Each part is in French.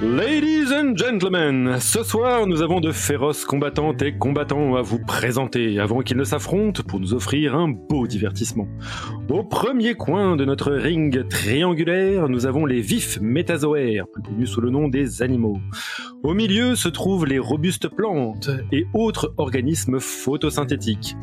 Ladies and gentlemen, ce soir nous avons de féroces combattantes et combattants à vous présenter avant qu'ils ne s'affrontent pour nous offrir un beau divertissement. Au premier coin de notre ring triangulaire, nous avons les vifs métazoaires, plus connus sous le nom des animaux. Au milieu se trouvent les robustes plantes et autres organismes photosynthétiques.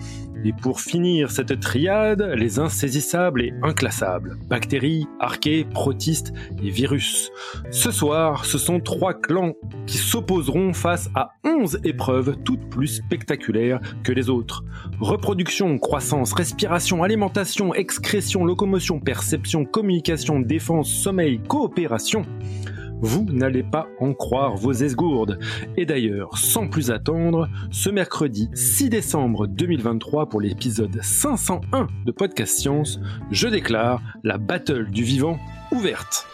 Et pour finir cette triade, les insaisissables et inclassables, bactéries, archées, protistes et virus. Ce soir, ce sont trois clans qui s'opposeront face à onze épreuves toutes plus spectaculaires que les autres. Reproduction, croissance, respiration, alimentation, excrétion, locomotion, perception, communication, défense, sommeil, coopération vous n'allez pas en croire vos esgourdes. Et d'ailleurs, sans plus attendre, ce mercredi 6 décembre 2023 pour l'épisode 501 de Podcast Science, je déclare la battle du vivant ouverte.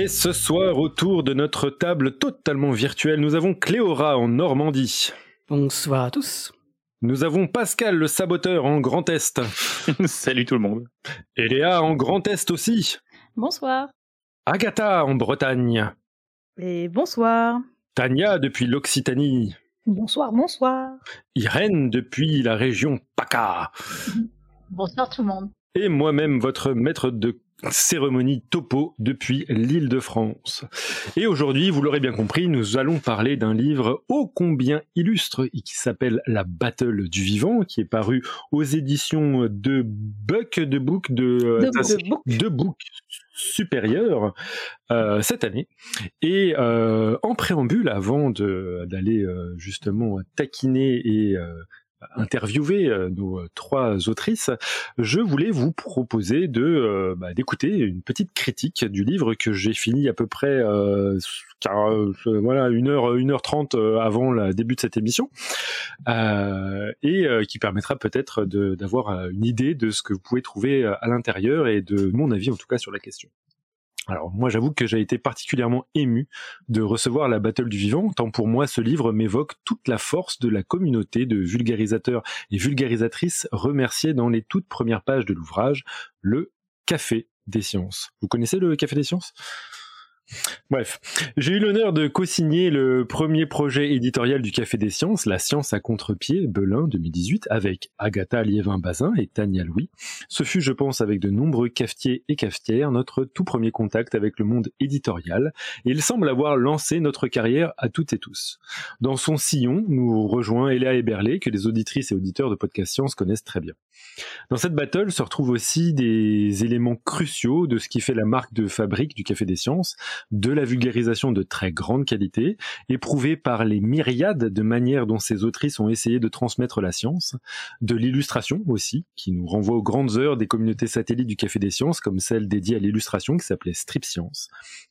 Et ce soir, autour de notre table totalement virtuelle, nous avons Cléora en Normandie. Bonsoir à tous. Nous avons Pascal le saboteur en Grand Est. Salut tout le monde. Et Léa en Grand Est aussi. Bonsoir. Agatha en Bretagne. Et bonsoir. Tania depuis l'Occitanie. Bonsoir, bonsoir. Irène depuis la région PACA. Bonsoir tout le monde. Et moi-même, votre maître de cérémonie topo depuis l'île de France. Et aujourd'hui, vous l'aurez bien compris, nous allons parler d'un livre ô combien illustre et qui s'appelle La Battle du Vivant, qui est paru aux éditions de Buck de Book de, de, Book. supérieur euh, cette année et euh, en préambule avant d'aller euh, justement taquiner et interviewer euh, nos trois autrices, je voulais vous proposer de euh, bah, d'écouter une petite critique du livre que j'ai fini à peu près euh, car, voilà une heure une heure trente avant le début de cette émission et qui permettra peut-être d'avoir une idée de ce que vous pouvez trouver à l'intérieur et de mon avis en tout cas sur la question. Alors moi j'avoue que j'ai été particulièrement ému de recevoir la Battle du Vivant, tant pour moi ce livre m'évoque toute la force de la communauté de vulgarisateurs et vulgarisatrices remerciés dans les toutes premières pages de l'ouvrage, le Café des Sciences. Vous connaissez le Café des Sciences? Bref, j'ai eu l'honneur de co-signer le premier projet éditorial du Café des Sciences, La Science à contre-pied, Belin 2018, avec Agatha Liévin-Bazin et Tania Louis. Ce fut, je pense, avec de nombreux cafetiers et cafetières, notre tout premier contact avec le monde éditorial, et il semble avoir lancé notre carrière à toutes et tous. Dans son sillon, nous rejoint Eléa Eberlé, que les auditrices et auditeurs de Podcast Science connaissent très bien. Dans cette battle se retrouvent aussi des éléments cruciaux de ce qui fait la marque de fabrique du Café des Sciences, de la vulgarisation de très grande qualité, éprouvée par les myriades de manières dont ces autrices ont essayé de transmettre la science, de l'illustration aussi, qui nous renvoie aux grandes heures des communautés satellites du Café des Sciences, comme celle dédiée à l'illustration qui s'appelait Strip Science,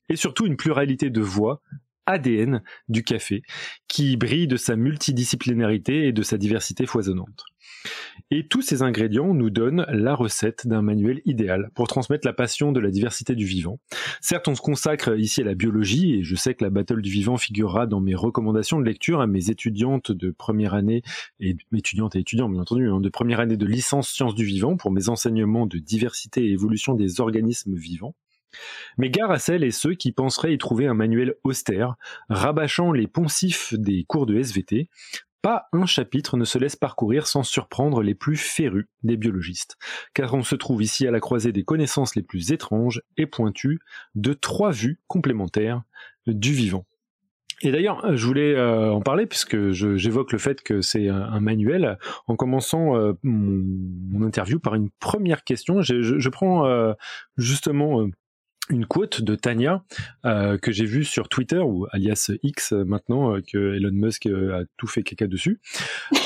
et surtout une pluralité de voix ADN du café, qui brille de sa multidisciplinarité et de sa diversité foisonnante. Et tous ces ingrédients nous donnent la recette d'un manuel idéal pour transmettre la passion de la diversité du vivant. Certes, on se consacre ici à la biologie, et je sais que la Battle du vivant figurera dans mes recommandations de lecture à mes étudiantes de première année, et étudiantes et étudiants bien entendu, hein, de première année de licence sciences du vivant pour mes enseignements de diversité et évolution des organismes vivants. Mais gare à celles et ceux qui penseraient y trouver un manuel austère, rabâchant les poncifs des cours de SVT, pas un chapitre ne se laisse parcourir sans surprendre les plus férus des biologistes, car on se trouve ici à la croisée des connaissances les plus étranges et pointues de trois vues complémentaires du vivant. Et d'ailleurs, je voulais euh, en parler puisque j'évoque le fait que c'est un, manuel en commençant euh, mon, interview par une première question. Je, prends euh, justement une quote de Tania euh, que j'ai vue sur Twitter ou alias X maintenant euh, que Elon Musk euh, a tout fait caca dessus.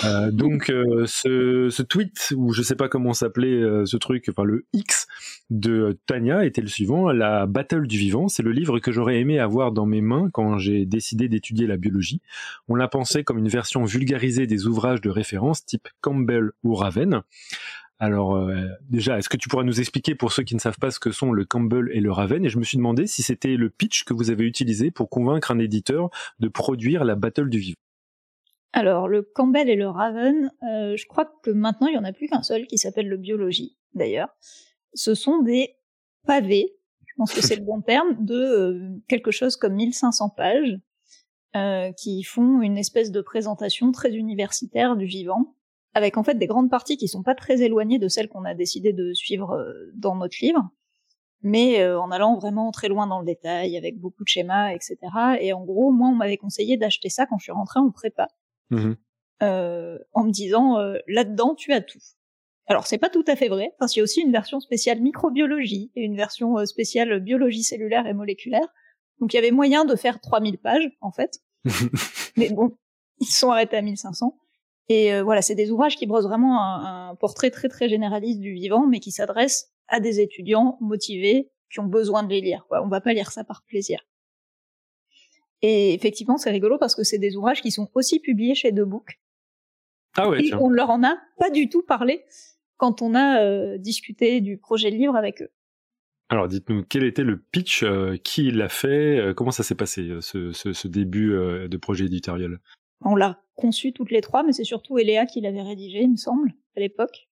Euh, donc ce, ce, tweet ou je sais pas comment s'appelait ce truc, enfin le X de Tania était le suivant la Battle du vivant, c'est le livre que j'aurais aimé avoir dans mes mains quand j'ai décidé d'étudier la biologie. On l'a pensé comme une version vulgarisée des ouvrages de référence type Campbell ou Raven. Alors euh, déjà, est-ce que tu pourrais nous expliquer pour ceux qui ne savent pas ce que sont le Campbell et le Raven? Et je me suis demandé si c'était le pitch que vous avez utilisé pour convaincre un éditeur de produire la Battle du Vivant. Alors le Campbell et le Raven, euh, je crois que maintenant il n'y en a plus qu'un seul qui s'appelle le Biologie d'ailleurs. Ce sont des pavés, je pense que c'est le bon terme, de euh, quelque chose comme 1500 pages qui font une espèce de présentation très universitaire du vivant avec en fait des grandes parties qui sont pas très éloignées de celles qu'on a décidé de suivre euh, dans notre livre, mais euh, en allant vraiment très loin dans le détail, avec beaucoup de schémas, etc. Et en gros, moi, on m'avait conseillé d'acheter ça quand je suis rentrée en prépa, mmh euh, en me disant là-dedans, tu as tout. Alors c'est pas tout à fait vrai, parce qu'il y a aussi une version spéciale microbiologie et une version spéciale biologie cellulaire et moléculaire. Donc il y avait moyen de faire 3000 pages en fait. Mais bon, ils sont arrêtés à 1500. Et euh, voilà, c'est des ouvrages qui brossent vraiment un, portrait très très généraliste du vivant, mais qui s'adressent à des étudiants motivés qui ont besoin de les lire. Quoi. On va pas lire ça par plaisir. Et effectivement, c'est rigolo parce que c'est des ouvrages qui sont aussi publiés chez The Book. Ah ouais, et on leur en a pas du tout parlé quand on a euh, discuté du projet de livre avec eux. Alors dites-nous, quel était le pitch euh, Qui l'a fait Comment ça s'est passé, ce, ce, ce début de projet éditorial? On l'a conçu toutes les trois, mais c'est surtout Eléa qui l'avait rédigé, il me semble, à l'époque.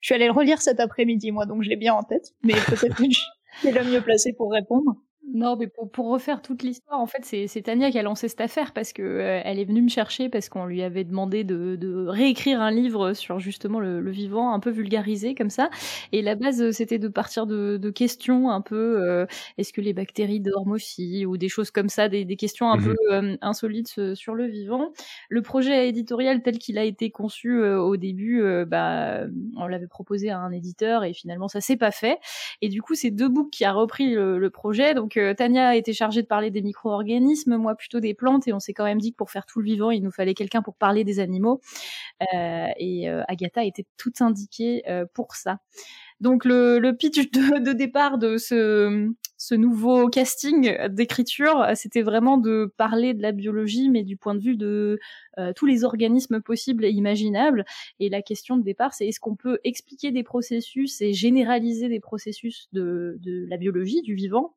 Je suis allée le relire cet après-midi, moi, donc je l'ai bien en tête, mais peut-être que je suis la mieux placée pour répondre. Non, mais pour, pour refaire toute l'histoire, en fait, c'est Tania qui a lancé cette affaire parce que euh, elle est venue me chercher parce qu'on lui avait demandé de, de, réécrire un livre sur justement le, le, vivant, un peu vulgarisé comme ça. Et la base, euh, c'était de partir de, de questions un peu euh, est-ce que les bactéries dorment aussi ou des choses comme ça, des, des questions un mmh peu insolites sur le vivant. Le projet éditorial tel qu'il a été conçu au début, bah, on l'avait proposé à un éditeur et finalement ça s'est pas fait. Et du coup, c'est Debook qui a repris le, le projet. Donc Tania a été chargée de parler des micro-organismes, moi plutôt des plantes, et on s'est quand même dit que pour faire tout le vivant, il nous fallait quelqu'un pour parler des animaux. Euh, et euh, Agatha était tout indiquée euh, pour ça. Donc le, pitch de, départ de ce, nouveau casting d'écriture, c'était vraiment de parler de la biologie, mais du point de vue de tous les organismes possibles et imaginables. Et la question de départ, c'est est-ce qu'on peut expliquer des processus et généraliser des processus de la biologie, du vivant,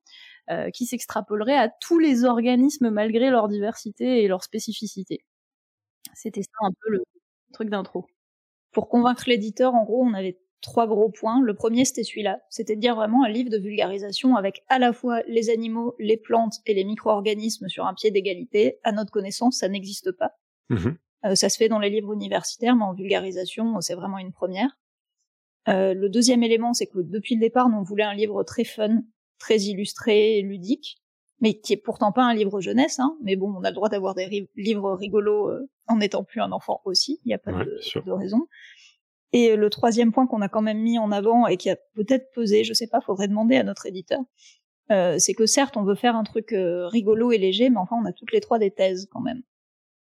euh, qui s'extrapolerait à tous les organismes malgré leur diversité et leur spécificité. C'était ça un peu le truc d'intro. Pour convaincre l'éditeur, en gros, on avait trois gros points. Le premier, c'était celui-là. C'était de dire vraiment un livre de vulgarisation avec à la fois les animaux, les plantes et les micro-organismes sur un pied d'égalité. À notre connaissance, ça n'existe pas. Mmh euh, ça se fait dans les livres universitaires, mais en vulgarisation, c'est vraiment une première. Euh, le deuxième élément, c'est que depuis le départ, nous, on voulait un livre très fun, très illustré, ludique, mais qui est pourtant pas un livre jeunesse, hein, mais bon, on a le droit d'avoir des livres rigolos euh, en n'étant plus un enfant aussi, il n'y a pas de, raison. Et le troisième point qu'on a quand même mis en avant et qui a peut-être pesé, je sais pas, faudrait demander à notre éditeur, euh, c'est que certes on veut faire un truc euh, rigolo et léger, mais enfin on a toutes les trois des thèses quand même.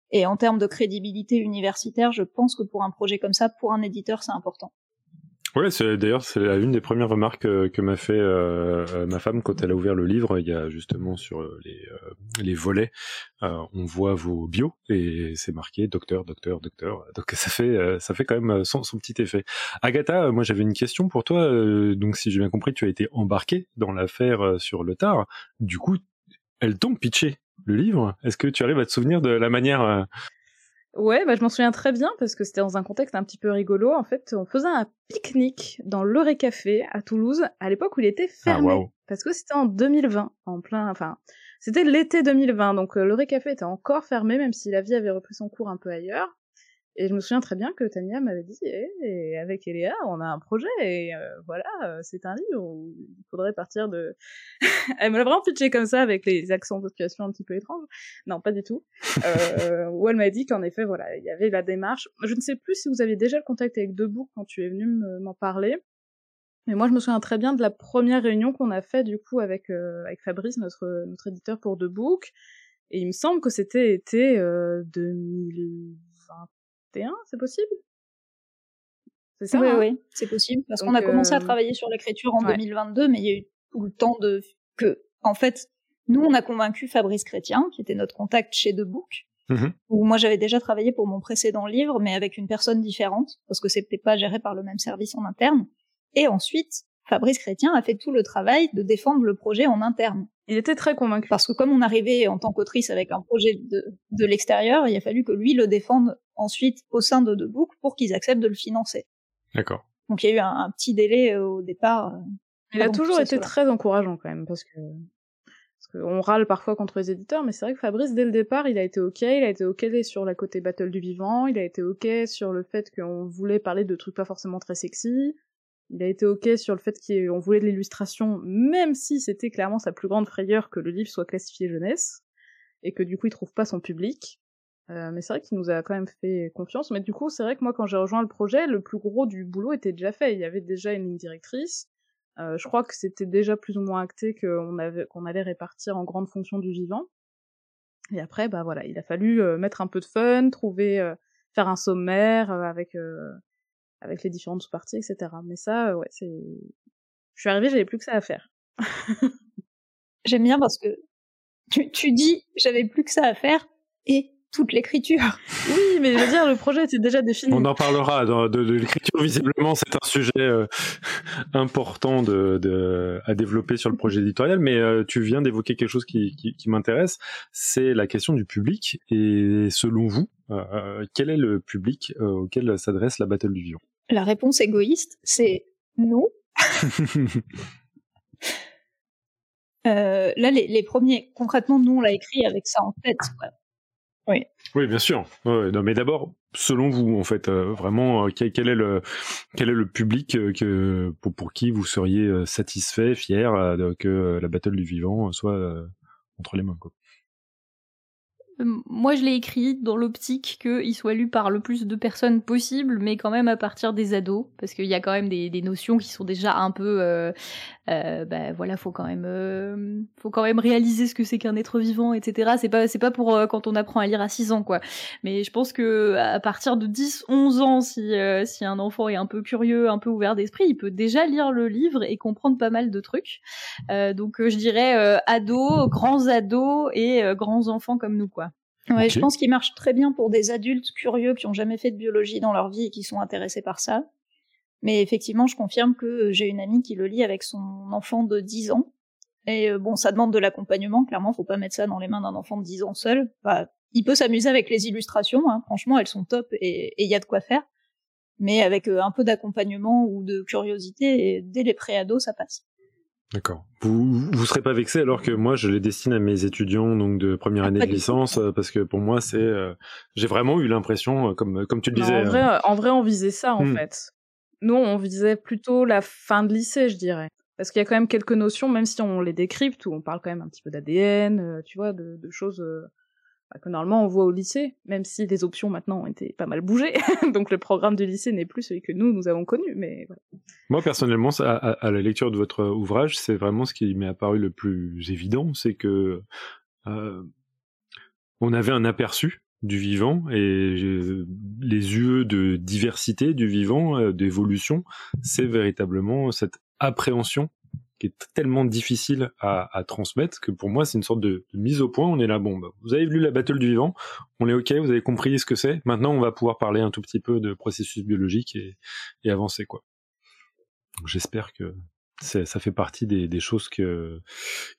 Et en termes de crédibilité universitaire, je pense que pour un projet comme ça, pour un éditeur, c'est important. Ouais, c'est d'ailleurs c'est une des premières remarques euh, que, m'a fait euh, euh, ma femme quand elle a ouvert le livre. Il y a justement sur les, les volets, on voit vos bios et c'est marqué docteur, docteur, docteur. Donc ça fait ça fait quand même son, petit effet. Agatha, moi j'avais une question pour toi. donc si j'ai bien compris, tu as été embarqué dans l'affaire sur le tard. Du coup, elle tombe pitché le livre. Est-ce que tu arrives à te souvenir de la manière Ouais, bah, je m'en souviens très bien parce que c'était dans un contexte un petit peu rigolo. En fait, on faisait un pique-nique dans l'Oré Café à Toulouse à l'époque où il était ah, fermé. Parce que c'était en 2020, en plein, enfin, c'était l'été 2020, donc euh, Café était encore fermé, même si la vie avait repris son cours un peu ailleurs. Et je me souviens très bien que Tania m'avait dit, eh, et avec Eléa, on a un projet, et euh, voilà, euh, c'est un livre où il faudrait partir de... elle me l'a vraiment pitché comme ça, avec les accents de un petit peu étranges. Non, pas du tout. Euh, où elle m'a dit qu'en effet, voilà, il y avait la démarche. Je ne sais plus si vous aviez déjà le contact avec Debout quand tu es venu m'en parler. Mais moi, je me souviens très bien de la première réunion qu'on a fait du coup avec euh, avec Fabrice, notre notre éditeur pour The Book, et il me semble que c'était été euh, 2021, c'est possible? C'est ça Oui, hein? oui, c'est possible parce qu'on a commencé à euh, travailler sur l'écriture en 2022, mais il y a eu tout le temps de que, en fait, nous on a convaincu Fabrice Chrétien, qui était notre contact chez The Book, Mmh où moi j'avais déjà travaillé pour mon précédent livre, mais avec une personne différente, parce que c'était pas géré par le même service en interne. Et ensuite, Fabrice Chrétien a fait tout le travail de défendre le projet en interne. Il était très convaincu. Parce que comme on arrivait en tant qu'autrice avec un projet de, de l'extérieur, il a fallu que lui le défende ensuite au sein de The Book pour qu'ils acceptent de le financer. D'accord. Donc il y a eu un, petit délai euh, au départ. Euh, il a toujours été très encourageant quand même, parce que on râle parfois contre les éditeurs, mais c'est vrai que Fabrice, dès le départ, il a été ok, il a été ok sur la côté battle du vivant, il a été ok sur le fait qu'on voulait parler de trucs pas forcément très sexy, il a été ok sur le fait qu'on voulait de l'illustration, même si c'était clairement sa plus grande frayeur que le livre soit classifié jeunesse, et que du coup il trouve pas son public. Euh, mais c'est vrai qu'il nous a quand même fait confiance. Mais du coup, c'est vrai que moi, quand j'ai rejoint le projet, le plus gros du boulot était déjà fait. Il y avait déjà une ligne directrice. Euh, je crois que c'était déjà plus ou moins acté qu'on avait qu'on allait répartir en grandes fonctions du vivant. Et après, bah voilà, il a fallu euh, mettre un peu de fun, trouver, euh, faire un sommaire avec avec les différentes sous-parties, etc. Mais ça, ouais, c'est. Je suis arrivée, j'avais plus que ça à faire. J'aime bien parce que tu dis j'avais plus que ça à faire et toute l'écriture. Oui, mais je veux dire, le projet était déjà défini. On en parlera de, l'écriture. Visiblement, c'est un sujet euh, important de, à développer sur le projet éditorial. Mais euh, tu viens d'évoquer quelque chose qui, m'intéresse, c'est la question du public. Et selon vous, euh, quel est le public auquel s'adresse la Battle du Vivant? La réponse égoïste, c'est nous. là, les, premiers, concrètement, nous, on l'a écrit avec ça en tête. Oui. Bien sûr. non, mais d'abord, selon vous, en fait, euh, vraiment, euh, quel, est le quel est le public euh, que pour, pour qui vous seriez satisfait, fier que la battle du vivant soit entre les mains, quoi. Moi, je l'ai écrit dans l'optique qu'il soit lu par le plus de personnes possible, mais quand même à partir des ados, parce qu'il y a quand même des, des, notions qui sont déjà un peu, euh, euh, bah, voilà, faut quand même, euh, faut quand même réaliser ce que c'est qu'un être vivant, etc. C'est pas, c'est pas pour euh, quand on apprend à lire à 6 ans, quoi. Mais je pense que à partir de 10, 11 ans, si euh, si un enfant est un peu curieux, un peu ouvert d'esprit, il peut déjà lire le livre et comprendre pas mal de trucs. donc, je dirais ados, grands ados et grands enfants comme nous, quoi. Ouais, je pense qu'il marche très bien pour des adultes curieux qui ont jamais fait de biologie dans leur vie et qui sont intéressés par ça. Mais effectivement, je confirme que j'ai une amie qui le lit avec son enfant de 10 ans. Et euh, bon, ça demande de l'accompagnement, clairement, faut pas mettre ça dans les mains d'un enfant de 10 ans seul. Bah, il peut s'amuser avec les illustrations, hein. franchement, elles sont top et il y a de quoi faire. Mais avec euh, un peu d'accompagnement ou de curiosité, dès les préados, ça passe. D'accord. Vous vous serez pas vexé alors que moi je les destine à mes étudiants donc de première année de licence euh, parce que pour moi c'est euh, j'ai vraiment eu l'impression euh, comme comme tu le disais. en vrai en vrai on visait ça en hmm. fait. Nous on visait plutôt la fin de lycée je dirais parce qu'il y a quand même quelques notions même si on les décrypte ou on parle quand même un petit peu d'ADN tu vois de, de choses que normalement on voit au lycée, même si les options maintenant ont été pas mal bougées, donc le programme du lycée n'est plus celui que nous nous avons connu. Mais moi personnellement, à, la lecture de votre ouvrage, c'est vraiment ce qui m'est apparu le plus évident, c'est que euh, on avait un aperçu du vivant et les yeux de diversité du vivant, euh, d'évolution, c'est véritablement cette appréhension qui est tellement difficile à, transmettre que pour moi c'est une sorte de, mise au point. On est là, bon, bah, vous avez lu la battle du vivant, on est ok, vous avez compris ce que c'est. Maintenant, on va pouvoir parler un tout petit peu de processus biologique et, et avancer quoi. J'espère que ça fait partie des, choses que,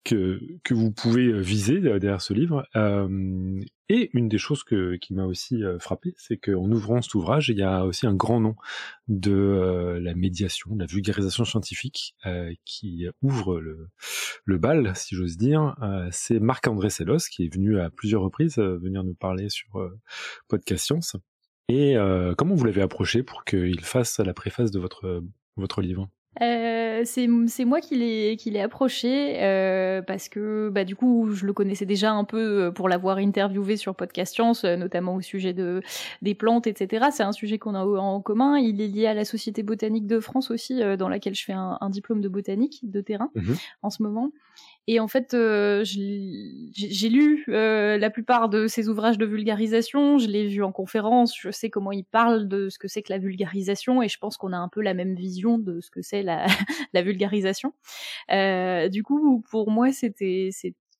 que, vous pouvez viser derrière ce livre. Euh, et une des choses qui m'a aussi euh, frappé, c'est qu'en ouvrant cet ouvrage, il y a aussi un grand nom de euh, la médiation, de la vulgarisation scientifique euh, qui ouvre le, bal, si j'ose dire. c'est Marc-André Sellos qui est venu à plusieurs reprises venir nous parler sur Podcast Science. Et comment vous l'avez approché pour qu'il fasse la préface de votre, votre livre? Euh, c'est moi qui l'ai qui l'ai approché euh, parce que bah du coup je le connaissais déjà un peu euh, pour l'avoir interviewé sur Podcast Science, notamment au sujet de des plantes, etc. C'est un sujet qu'on a en commun. Il est lié à la Société botanique de France aussi, dans laquelle je fais un, diplôme de botanique de terrain mmh en ce moment. Et en fait, euh, j'ai lu euh, la plupart de ses ouvrages de vulgarisation, je l'ai vu en conférence, je sais comment il parle de ce que c'est que la vulgarisation, et je pense qu'on a un peu la même vision de ce que c'est la, la vulgarisation. Euh, du coup, pour moi, c'était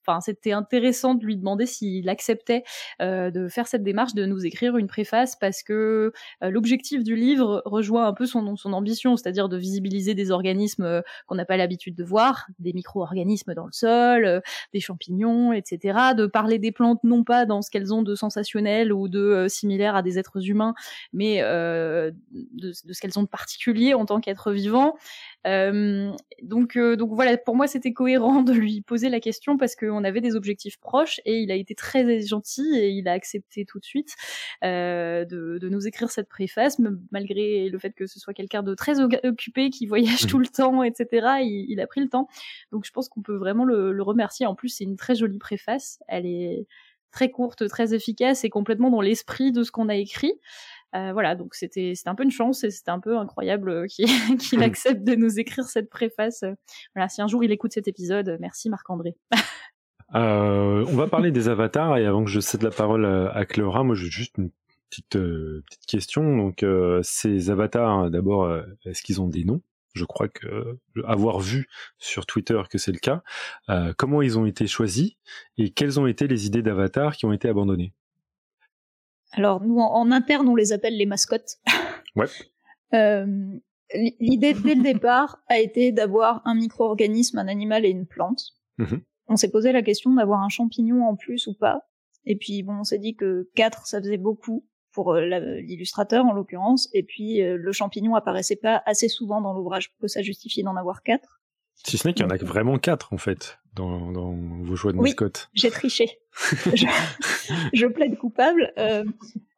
enfin, c'était intéressant de lui demander s'il acceptait euh, de faire cette démarche, de nous écrire une préface, parce que euh, l'objectif du livre rejoint un peu son, ambition, c'est-à-dire de visibiliser des organismes euh, qu'on n'a pas l'habitude de voir, des micro-organismes dans le sol, des champignons, etc. De parler des plantes non pas dans ce qu'elles ont de sensationnel ou de similaire à des êtres humains, mais de, ce qu'elles ont de particulier en tant qu'être vivant. Donc, donc voilà, pour moi c'était cohérent de lui poser la question parce que on avait des objectifs proches et il a été très gentil et il a accepté tout de suite euh, de, de, nous écrire cette préface, malgré le fait que ce soit quelqu'un de très occupé qui voyage mmh. tout le temps, etc. Il, il, a pris le temps, donc je pense qu'on peut vraiment le, le remercier. En plus, c'est une très jolie préface. Elle est très courte, très efficace et complètement dans l'esprit de ce qu'on a écrit. Euh, voilà, donc c'était c'était un peu une chance et c'était un peu incroyable euh, qu'il accepte de nous écrire cette préface. Voilà, si un jour il écoute cet épisode, merci Marc-André. Euh, on va parler des avatars et avant que je cède la parole à, Cléora, moi j'ai juste une petite euh, petite question. Donc euh, ces avatars, d'abord, est-ce qu'ils ont des noms? Je crois que avoir vu sur Twitter que c'est le cas. comment ils ont été choisis et quelles ont été les idées d'avatars qui ont été abandonnées? Alors nous en, interne on les appelle les mascottes. Ouais. L'idée dès le départ a été d'avoir un micro-organisme, un animal et une plante. Mmh on s'est posé la question d'avoir un champignon en plus ou pas. Et puis bon, on s'est dit que 4 ça faisait beaucoup pour euh, l'illustrateur en l'occurrence, et puis euh, le champignon apparaissait pas assez souvent dans l'ouvrage pour que ça justifie d'en avoir 4. Si ce n'est qu'il y en a vraiment 4 en fait dans, dans vos choix de oui, mascotte. J'ai triché. je, je, plaide coupable. Euh,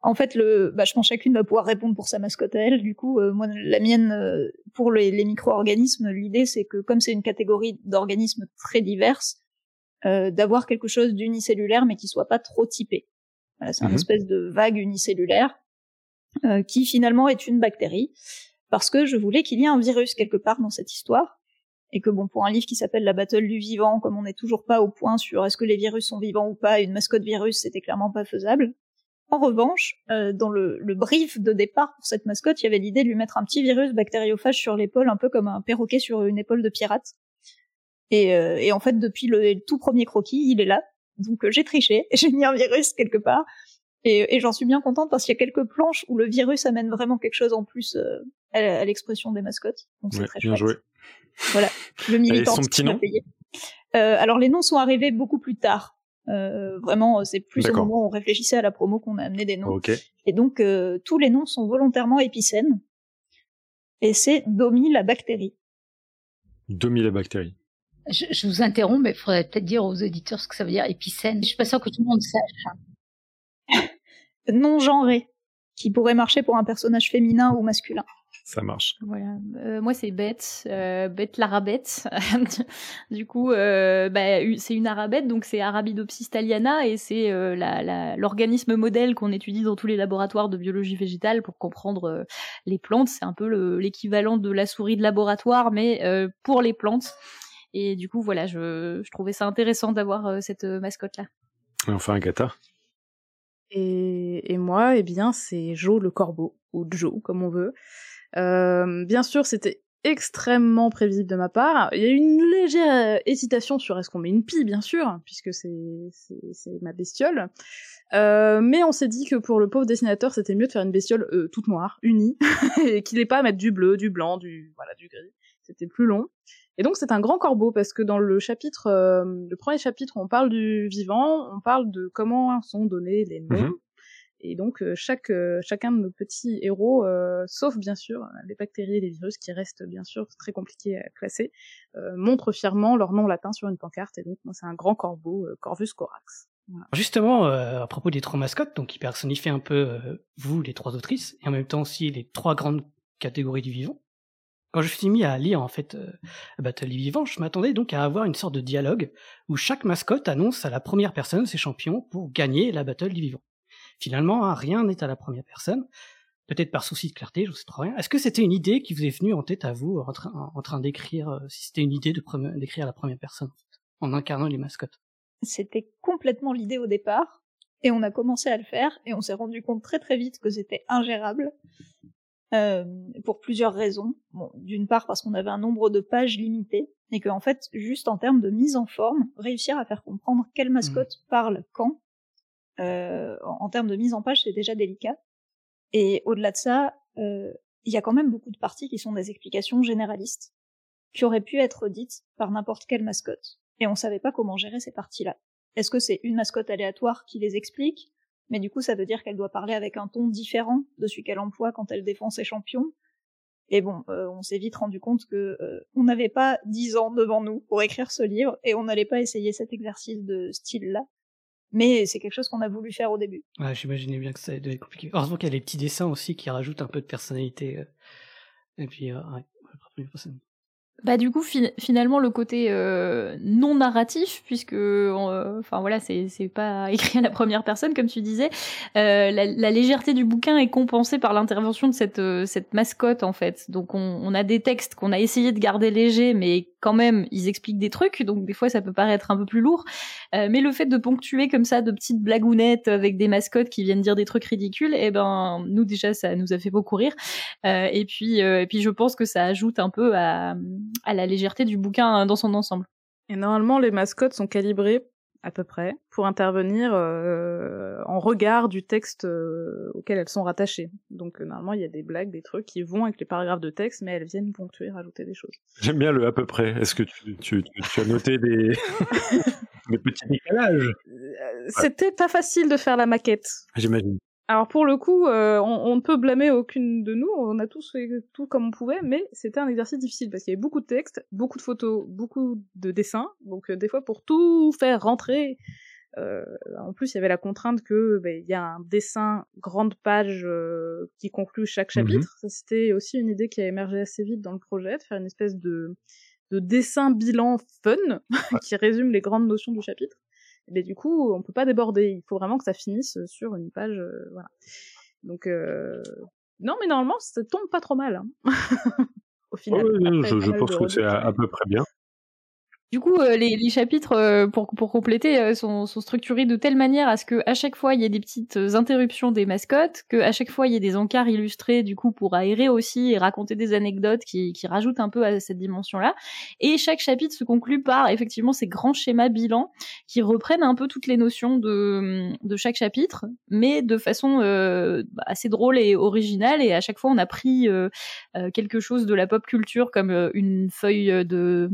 en fait, le, bah, je pense chacune va pouvoir répondre pour sa mascotte à elle. Du coup, moi, la mienne, pour les, les micro-organismes, l'idée c'est que comme c'est une catégorie d'organismes très diverses, euh, d'avoir quelque chose d'unicellulaire mais qui soit pas trop typé. Voilà, c'est une mhm. espèce de vague unicellulaire euh, qui finalement est une bactérie parce que je voulais qu'il y ait un virus quelque part dans cette histoire et que bon pour un livre qui s'appelle La Battle du vivant, comme on n'est toujours pas au point sur est-ce que les virus sont vivants ou pas, une mascotte virus c'était clairement pas faisable. En revanche, euh, dans le, le, brief de départ pour cette mascotte, il y avait l'idée de lui mettre un petit virus bactériophage sur l'épaule, un peu comme un perroquet sur une épaule de pirate. Et, euh, et en fait, depuis le, tout premier croquis, il est là. Donc euh, j'ai triché, j'ai mis un virus quelque part. Et, et j'en suis bien contente parce qu'il y a quelques planches où le virus amène vraiment quelque chose en plus euh, à, l'expression des mascottes. Donc c'est très bien joué. Voilà, le militant. son petit nom? euh, Alors les noms sont arrivés beaucoup plus tard. Euh, vraiment, c'est plus au moment où on réfléchissait à la promo qu'on a amené des noms. Et donc euh, tous les noms sont volontairement épicènes. Et c'est Domi la bactérie. Domi la bactérie. Je, vous interromps, mais il faudrait peut-être dire aux auditeurs ce que ça veut dire épicène. Je suis pas sûre que tout le monde sache. non genré, qui pourrait marcher pour un personnage féminin ou masculin. Ça marche. Voilà. Euh, moi, c'est Bête, euh, Bête l'arabette. du coup, euh, bah, c'est une arabette, donc c'est Arabidopsis thaliana, et c'est euh, l'organisme modèle qu'on étudie dans tous les laboratoires de biologie végétale pour comprendre euh, les plantes. C'est un peu l'équivalent de la souris de laboratoire, mais pour les plantes. Et du coup, voilà, je, je trouvais ça intéressant d'avoir euh, cette mascotte-là. Enfin, Agatha. Et, et moi, eh bien, c'est Joe le corbeau, ou Joe, comme on veut. Euh, bien sûr, c'était extrêmement prévisible de ma part. Il y a eu une légère hésitation sur est-ce qu'on met une pie, bien sûr, puisque c'est ma bestiole. Euh, mais on s'est dit que pour le pauvre dessinateur, c'était mieux de faire une bestiole euh, toute noire, unie, et qu'il n'ait pas à mettre du bleu, du blanc, du voilà, du gris. C'était plus long. Et donc c'est un grand corbeau parce que dans le chapitre, euh, le premier chapitre, on parle du vivant, on parle de comment sont donnés les noms. Mhm. Et donc euh, chaque euh, chacun de nos petits héros, sauf bien sûr les bactéries et les virus qui restent bien sûr très compliqués à classer, montrent fièrement leur nom latin sur une pancarte. Et donc c'est un grand corbeau, Corvus corax. Justement, à propos des trois mascottes, donc qui personnifient un peu vous, les trois autrices, et en même temps aussi les trois grandes catégories du vivant. quand je suis mis à lire en fait euh, Battle Vivant, je m'attendais donc à avoir une sorte de dialogue où chaque mascotte annonce à la première personne ses champions pour gagner la Battle du Vivant. Finalement, hein, rien n'est à la première personne, peut-être par souci de clarté, je sais trop rien. Est-ce que c'était une idée qui vous est venue en tête à vous en train, en train d'écrire, euh, si c'était une idée d'écrire à la première personne en incarnant les mascottes? C'était complètement l'idée au départ, et on a commencé à le faire, et on s'est rendu compte très très vite que c'était ingérable. Euh, pour plusieurs raisons. Bon, d'une part parce qu'on avait un nombre de pages limité et qu'en fait, juste en termes de mise en forme, réussir à faire comprendre quelle mascotte Hmm. parle quand, en, en termes de mise en page, c'est déjà délicat. Et au-delà de ça, euh, il y a quand même beaucoup de parties qui sont des explications généralistes qui auraient pu être dites par n'importe quelle mascotte. Et on savait pas comment gérer ces parties-là. Est-ce que c'est une mascotte aléatoire qui les explique? Mais du coup ça veut dire qu'elle doit parler avec un ton différent de celui qu'elle emploie quand elle défend ses champions. Et bon, euh, on s'est vite rendu compte que euh, on n'avait pas dix ans devant nous pour écrire ce livre et on n'allait pas essayer cet exercice de style-là. Mais c'est quelque chose qu'on a voulu faire au début. Ouais, j'imaginais bien que ça devait être compliqué. Heureusement qu'il y a les petits dessins aussi qui rajoutent un peu de personnalité. euh, Et puis, euh, ouais. Bah du coup fi- finalement le côté euh, non narratif puisque euh, enfin voilà c'est c'est pas écrit à la première personne comme tu disais euh, la, la légèreté du bouquin est compensée par l'intervention de cette euh, cette mascotte en fait donc on, on a des textes qu'on a essayé de garder légers mais quand même ils expliquent des trucs donc des fois ça peut paraître un peu plus lourd Euh, mais le fait de ponctuer comme ça de petites blagounettes avec des mascottes qui viennent dire des trucs ridicules eh ben nous déjà ça nous a fait beaucoup rire euh, et puis euh, et puis je pense que ça ajoute un peu à, à la légèreté du bouquin dans son ensemble. Et normalement, les mascottes sont calibrées à peu près pour intervenir euh, en regard du texte euh, auquel elles sont rattachées. Donc euh, normalement, il y a des blagues, des trucs qui vont avec les paragraphes de texte, mais elles viennent ponctuer, rajouter des choses. J'aime bien le à peu près. Est-ce que tu, tu, tu, tu as noté des, des petits décalages? C'était pas facile de faire la maquette. J'imagine. Alors pour le coup, euh, on, ne peut blâmer aucune de nous, on a tous fait tout comme on pouvait, mais c'était un exercice difficile parce qu'il y avait beaucoup de textes, beaucoup de photos, beaucoup de dessins, donc euh, des fois pour tout faire rentrer, euh, en plus il y avait la contrainte que ben, il y a un dessin grande page euh, qui conclut chaque Mhm. chapitre. Ça c'était aussi une idée qui a émergé assez vite dans le projet, de faire une espèce de de dessin bilan fun qui résume les grandes notions du chapitre. Mais du coup, on peut pas déborder. Il faut vraiment que ça finisse sur une page, euh, voilà. Donc, euh... non, mais normalement, ça tombe pas trop mal. Hein. Au final. Ouais, Après, je pense que c'est à peu près bien. Du coup, euh, les, les chapitres, euh, pour, pour compléter, euh, sont, sont structurés de telle manière à ce que à chaque fois il y ait des petites euh, interruptions des mascottes, que à chaque fois il y ait des encarts illustrés, du coup pour aérer aussi et raconter des anecdotes qui, qui rajoutent un peu à cette dimension-là. Et chaque chapitre se conclut par effectivement ces grands schémas bilans qui reprennent un peu toutes les notions de, de chaque chapitre, mais de façon euh, assez drôle et originale. Et à chaque fois on a pris euh, quelque chose de la pop culture comme une feuille de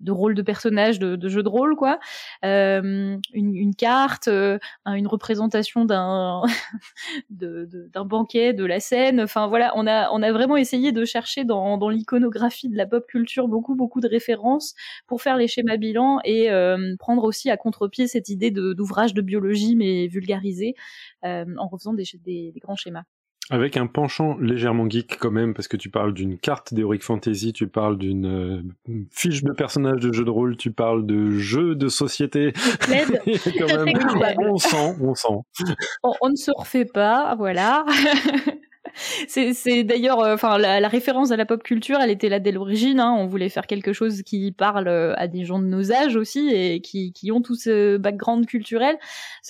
de rôle de personnage de, de jeu de rôle quoi. Euh, une, carte euh, un- une représentation d'un d'un banquet de la scène. Enfin voilà on a on a vraiment essayé de chercher dans, dans l'iconographie de la pop culture beaucoup beaucoup de références pour faire les schémas bilans et euh, prendre aussi à contre-pied cette idée d'ouvrage de, biologie mais vulgarisé en refaisant des, des grands schémas Avec un penchant légèrement geek quand même, parce que tu parles d'une carte d'Heroic Fantasy, tu parles d'une euh, fiche de personnage de jeu de rôle, tu parles de jeu de société. Quand même- on sent, on sent. on, on ne se refait pas, voilà. c'est d'ailleurs, euh, enfin, la, la référence à la pop culture, elle était là dès l'origine. Hein. On voulait faire quelque chose qui parle euh, à des gens de nos âges aussi et qui, qui ont tout ce background culturel.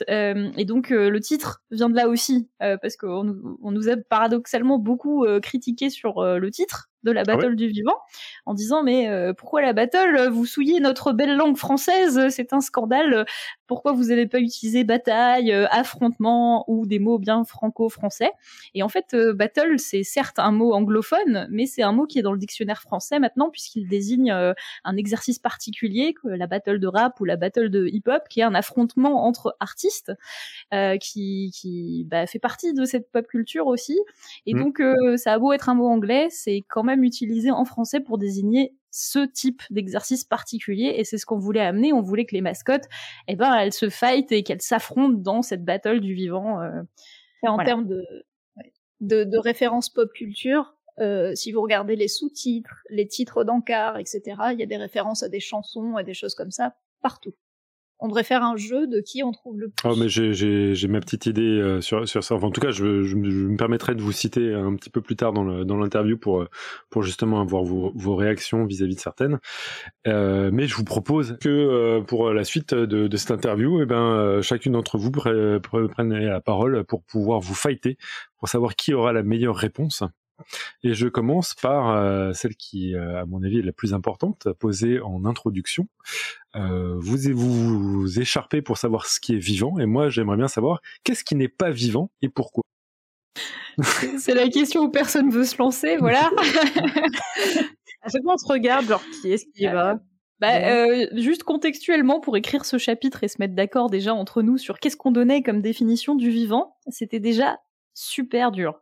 Euh, et donc euh, le titre vient de là aussi, euh, parce qu'on nous, on nous a paradoxalement beaucoup critiqué sur le titre de la battle du vivant, en disant mais euh, pourquoi la battle? Vous souillez notre belle langue française, c'est un scandale. Pourquoi vous n'avez pas utilisé bataille, euh, affrontement ou des mots bien franco-français Et en fait, euh, battle c'est certes un mot anglophone, mais c'est un mot qui est dans le dictionnaire français maintenant puisqu'il désigne euh, un exercice particulier, que la battle de rap ou la battle de hip-hop, qui est un affrontement entre artistes, euh, qui, qui bah, fait partie de cette pop culture aussi. Et Mm. donc, euh, ça a beau être un mot anglais, c'est quand même utilisé en français pour désigner ce type d'exercice particulier et c'est ce qu'on voulait amener on voulait que les mascottes eh ben elles se fight et qu'elles s'affrontent dans cette battle du vivant euh. Et en Voilà. termes de, de, de références pop culture, Euh, si vous regardez les sous-titres, les titres d'encart, etc., il y a des références à des chansons et des choses comme ça partout on devrait faire un jeu de qui on trouve le plus. Oh, mais j'ai ma petite idée euh, sur, sur ça. Enfin, en tout cas, je, je, me permettrai de vous citer un petit peu plus tard dans l'interview pour, pour justement avoir vos, vos réactions vis-à-vis de certaines. Euh, mais je vous propose que euh, pour la suite de, de cette interview, eh ben, euh, chacune d'entre vous prenne la parole pour pouvoir vous fighter, pour savoir qui aura la meilleure réponse. Et je commence par euh, celle qui, euh, à mon avis, est la plus importante, posée en introduction. Euh, vous vous, vous écharpez pour savoir ce qui est vivant, et moi j'aimerais bien savoir qu'est-ce qui n'est pas vivant et pourquoi. C'est la question où personne veut se lancer, voilà. à chaque fois on se regarde, genre qui est-ce qui va? Bah, euh, juste contextuellement, pour écrire ce chapitre et se mettre d'accord déjà entre nous sur qu'est-ce qu'on donnait comme définition du vivant, c'était déjà super dur.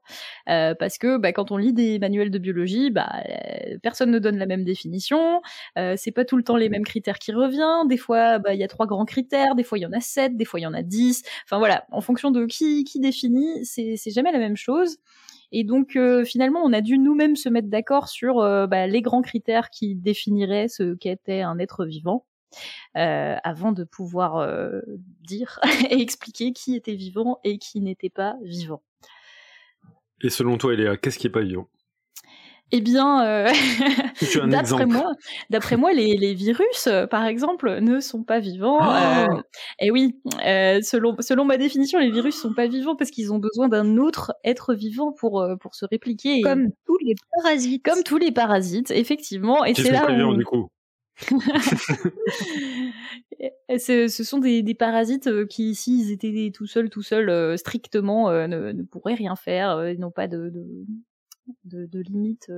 Euh, parce que bah, quand on lit des manuels de biologie bah euh, personne ne donne la même définition. Euh, c'est pas tout le temps les mêmes critères qui reviennent. Des fois bah il y a trois grands critères. Des fois il y en a sept. Des fois il y en a dix. Enfin voilà. En fonction de qui qui définit c'est jamais la même chose. Et donc euh, finalement on a dû nous-mêmes se mettre d'accord sur euh, bah, les grands critères qui définiraient ce qu'était un être vivant euh, avant de pouvoir euh, dire et expliquer qui était vivant et qui n'était pas vivant. Et selon toi, Eléa, qu'est-ce qui est pas vivant? Eh bien, euh, d'après moi, d'après moi, les, les, virus, par exemple, ne sont pas vivants. Oh et oui, selon selon ma définition, les virus sont pas vivants parce qu'ils ont besoin d'un autre être vivant pour pour se répliquer. Comme tous les parasites. Comme tous les parasites, effectivement. Et c'est là où... du coup ce, ce sont des, des, parasites euh, qui, s'ils étaient tout seuls, tout seuls, euh, strictement, euh, ne, ne, pourraient rien faire. Ils n'ont pas de, de, de, de limite.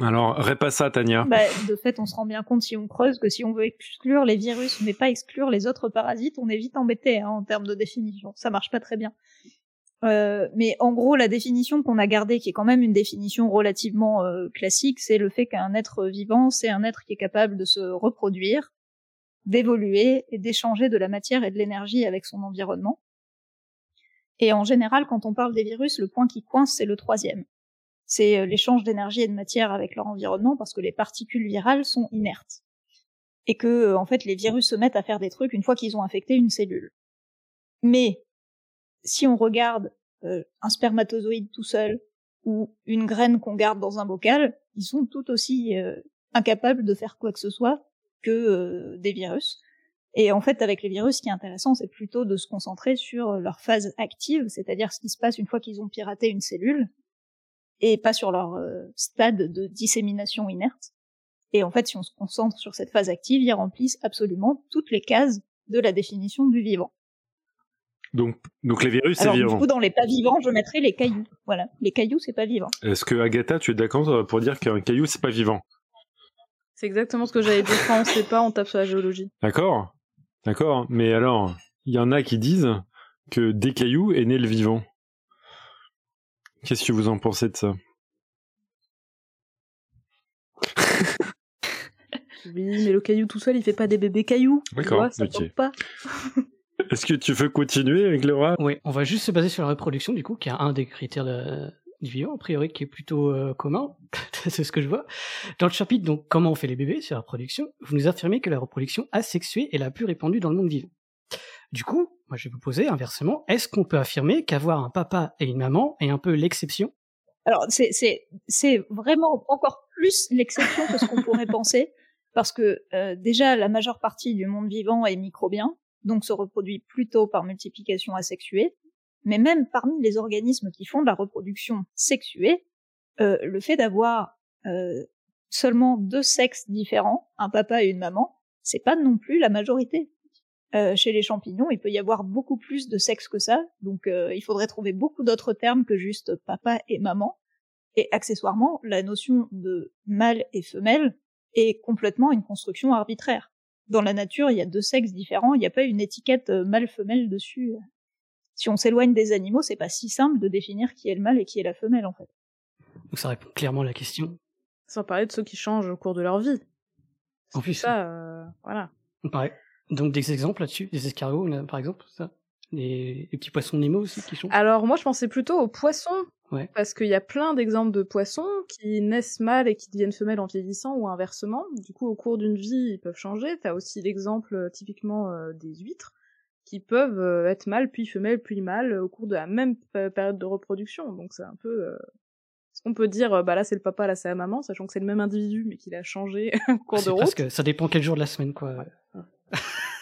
Alors, répasse ça, Tania. Bah, de fait, on se rend bien compte si on creuse que si on veut exclure les virus, mais pas exclure les autres parasites, on est vite embêté hein, en termes de définition. Ça marche pas très bien. Euh, mais en gros, la définition qu'on a gardée, qui est quand même une définition relativement euh, classique, c'est le fait qu'un être vivant, c'est un être qui est capable de se reproduire, d'évoluer et d'échanger de la matière et de l'énergie avec son environnement. Et en général, quand on parle des virus, le point qui coince, c'est le troisième. C'est euh, l'échange d'énergie et de matière avec leur environnement parce que les particules virales sont inertes. Et que, en fait, les virus se mettent à faire des trucs une fois qu'ils ont infecté une cellule. Mais si on regarde euh, un spermatozoïde tout seul ou une graine qu'on garde dans un bocal, ils sont tout aussi euh, incapables de faire quoi que ce soit que euh, des virus. Et en fait, avec les virus, ce qui est intéressant, c'est plutôt de se concentrer sur leur phase active, c'est-à-dire ce qui se passe une fois qu'ils ont piraté une cellule, et pas sur leur stade de dissémination inerte. Et en fait, si on se concentre sur cette phase active, ils remplissent absolument toutes les cases de la définition du vivant. Donc, donc les virus, c'est vivant. Du coup, dans les pas vivants, je mettrais les cailloux. Voilà, les cailloux, c'est pas vivant. Est-ce que Agatha, tu es d'accord pour dire qu'un caillou, c'est pas vivant? C'est exactement ce que j'avais dit. Quand on sait pas, on tape sur la géologie. D'accord, d'accord. Mais alors, il y en a qui disent que des cailloux est né le vivant. Qu'est-ce que vous en pensez de ça? Oui, mais le caillou tout seul, il fait pas des bébés cailloux. D'accord, ça ok. pas. Est-ce que tu veux continuer avec Laura? Oui, on va juste se baser sur la reproduction, du coup, qui est un des critères de, du vivant, a priori, qui est plutôt euh, commun. c'est ce que je vois. Dans le chapitre, donc, comment on fait les bébés sur la reproduction, vous nous affirmez que la reproduction asexuée est la plus répandue dans le monde vivant. Du coup, moi, je vais vous poser inversement, est-ce qu'on peut affirmer qu'avoir un papa et une maman est un peu l'exception? Alors, c'est, c'est, c'est vraiment encore plus l'exception que ce qu'on pourrait penser, parce que euh, déjà, la majeure partie du monde vivant est microbien, donc se reproduit plutôt par multiplication asexuée, mais même parmi les organismes qui font de la reproduction sexuée, euh, le fait d'avoir euh, seulement deux sexes différents, un papa et une maman, c'est pas non plus la majorité. Euh, chez les champignons, il peut y avoir beaucoup plus de sexes que ça, donc il faudrait trouver beaucoup d'autres termes que juste papa et maman. Et accessoirement, la notion de mâle et femelle est complètement une construction arbitraire dans la nature, il y a deux sexes différents, il n'y a pas une étiquette euh, mâle-femelle dessus. Si on s'éloigne des animaux, c'est pas si simple de définir qui est le mâle et qui est la femelle, en fait. Donc ça répond clairement à la question. Sans parler de ceux qui changent au cours de leur vie. En plus. Ça, euh, voilà. Pareil. Donc des exemples là-dessus, des escargots, par exemple, ça? Les, petits poissons Nemo aussi qui changent? Alors moi je pensais plutôt aux poissons Ouais. Parce qu'il y a plein d'exemples de poissons qui naissent mâles et qui deviennent femelles en vieillissant ou inversement. Du coup, au cours d'une vie, ils peuvent changer. T'as aussi l'exemple euh, typiquement euh, des huîtres qui peuvent euh, être mâles puis femelles puis mâles au cours de la même période de reproduction. Donc c'est un peu est-ce qu'on peut dire, bah là c'est le papa, là c'est la maman, sachant que c'est le même individu mais qu'il a changé au cours de route Parce que ça dépend quel jour de la semaine, quoi.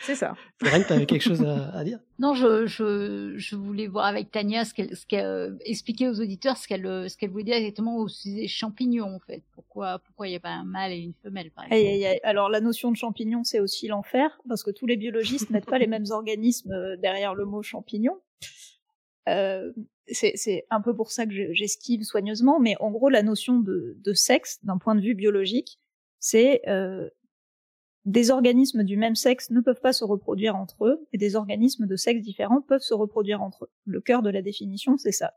C'est ça. Florine, tu avais quelque chose à, à dire? Non, je, je, je, voulais voir avec Tania ce qu'elle, ce qu'elle euh, expliquer aux auditeurs ce qu'elle, ce qu'elle voulait dire exactement au sujet champignons en fait. Pourquoi, pourquoi il n'y a pas un mâle et une femelle par exemple? Alors la notion de champignon, c'est aussi l'enfer parce que tous les biologistes mettent pas les mêmes organismes euh, derrière le mot champignon. Euh, c'est un peu pour ça que j'esquive soigneusement, mais en gros la notion de, de sexe d'un point de vue biologique, c'est euh, des organismes du même sexe ne peuvent pas se reproduire entre eux, et des organismes de sexe différents peuvent se reproduire entre eux. Le cœur de la définition, c'est ça.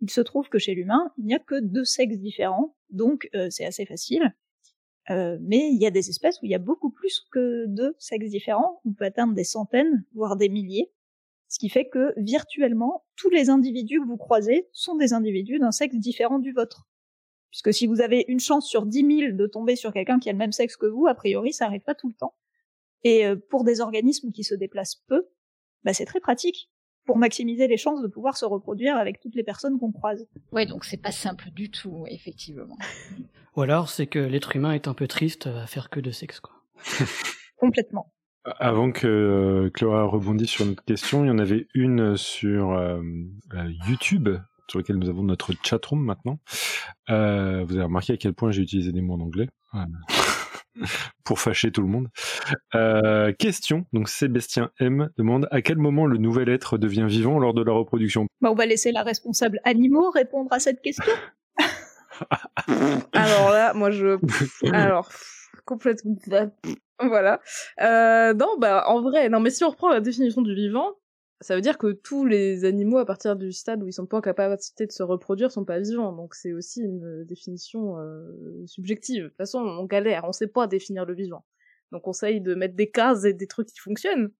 Il se trouve que chez l'humain, il n'y a que deux sexes différents, donc euh, c'est assez facile. Euh, mais il y a des espèces où il y a beaucoup plus que deux sexes différents, on peut atteindre des centaines, voire des milliers, ce qui fait que virtuellement, tous les individus que vous croisez sont des individus d'un sexe différent du vôtre. Puisque si vous avez une chance sur 10 000 de tomber sur quelqu'un qui a le même sexe que vous, a priori, ça arrive pas tout le temps. Et euh, pour des organismes qui se déplacent peu, bah, c'est très pratique pour maximiser les chances de pouvoir se reproduire avec toutes les personnes qu'on croise. Ouais, donc c'est pas simple du tout, effectivement. Ou alors c'est que l'être humain est un peu triste à faire que de sexe, quoi. Complètement. Avant que euh, Clara rebondisse sur notre question, il y en avait une sur euh, YouTube sur lequel nous avons notre chatroom maintenant. Euh, vous avez remarqué à quel point j'ai utilisé des mots en anglais pour fâcher tout le monde. Euh, question, donc Sébastien M demande à quel moment le nouvel être devient vivant lors de la reproduction? Bah, On va laisser la responsable animaux répondre à cette question. Alors là, moi je... Alors, complètement... Voilà. Euh, non, bah en vrai, non mais si on reprend la définition du vivant, ça veut dire que tous les animaux, à partir du stade où ils sont pas en capacité de se reproduire, sont pas vivants. Donc c'est aussi une définition euh, subjective. De toute façon, on galère, on sait pas définir le vivant. Donc on essaye de mettre des cases et des trucs qui fonctionnent.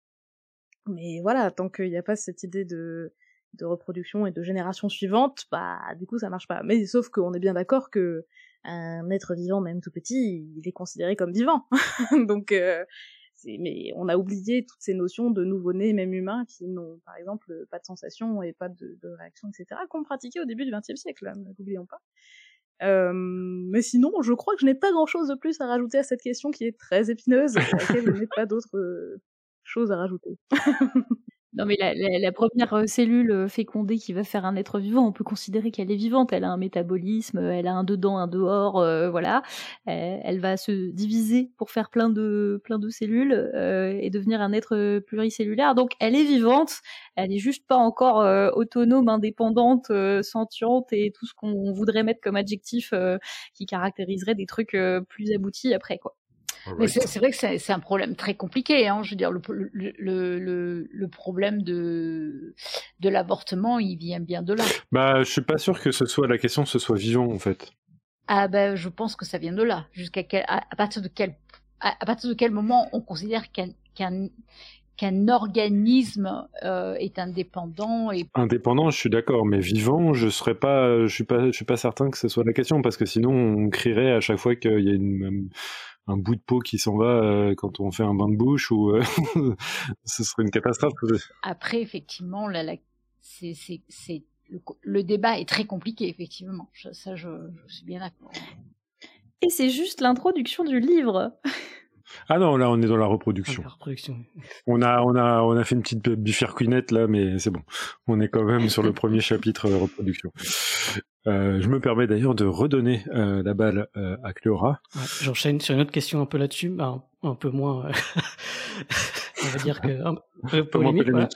Mais voilà, tant qu'il n'y a pas cette idée de, de reproduction et de génération suivante, bah du coup ça marche pas. Mais sauf qu'on est bien d'accord que un être vivant, même tout petit, il est considéré comme vivant. Donc euh, mais on a oublié toutes ces notions de nouveau-nés, même humains, qui n'ont par exemple pas de sensation et pas de, de réaction, etc., qu'on pratiquait au début du XXe siècle, n'oublions pas. Euh, mais sinon, je crois que je n'ai pas grand-chose de plus à rajouter à cette question qui est très épineuse, à laquelle je n'ai pas d'autres euh, choses à rajouter. Non, mais la, la, la, première euh, cellule euh, fécondée qui va faire un être vivant, on peut considérer qu'elle est vivante. Elle a un métabolisme, elle a un dedans, un dehors, euh, voilà. Elle va se diviser pour faire plein de plein de cellules euh, et devenir un être pluricellulaire. Donc, elle est vivante. Elle est juste pas encore autonome, indépendante, sentiente et tout ce qu'on voudrait mettre comme adjectif qui caractériserait des trucs plus aboutis après, quoi. Mais c'est vrai que c'est un problème très compliqué. Hein. Je veux dire, le, le, le, le problème de, de l'avortement, il vient bien de là. Bah, je suis pas sûr que ce soit la question, que ce soit vivant en fait. Ah ben, je pense que ça vient de là. Jusqu'à quel, à, partir de quel, à, partir de quel moment on considère qu'un qu'un qu'un organisme euh, est indépendant et indépendant, je suis d'accord, mais vivant, je serais pas, je suis pas, je suis pas certain que ce soit la question parce que sinon on crierait à chaque fois qu'il y a une un bout de peau qui s'en va euh, quand on fait un bain de bouche ou euh, ce serait une catastrophe. Après, effectivement, là, c'est, c'est, le, le, débat est très compliqué, effectivement. Je, ça, je, je suis bien d'accord. Et c'est juste l'introduction du livre. Ah non, là on est dans la reproduction. La reproduction. On a on a on a fait une petite bifurquinette là, mais c'est bon. On est quand même sur le premier chapitre de reproduction. Euh, je me permets d'ailleurs de redonner euh, la balle euh, à Cléora. Ouais, J'enchaîne sur une autre question un peu là-dessus, bah, un, un, peu moins, euh, on va dire que un peu polémique. Voilà.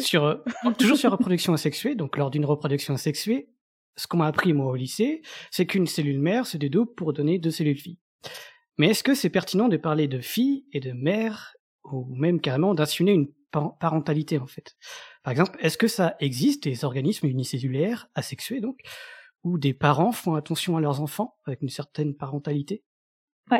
sur, euh, toujours sur reproduction asexuée, donc lors d'une reproduction asexuée, ce qu'on m'a appris moi au lycée, c'est qu'une cellule mère se dédouble pour donner deux cellules filles. Mais est-ce que c'est pertinent de parler de fille et de mère, ou même carrément d'assumer une parentalité en fait? Par exemple, est-ce que ça existe des organismes unicellulaires, asexués donc, où des parents font attention à leurs enfants avec une certaine parentalité?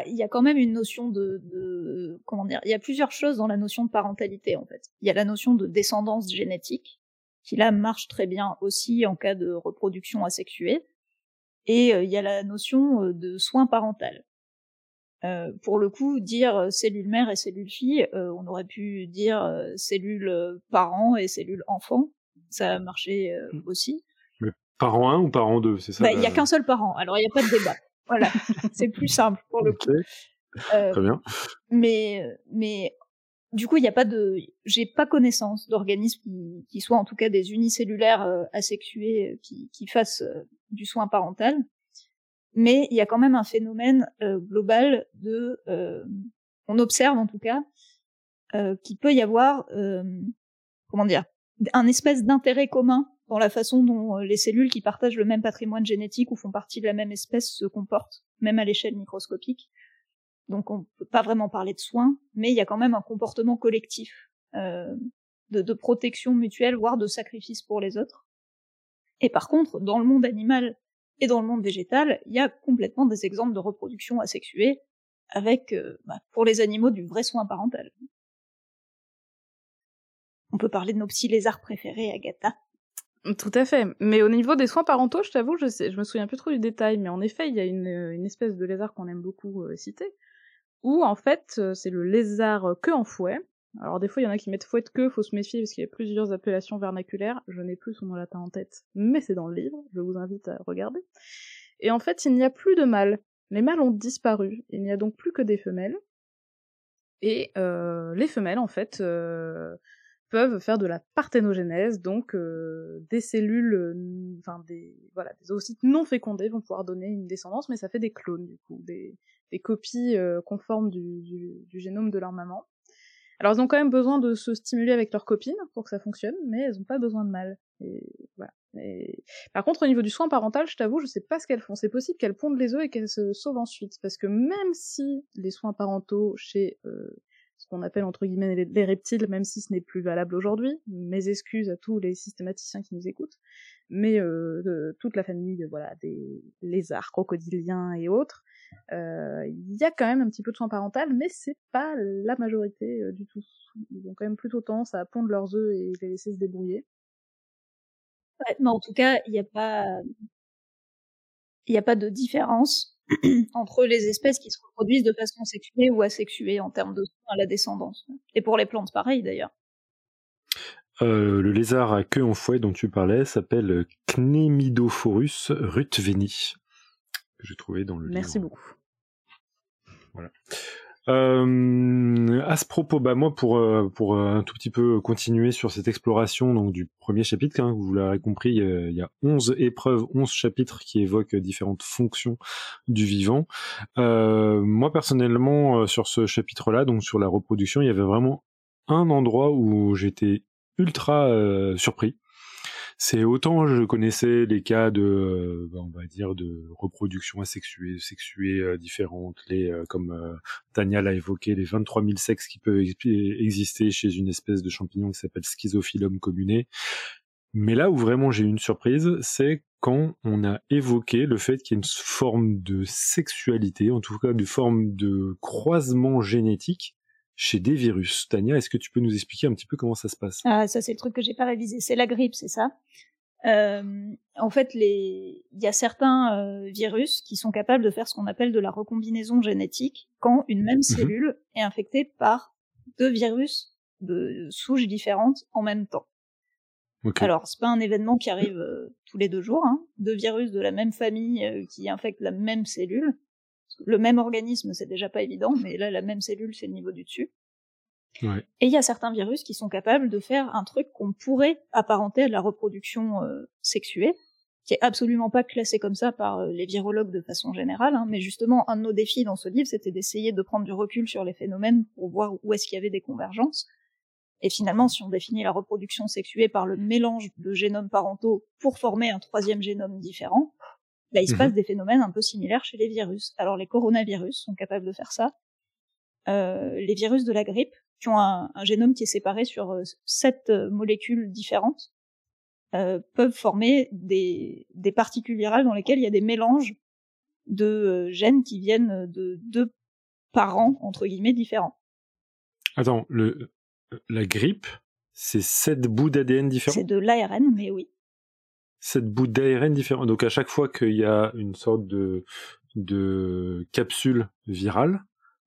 Il y a quand même une notion de, comment dire, il y a plusieurs choses dans la notion de parentalité en fait. Il y a la notion de descendance génétique, qui là marche très bien aussi en cas de reproduction asexuée. Et il y a la notion de soin parental. Euh, pour le coup, dire cellule mère et cellule fille, euh, on aurait pu dire euh, cellule parent et cellule enfant. Ça a marché mmh. aussi. Mais parent 1 ou parent 2, c'est ça bah, Il n'y a qu'un seul parent, alors il n'y a pas de débat. voilà, c'est plus simple pour le coup. Très bien. Mais, mais du coup, il n'y a pas de, j'ai pas connaissance d'organismes qui, qui, soient en tout cas des unicellulaires asexués qui, qui fassent du soin parental mais il y a quand même un phénomène euh, global de, euh, on observe en tout cas, euh, qu'il peut y avoir, euh, comment dire, un espèce d'intérêt commun dans la façon dont les cellules qui partagent le même patrimoine génétique ou font partie de la même espèce se comportent, même à l'échelle microscopique. Donc on peut pas vraiment parler de soins, mais il y a quand même un comportement collectif de, de protection mutuelle, voire de sacrifice pour les autres. Et par contre, dans le monde animal, et dans le monde végétal, il y a complètement des exemples de reproduction asexuée, avec, euh, bah, pour les animaux, du vrai soin parental. On peut parler de nos petits lézards préférés, Agatha. Tout à fait. Mais au niveau des soins parentaux, je t'avoue, je, me souviens plus trop du détail, mais en effet, il y a une, une espèce de lézard qu'on aime beaucoup euh, citer, où en fait, euh, c'est le lézard queue en fouet, alors des fois, il y en a qui mettent fouet de queue, faut se méfier parce qu'il y a plusieurs appellations vernaculaires. Je n'ai plus son nom latin en tête, mais c'est dans le livre, je vous invite à regarder. Et en fait, il n'y a plus de mâles. Les mâles ont disparu, il n'y a donc plus que des femelles. Et euh, les femelles, en fait, euh, peuvent faire de la parthénogénèse, donc euh, des cellules, enfin des voilà, des ovocytes non fécondés vont pouvoir donner une descendance, mais ça fait des clones du coup, des, copies conformes du génome de leur maman. Alors elles ont quand même besoin de se stimuler avec leurs copines pour que ça fonctionne, mais elles n'ont pas besoin de mâles. Et voilà. Par contre, au niveau du soin parental, je t'avoue, je sais pas ce qu'elles font. C'est possible qu'elles pondent les œufs et qu'elles se sauvent ensuite, parce que même si les soins parentaux chez euh, ce qu'on appelle entre guillemets les, reptiles, même si ce n'est plus valable aujourd'hui, mes excuses à tous les systématiciens qui nous écoutent, mais euh, toute la famille, voilà, des lézards, crocodiliens et autres, il y a quand même un petit peu de soin parental, mais c'est pas la majorité euh, du tout. Ils ont quand même plutôt tendance à pondre leurs œufs et les laisser se débrouiller. Ouais, mais en tout cas, il n'y a pas, il n'y a pas de différence entre les espèces qui se reproduisent de façon sexuée ou asexuée en termes de soins à la descendance. Et pour les plantes, pareil d'ailleurs. Euh, le lézard à queue en fouet dont tu parlais s'appelle Cnemidophorus rutveni que j'ai trouvé dans le Merci beaucoup. Voilà. Euh, à ce propos, bah moi pour euh, pour euh, un tout petit peu continuer sur cette exploration donc du premier chapitre, hein, vous l'avez compris, il y a 11 épreuves, 11 chapitres qui évoquent différentes fonctions du vivant. moi personnellement sur ce chapitre-là, donc sur la reproduction, il y avait vraiment un endroit où j'étais ultra surpris c'est autant je connaissais les cas de, euh, on va dire, de reproduction asexuée, sexuée euh, différentes, les, euh, comme Tania l'a évoqué, les 23 000 sexes qui peuvent exister chez une espèce de champignon qui s'appelle Schizophyllum communé. Mais là où vraiment j'ai eu une surprise, c'est quand on a évoqué le fait qu'il y a une forme de sexualité, en tout cas une forme de croisement génétique chez des virus. Tania, est-ce que tu peux nous expliquer un petit peu comment ça se passe? Ah, ça c'est le truc que j'ai pas révisé, c'est la grippe, c'est ça? Euh, en fait, les... il y a certains euh, virus qui sont capables de faire ce qu'on appelle de la recombinaison génétique quand une même mhm. cellule est infectée par deux virus de souches différentes en même temps. Okay. Alors, c'est pas un événement qui arrive euh, tous les deux jours. Hein. Deux virus de la même famille qui infectent la même cellule, le même organisme, c'est déjà pas évident, mais là, la même cellule, c'est le niveau du dessus. Ouais. Et il y a certains virus qui sont capables de faire un truc qu'on pourrait apparenter à de la reproduction euh, sexuée, qui est absolument pas classé comme ça par euh, les virologues de façon générale, hein, mais justement, un de nos défis dans ce livre, c'était d'essayer de prendre du recul sur les phénomènes pour voir où est-ce qu'il y avait des convergences. Et finalement, si on définit la reproduction sexuée par le mélange de génomes parentaux pour former un troisième génome différent, bah, il se passe mhm. des phénomènes un peu similaires chez les virus. Alors les coronavirus sont capables de faire ça. Euh, les virus de la grippe, qui ont un, génome qui est séparé sur euh, sept euh, molécules différentes, peuvent former des, des particules virales dans lesquelles il y a des mélanges de gènes qui viennent de deux parents, entre guillemets, différents. Attends, le, la grippe, C'est sept bouts d'ADN différents? C'est de l'ARN, mais oui. Sept bouts d'ARN différents. Donc à chaque fois qu'il y a une sorte de, de capsule virale,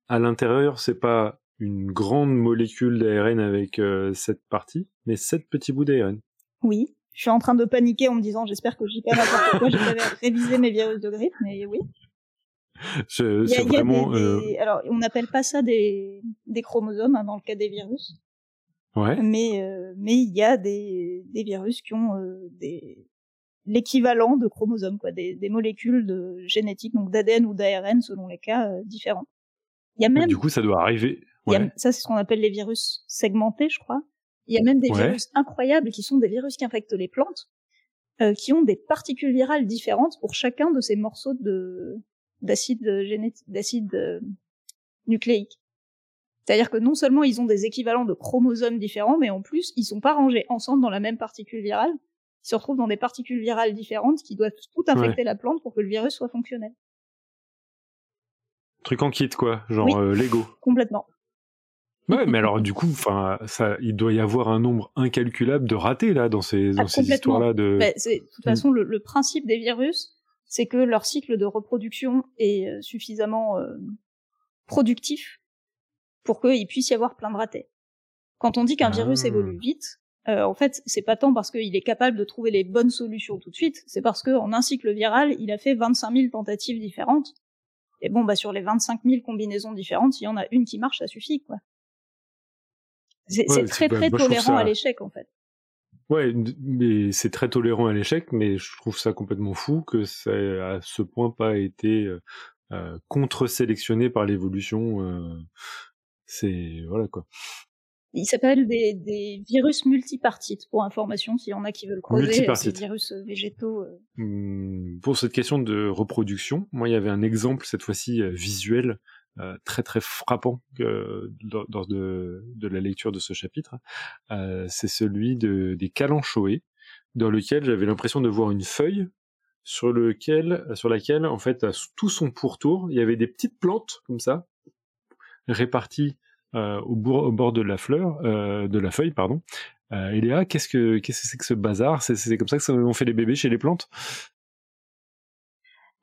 à l'intérieur, c'est pas une grande molécule d'ARN avec euh, cette partie, mais sept petits bouts d'ARN. Oui. Je suis en train de paniquer en me disant j'espère que j'y pas n'importe quoi, j'ai pas révisé mes virus de grippe, mais oui. C'est vraiment. Des, euh, des... Alors, on n'appelle pas ça des, des chromosomes hein, dans le cas des virus. Ouais. Mais euh, mais il y a des, des virus qui ont euh, des l'équivalent de chromosomes, quoi, des, des molécules de génétique, donc d'ADN ou d'ARN selon les cas euh, différents. Il y a même. Du coup, ça doit arriver. Ouais. a- ça, c'est ce qu'on appelle les virus segmentés, je crois. Il y a même des Ouais. virus incroyables qui sont des virus qui infectent les plantes, euh, qui ont des particules virales différentes pour chacun de ces morceaux de d'acide génétique, d'acide euh, nucléique. C'est-à-dire que non seulement ils ont des équivalents de chromosomes différents, mais en plus ils sont pas rangés ensemble dans la même particule virale. Ils se retrouvent dans des particules virales différentes qui doivent tout infecter la plante pour que le virus soit fonctionnel. Truc en kit, quoi. Genre Oui. euh, Lego. Complètement. Ouais, mais alors du coup, enfin, ça, il doit y avoir un nombre incalculable de ratés là dans ces, dans Ah, ces histoires-là de. Bah, de toute Mm. façon, le, le principe des virus, c'est que leur cycle de reproduction est euh, suffisamment euh, productif pour qu'il puisse y avoir plein de ratés. Quand on dit qu'un virus Ah. évolue vite, euh, en fait, c'est pas tant parce qu'il est capable de trouver les bonnes solutions tout de suite, c'est parce qu'en un cycle viral, il a fait 25 000 tentatives différentes. Et bon, bah sur les 25 000 combinaisons différentes, s'il y en a une qui marche, ça suffit, quoi. C'est Ouais, très très tolérant ça- à l'échec, en fait. Ouais, mais c'est très tolérant à l'échec, mais je trouve ça complètement fou que ça ait à ce point pas été euh, euh, contre-sélectionné par l'évolution. euh, c'est voilà quoi. Il s'appelle des, des virus multipartites, pour information, s'il y en a qui veulent creuser. Multipartites. Ces virus euh, végétaux. euh. Hum, Pour cette question de reproduction, moi il y avait un exemple cette fois-ci euh, visuel euh, très très frappant euh, dans, de, de la lecture de ce chapitre. Euh, c'est celui de, des calanchoés, dans lequel j'avais l'impression de voir une feuille sur lequel, sur laquelle en fait à tout son pourtour il y avait des petites plantes comme ça réparties euh, au, bourg- au bord de la fleur, euh, de la feuille pardon. Euh, et Léa, qu'est-ce que qu'est-ce que c'est que ce bazar? C'est c'est comme ça que ça- on fait les bébés chez les plantes?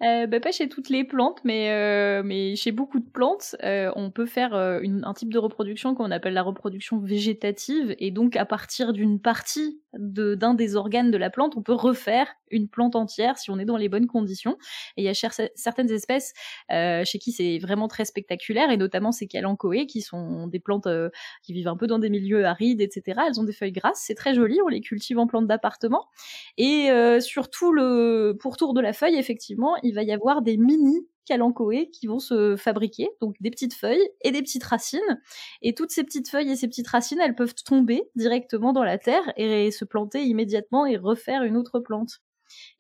Euh, bah, pas chez toutes les plantes, mais, euh, mais chez beaucoup de plantes, euh, on peut faire euh, une- un type de reproduction qu'on appelle la reproduction végétative, et donc à partir d'une partie de- d'un des organes de la plante, on peut refaire une plante entière si on est dans les bonnes conditions. Et il y a certaines espèces euh, chez qui c'est vraiment très spectaculaire, et notamment ces calanchoées, qui sont des plantes euh, qui vivent un peu dans des milieux arides, etc. Elles ont des feuilles grasses, c'est très joli, on les cultive en plantes d'appartement. Et euh, sur tout le pourtour de la feuille, effectivement, va y avoir des mini calanchoées qui vont se fabriquer, donc des petites feuilles et des petites racines. Et toutes ces petites feuilles et ces petites racines, elles peuvent tomber directement dans la terre et se planter immédiatement et refaire une autre plante.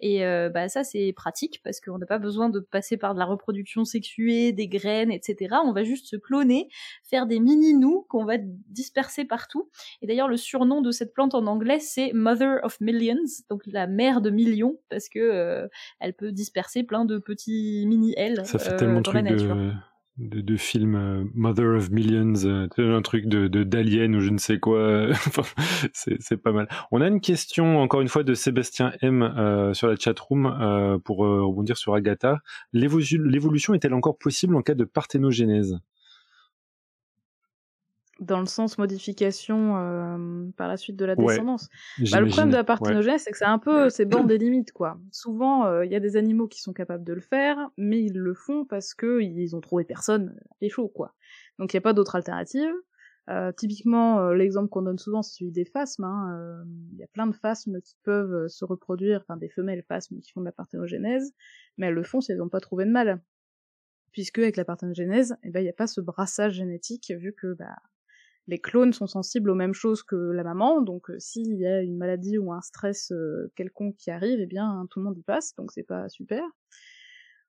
Et euh, bah ça c'est pratique parce qu'on n'a pas besoin de passer par de la reproduction sexuée, des graines, etc. On va juste se cloner, faire des mini nous qu'on va disperser partout. Et d'ailleurs le surnom de cette plante en anglais c'est Mother of Millions, donc la mère de millions parce que euh, elle peut disperser plein de petits mini ailes Ça fait euh, tellement dans la nature. de, de, de film euh, Mother of Millions, euh, un truc de d'alien ou je ne sais quoi. C'est pas mal. On a une question encore une fois de Sébastien M euh, sur la chatroom euh, pour rebondir sur Agatha. L'évo- L'évolution est-elle encore possible en cas de parthénogénèse Dans le sens modification euh, par la suite de la Ouais, descendance. Bah, le problème de la Ouais. parthénogènèse, c'est que c'est un peu, c'est bord des limites, quoi. Souvent, euh, il y a des animaux qui sont capables de le faire, mais ils le font parce que ils ont trouvé personne et chaud, quoi. Donc il n'y a pas d'autre alternative. Euh, typiquement, euh, l'exemple qu'on donne souvent, c'est celui des phasmes. hein. Euh, Il y a plein de phasmes qui peuvent se reproduire, enfin des femelles phasmes qui font de la parthénogénèse, mais elles le font si elles n'ont pas trouvé de mâle. Puisque avec la parthénogénèse, eh ben, il n'y a pas ce brassage génétique, vu que bah, les clones sont sensibles aux mêmes choses que la maman, donc euh, s'il y a une maladie ou un stress euh, quelconque qui arrive, eh bien tout le monde y passe, donc c'est pas super.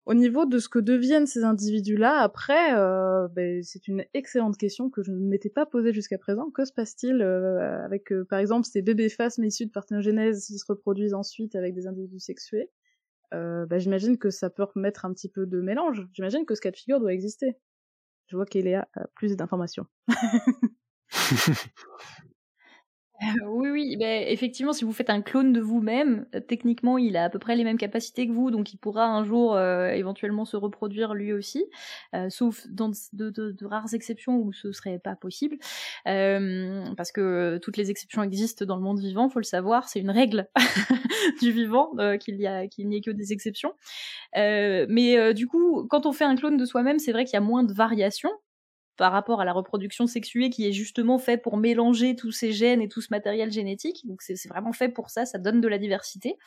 Au niveau de ce que deviennent ces individus-là, après, euh, ben, c'est une excellente question que je ne m'étais pas posée jusqu'à présent. Que se passe-t-il avec, par exemple, ces bébés phasmes issus de parthénogénèse s'ils se reproduisent ensuite avec des individus sexués? Bah, J'imagine que ça peut remettre un petit peu de mélange. J'imagine que ce cas de figure doit exister. Je vois qu'Eléa a plus d'informations. oui, oui, ben, effectivement, si vous faites un clone de vous-même, euh, techniquement, il a à peu près les mêmes capacités que vous, donc il pourra un jour euh, éventuellement se reproduire lui aussi, euh, sauf dans de, rares exceptions où ce serait pas possible, parce que toutes les exceptions existent dans le monde vivant, faut le savoir, c'est une règle du vivant qu'il y a qu'il n'y ait que des exceptions. mais du coup, quand on fait un clone de soi-même, c'est vrai qu'il y a moins de variations par rapport à la reproduction sexuée qui est justement fait pour mélanger tous ces gènes et tout ce matériel génétique. Donc c'est vraiment fait pour ça, ça donne de la diversité.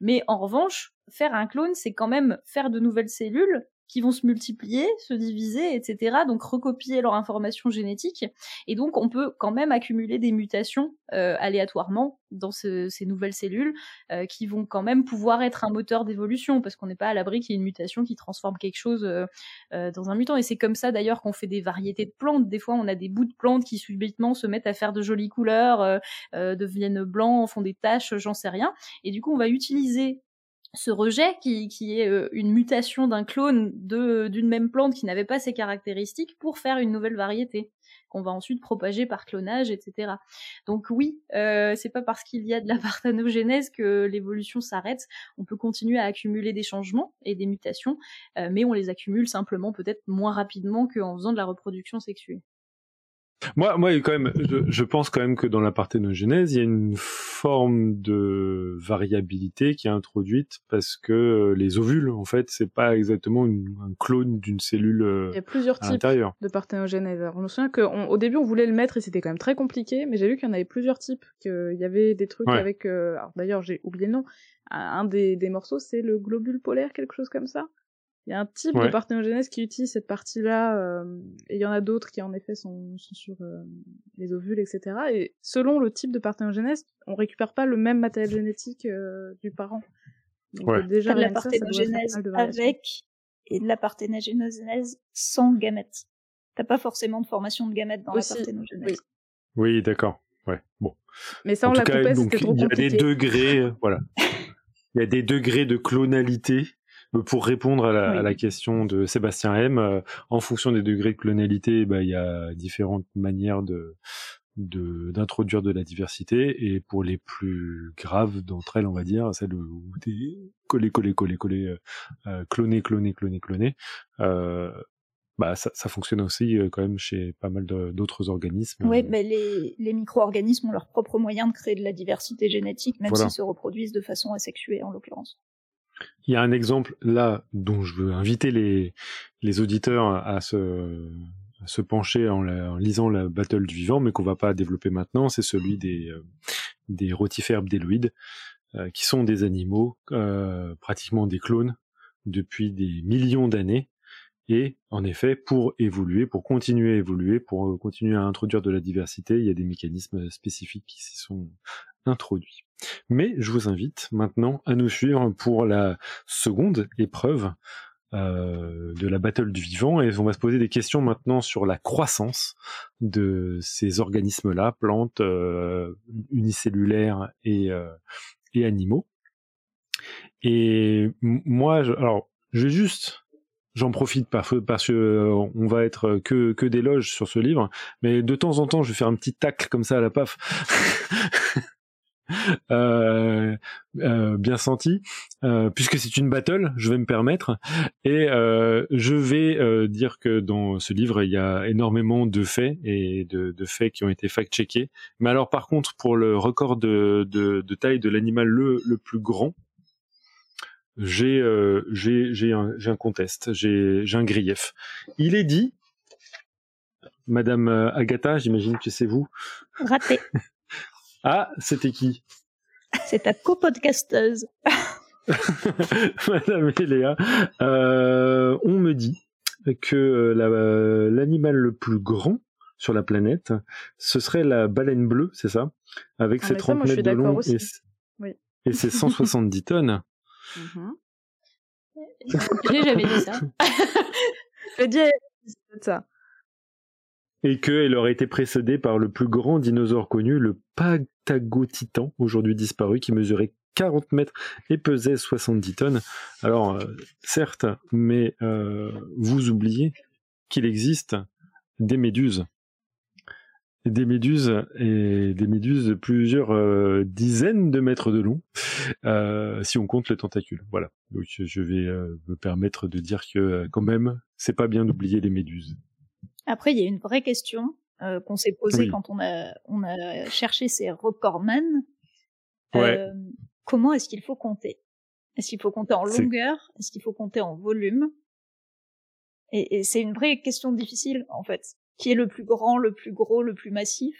Mais en revanche, faire un clone, c'est quand même faire de nouvelles cellules qui vont se multiplier, se diviser, etc. Donc recopier leur information génétique. Et donc on peut quand même accumuler des mutations euh, aléatoirement dans ce, ces nouvelles cellules euh, qui vont quand même pouvoir être un moteur d'évolution parce qu'on n'est pas à l'abri qu'il y ait une mutation qui transforme quelque chose euh, dans un mutant. Et c'est comme ça d'ailleurs qu'on fait des variétés de plantes. Des fois on a des bouts de plantes qui subitement se mettent à faire de jolies couleurs, deviennent blancs, font des taches, j'en sais rien. Et du coup on va utiliser ce rejet qui, est euh, une mutation d'un clone d'une même plante qui n'avait pas ces caractéristiques pour faire une nouvelle variété qu'on va ensuite propager par clonage, etc. Donc oui, euh, c'est pas parce qu'il y a de la parthenogénèse que l'évolution s'arrête. On peut continuer à accumuler des changements et des mutations, euh, mais on les accumule simplement peut-être moins rapidement qu'en faisant de la reproduction sexuée. Moi, moi, quand même, je, je, pense quand même que dans la parthénogenèse, il y a une forme de variabilité qui est introduite parce que les ovules, en fait, c'est pas exactement une, un clone d'une cellule euh, Il y a plusieurs types de parthénogenèse. Alors, je me souviens qu'au début, on voulait le mettre et c'était quand même très compliqué, mais j'ai vu qu'il y en avait plusieurs types, qu'il y avait des trucs ouais. avec... Euh... D'ailleurs, j'ai oublié le nom. Un des, des morceaux, c'est le globule polaire, quelque chose comme ça. Il y a un type ouais. de parthénogenèse qui utilise cette partie-là, euh, et il y en a d'autres qui en effet sont, sont sur euh, les ovules, etc. Et selon le type de parthénogenèse, on récupère pas le même matériel génétique euh, du parent. Donc, ouais. déjà de la parthénogenèse avec et de la parthénogenèse sans gamètes. T'as pas forcément de formation de gamètes dans Aussi, la parthénogenèse. Oui, oui d'accord. Ouais, bon. Mais ça, on l'a coupé, c'était trop Il y a des degrés, voilà. Il y a des degrés de clonalité pour répondre à la, oui. à la, question de Sébastien M, euh, en fonction des degrés de clonalité, bah, il y a différentes manières de d'introduire de, de, la diversité et pour les plus graves d'entre elles on va dire celle où t'es collé collé collé collé euh, cloné cloné cloné cloné euh, bah ça, ça, fonctionne aussi euh, quand même chez pas mal d'autres organismes. Oui, mais les, les micro-organismes ont leur propre moyen de créer de la diversité génétique, même voilà. s'ils se reproduisent de façon asexuée en l'occurrence. Il y a un exemple là dont je veux inviter les, les auditeurs à se, à se pencher en, lisant la Battle du vivant, mais qu'on va pas développer maintenant. C'est celui des, euh, des rotifères bdéloïdes, euh, qui sont des animaux, euh, pratiquement des clones, depuis des millions d'années. Et en effet, pour évoluer, pour continuer à évoluer, pour continuer à introduire de la diversité, il y a des mécanismes spécifiques qui s'y sont introduits. Mais je vous invite maintenant à nous suivre pour la seconde épreuve euh, de la battle du vivant et on va se poser des questions maintenant sur la croissance de ces organismes-là, plantes, euh, unicellulaires et, euh, animaux. Et moi, je, alors, je vais juste J'en profite parce, que on va être que que d'éloges sur ce livre, mais de temps en temps, je vais faire un petit tacle comme ça à la paf. Euh, euh, bien senti, euh, puisque c'est une battle, je vais me permettre, et je vais dire que dans ce livre il y a énormément de faits et de, de faits qui ont été fact-checkés. Mais alors par contre pour le record de, de, de taille de l'animal le, le plus grand, j'ai un, un conteste, j'ai j'ai un grief. Il est dit, Madame Agatha, j'imagine que c'est vous. Raté. Ah, c'était qui? C'est ta copodcasteuse. Madame Eléa, euh, on me dit que l'animal le plus grand sur la planète, ce serait la baleine bleue, c'est ça? Avec ah, ses 30 mètres de long et, oui. et ses 170 tonnes. Mm -hmm. Je n'ai jamais dit ça. Je dit ça et qu'elle aurait été précédée par le plus grand dinosaure connu, le Patagotitan, aujourd'hui disparu, qui mesurait 40 mètres et pesait 70 tonnes. Alors, euh, certes, mais euh, vous oubliez qu'il existe des méduses. des méduses et des méduses de plusieurs euh, dizaines de mètres de long, euh, si on compte les tentacules. Voilà. Donc je vais me permettre de dire que quand même, c'est pas bien d'oublier les méduses. Après, il y a une vraie question qu'on s'est posée quand on a on a cherché ces recordmen. comment est-ce qu'il faut compter? Est-ce qu'il faut compter en longueur? Est-ce qu'il faut compter en volume? Et c'est une vraie question difficile en fait qui est le plus grand, le plus gros, le plus massif?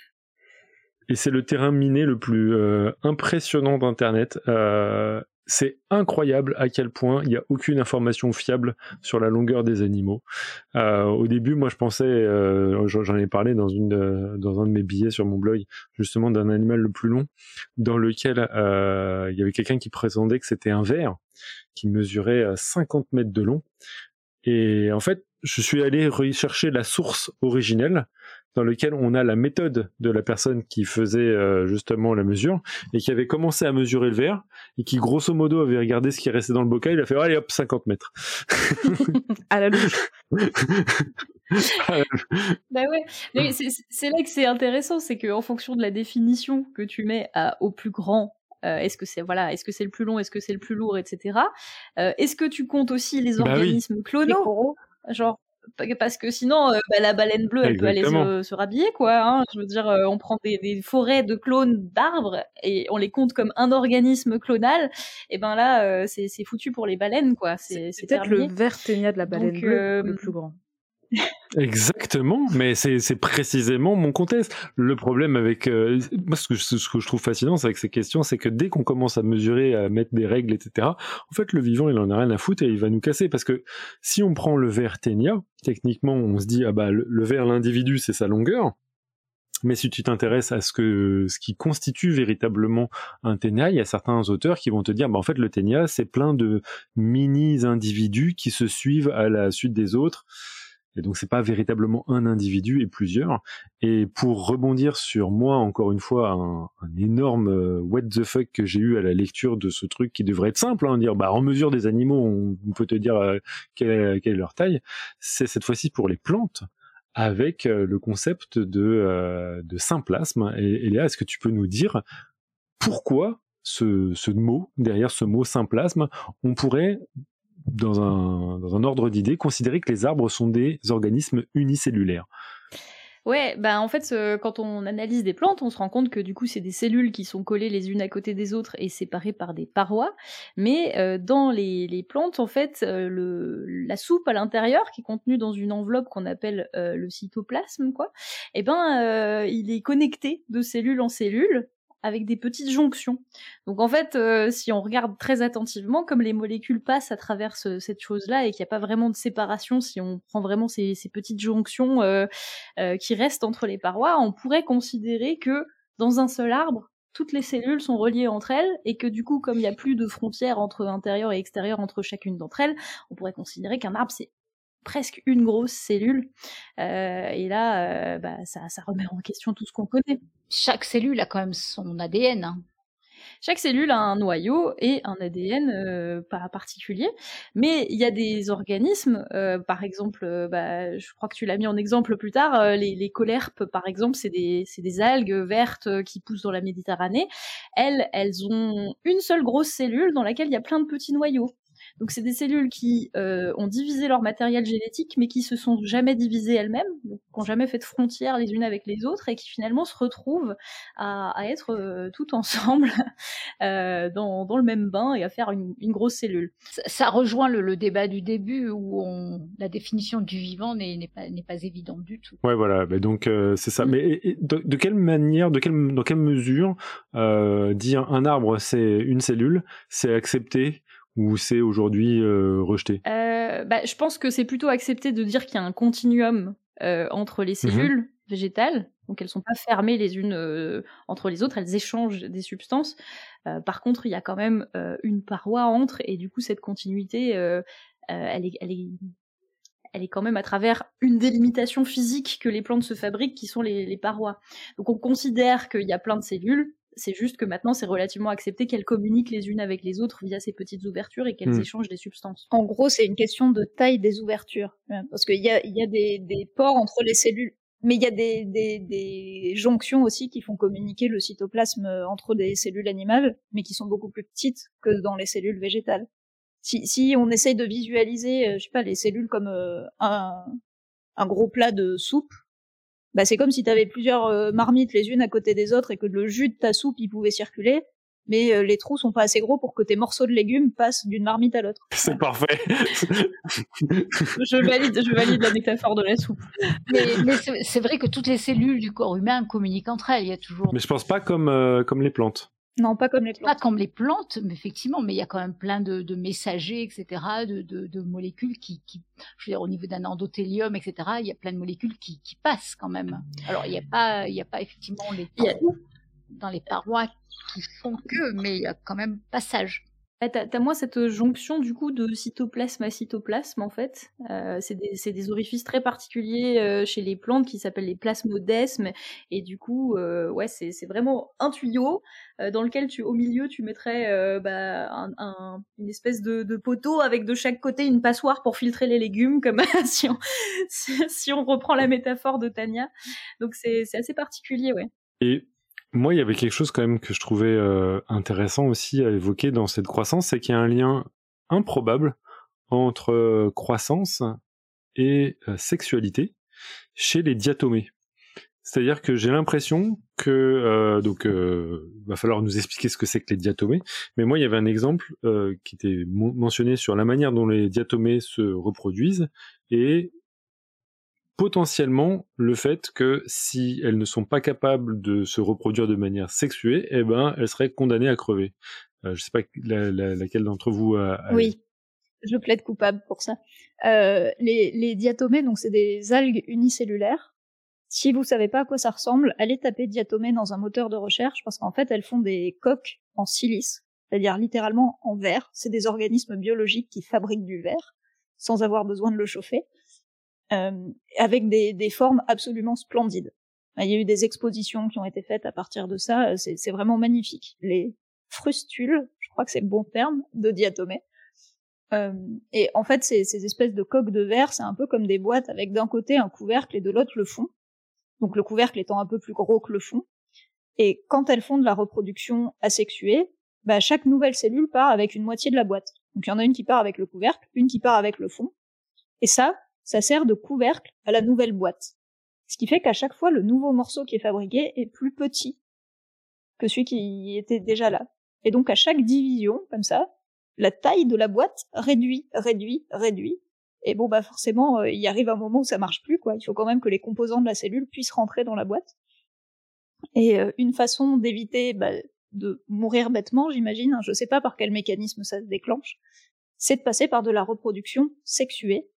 Et c'est le terrain miné le plus euh, impressionnant d'Internet. Euh, c'est incroyable à quel point il n'y a aucune information fiable sur la longueur des animaux. Euh, au début, moi, je pensais, j'en ai parlé dans, une, dans un de mes billets sur mon blog, justement d'un animal le plus long, dans lequel il y avait quelqu'un qui prétendait que c'était un ver qui mesurait 50 mètres de long. Et en fait, je suis allé rechercher la source originelle dans laquelle on a la méthode de la personne qui faisait euh, justement la mesure et qui avait commencé à mesurer le verre et qui grosso modo avait regardé ce qui restait dans le bocal, il a fait allez hop 50 mètres. à la louche. bah ouais, mais c'est là que c'est intéressant, c'est qu'en fonction de la définition que tu mets à, au plus grand euh, est-ce que c'est voilà, est-ce que c'est le plus long, est-ce que c'est le plus lourd, etc. Euh, est-ce que tu comptes aussi les bah organismes clonaux, genre parce que sinon, euh, bah, la baleine bleue, elle peut aller se, rhabiller, quoi. Hein. Je veux dire, on prend des, forêts de clones d'arbres et on les compte comme un organisme clonal. Et ben là, c'est foutu pour les baleines, quoi. C'est peut-être le verténia de la baleine bleue le plus grand. Exactement, mais c'est précisément mon contexte. Le problème avec euh, moi, ce que, je trouve fascinant avec ces questions, c'est que dès qu'on commence à mesurer, à mettre des règles, etc., en fait, le vivant, il en a rien à foutre et il va nous casser. Parce que si on prend le verre ténia, techniquement, on se dit ah bah le, le verre, l'individu, c'est sa longueur. Mais si tu t'intéresses à ce que ce qui constitue véritablement un ténia, il y a certains auteurs qui vont te dire bah en fait le ténia c'est plein de mini individus qui se suivent à la suite des autres et donc c'est pas véritablement un individu et plusieurs. Et pour rebondir sur moi encore une fois un, énorme euh, what the fuck que j'ai eu à la lecture de ce truc qui devrait être simple, hein, dire bah en mesure des animaux on, peut te dire euh, quelle, est leur taille. C'est cette fois-ci pour les plantes avec euh, le concept de, de symplasme. Et, Léa, est-ce que tu peux nous dire pourquoi ce, ce mot, derrière ce mot symplasme, on pourrait dans un, ordre d'idées, considérer que les arbres sont des organismes unicellulaires. Ouais, bah en fait, quand on analyse des plantes, on se rend compte que du coup, c'est des cellules qui sont collées les unes à côté des autres et séparées par des parois. Mais euh, dans les, plantes, en fait, le, la soupe à l'intérieur, qui est contenue dans une enveloppe qu'on appelle le cytoplasme, quoi, eh ben, il est connecté de cellule en cellule avec des petites jonctions. Donc en fait, euh, si on regarde très attentivement, comme les molécules passent à travers cette chose-là et qu'il n'y a pas vraiment de séparation, si on prend vraiment ces, petites jonctions euh, euh, qui restent entre les parois, on pourrait considérer que dans un seul arbre, toutes les cellules sont reliées entre elles et que du coup, comme il n'y a plus de frontières entre intérieur et extérieur entre chacune d'entre elles, on pourrait considérer qu'un arbre c'est presque une grosse cellule. et là, bah, ça, ça remet en question tout ce qu'on connaît chaque cellule a quand même son ADN. Hein. Chaque cellule a un noyau et un ADN euh, pas particulier, mais il y a des organismes, euh, par exemple, euh, bah, je crois que tu l'as mis en exemple plus tard, les, les colerpes, par exemple, c'est des, des, algues vertes qui poussent dans la Méditerranée. Elles, elles ont une seule grosse cellule dans laquelle il y a plein de petits noyaux. Donc c'est des cellules qui euh, ont divisé leur matériel génétique, mais qui se sont jamais divisées elles-mêmes, qui n'ont jamais fait de frontières les unes avec les autres, et qui finalement se retrouvent à, être euh, toutes ensemble euh, dans, le même bain et à faire une, grosse cellule. Ça, rejoint le, débat du début où on, la définition du vivant n'est pas, pas évidente du tout. Ouais, voilà. donc c'est ça. Mm. Mais de, quelle manière, de quelle, dans quelle mesure dire un arbre c'est une cellule, c'est accepté ou c'est aujourd'hui euh, rejeté? Euh, bah, Je pense que c'est plutôt accepté de dire qu'il y a un continuum euh, entre les mhm. cellules végétales, donc elles sont pas fermées les unes entre les autres, elles échangent des substances. par contre, il y a quand même une paroi entre, et du coup, cette continuité, elle est, elle est elle est quand même à travers une délimitation physique que les plantes se fabriquent, qui sont les, les parois. Donc on considère qu'il y a plein de cellules, c'est juste que maintenant, c'est relativement accepté qu'elles communiquent les unes avec les autres via ces petites ouvertures et qu'elles hmm. échangent des substances. En gros, c'est une question de taille des ouvertures. Parce qu'il y a, y a des, des, pores entre les cellules. mais il y a des, des, des, jonctions aussi qui font communiquer le cytoplasme entre des cellules animales, mais qui sont beaucoup plus petites que dans les cellules végétales. Si, si on essaye de visualiser, euh, je sais pas, les cellules comme euh, un, un gros plat de soupe, bah c'est comme si tu avais plusieurs euh, marmites les unes à côté des autres et que le jus de ta soupe il pouvait circuler mais euh, les trous sont pas assez gros pour que tes morceaux de légumes passent d'une marmite à l'autre. C'est parfait. je valide, je valide la métaphore de la soupe. Mais, c'est vrai que toutes les cellules du corps humain communiquent entre elles. Il y a toujours. Mais je pense pas comme euh, comme les plantes. Non, pas comme les plantes. Pas comme les plantes, mais effectivement, mais il y a quand même plein de, de messagers, etc., de, de, de molécules qui, qui, je veux dire, au niveau d'un endothélium, etc., il y a plein de molécules qui, qui passent quand même. Alors, il n'y a pas, il y a pas effectivement les dans les parois qui font que, mais il y a quand même passage. T'as as moins cette jonction du coup de cytoplasme à cytoplasme en fait. Euh, c'est des, des, orifices très particuliers euh, chez les plantes qui s'appellent les plasmodesmes et du coup euh, ouais c'est vraiment un tuyau euh, dans lequel tu au milieu tu mettrais euh, bah, un, un, une espèce de, de, poteau avec de chaque côté une passoire pour filtrer les légumes comme si on si, on reprend la métaphore de Tania. Donc c'est assez particulier ouais. Et moi, il y avait quelque chose quand même que je trouvais euh, intéressant aussi à évoquer dans cette croissance, c'est qu'il y a un lien improbable entre euh, croissance et euh, sexualité chez les diatomées. C'est-à-dire que j'ai l'impression que donc va falloir nous expliquer ce que c'est que les diatomées. Mais moi, il y avait un exemple qui était mentionné sur la manière dont les diatomées se reproduisent et potentiellement le fait que si elles ne sont pas capables de se reproduire de manière sexuée, eh ben elles seraient condamnées à crever. Euh, je sais pas laquelle d'entre vous a, Oui, je plaide coupable pour ça. Euh, les, diatomées, donc c'est des algues unicellulaires. Si vous savez pas à quoi ça ressemble, allez taper diatomées dans un moteur de recherche parce qu'en fait elles font des coques en silice, c'est-à-dire littéralement en verre. C'est des organismes biologiques qui fabriquent du verre sans avoir besoin de le chauffer. Euh, avec des, des, formes absolument splendides. Il y a eu des expositions qui ont été faites à partir de ça, euh, c'est vraiment magnifique. Les frustules, je crois que c'est le bon terme, de diatomée. Euh, et en fait, ces, ces, espèces de coques de verre, c'est un peu comme des boîtes avec d'un côté un couvercle et de l'autre le fond. Donc le couvercle étant un peu plus gros que le fond. Et quand elles font de la reproduction asexuée, bah, chaque nouvelle cellule part avec une moitié de la boîte. Donc il y en a une qui part avec le couvercle, une qui part avec le fond. Et ça, ça sert de couvercle à la nouvelle boîte. Ce qui fait qu'à chaque fois, le nouveau morceau qui est fabriqué est plus petit que celui qui était déjà là. Et donc à chaque division, comme ça, la taille de la boîte réduit, réduit, réduit. Et bon, bah forcément, euh, il arrive un moment où ça marche plus, quoi. Il faut quand même que les composants de la cellule puissent rentrer dans la boîte. Et euh, une façon d'éviter bah, de mourir bêtement, j'imagine, hein, je sais pas par quel mécanisme ça se déclenche, c'est de passer par de la reproduction sexuée,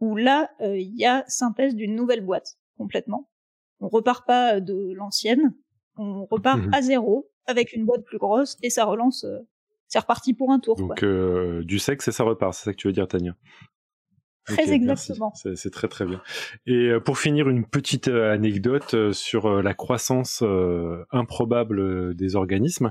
où là, euh, il y a synthèse d'une nouvelle boîte, complètement. On repart pas de l'ancienne, on repart mhm. à zéro, avec une boîte plus grosse, et ça relance, euh, c'est reparti pour un tour. Donc euh, du sexe et ça repart, c'est ça que tu veux dire, Tania? Très exactement. C'est très très bien. Et pour finir, une petite anecdote sur la croissance improbable des organismes.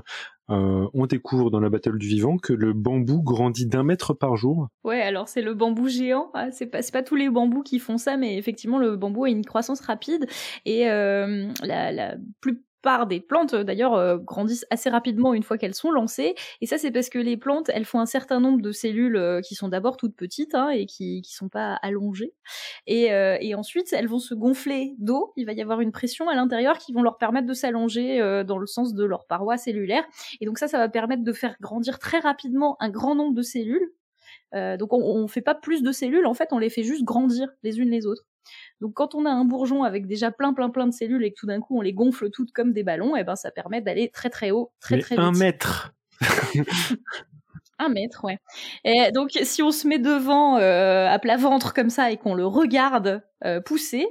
Euh, on découvre dans la Battle du Vivant que le bambou grandit d'un mètre par jour. Ouais, alors c'est le bambou géant. Ah, c'est pas, pas tous les bambous qui font ça, mais effectivement le bambou a une croissance rapide et euh, la, la plus des plantes d'ailleurs euh, grandissent assez rapidement une fois qu'elles sont lancées. Et ça c'est parce que les plantes elles font un certain nombre de cellules euh, qui sont d'abord toutes petites hein, et qui qui sont pas allongées. Et, euh, ensuite elles vont se gonfler d'eau. Il va y avoir une pression à l'intérieur qui vont leur permettre de s'allonger dans le sens de leur paroi cellulaire. Et donc ça ça va permettre de faire grandir très rapidement un grand nombre de cellules. Donc on, on fait pas plus de cellules. En fait on les fait juste grandir les unes les autres donc quand on a un bourgeon avec déjà plein plein plein de cellules et que tout d'un coup on les gonfle toutes comme des ballons, et eh ben ça permet d'aller très très haut, très très vite. Un mètre. un mètre, ouais. Et donc si on se met devant euh, à plat ventre comme ça et qu'on le regarde euh, pousser,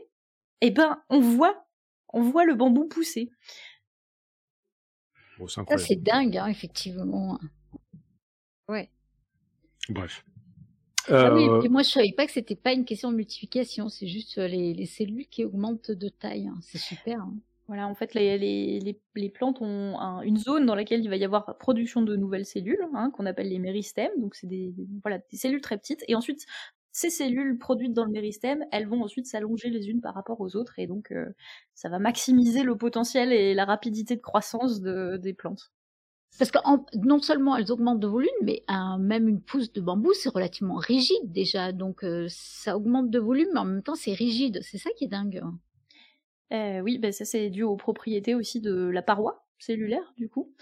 eh ben on voit, on voit le bambou pousser. ça c'est dingue, hein, effectivement. Ouais. Bref. Ah oui, euh, moi je savais pas que c'était pas une question de multiplication, c'est juste euh, les, les, cellules qui augmentent de taille. Hein. C'est super. Hein. Voilà, en fait, les, les, les plantes ont une zone dans laquelle il va y avoir production de nouvelles cellules, hein, qu'on appelle les méristèmes. Donc, c'est des, voilà, des cellules très petites. Et ensuite, ces cellules produites dans le méristème, elles vont ensuite s'allonger les unes par rapport aux autres, et donc euh, ça va maximiser le potentiel et la rapidité de croissance des plantes. Parce que non seulement elles augmentent de volume, mais même une pousse de bambou, c'est relativement rigide déjà. Donc euh, ça augmente de volume, mais en même temps c'est rigide. C'est ça qui est dingue. Euh, oui, ben ça c'est dû aux propriétés aussi de la paroi cellulaire du coup.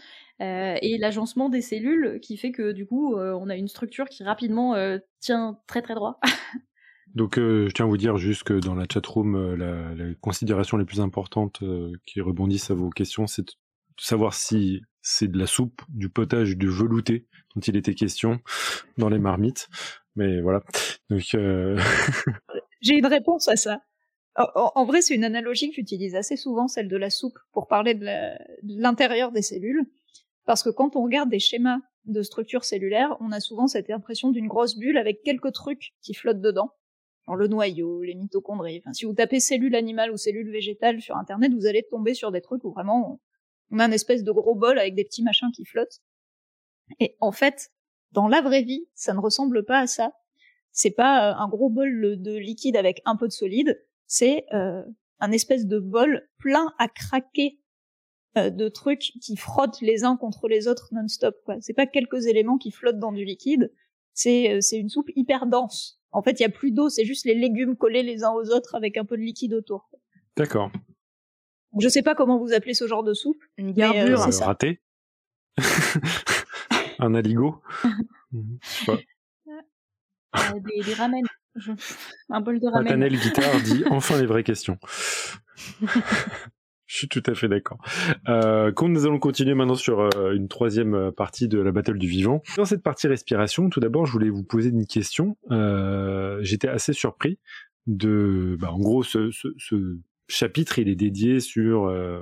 Euh, et l'agencement des cellules qui fait que du coup on a une structure qui rapidement tient très très droit. Donc je tiens à vous dire juste que dans la chatroom, la, la considération les plus importantes qui rebondissent à vos questions, c'est de savoir si c'est de la soupe, du potage, du velouté dont il était question dans les marmites. Mais voilà. Donc, euh... J'ai une réponse à ça. En, vrai, c'est une analogie que j'utilise assez souvent, celle de la soupe, pour parler de l'intérieur des cellules. Parce que quand on regarde des schémas de structure cellulaire, on a souvent cette impression d'une grosse bulle avec quelques trucs qui flottent dedans. Le noyau, les mitochondries. Enfin, si vous tapez cellule animale ou cellule végétale sur Internet, vous allez tomber sur des trucs où vraiment on a une espèce de gros bol avec des petits machins qui flottent. Et en fait, dans la vraie vie, ça ne ressemble pas à ça. C'est pas euh, un gros bol de liquide avec un peu de solide, c'est euh, un espèce de bol plein à craquer euh, de trucs qui frottent les uns contre les autres non-stop. Quoi. C'est pas quelques éléments qui flottent dans du liquide, c'est une soupe hyper dense. En fait, il y a plus d'eau, c'est juste les légumes collés les uns aux autres avec un peu de liquide autour. D'accord. Je sais pas comment vous appelez ce genre de soupe. Une garbure. Euh, ça. raté. un aligot. Mhm. Euh, des, des, ramen. Un bol de ramen. Nathaniel Guitare dit enfin les vraies questions. Je suis tout à fait d'accord. Euh, nous allons continuer maintenant sur euh, une troisième partie de la battle du vivant. Dans cette partie respiration, tout d'abord, je voulais vous poser une question. Euh, J'étais assez surpris de, bah, en gros, ce, ce, ce, chapitre, il est dédié sur euh,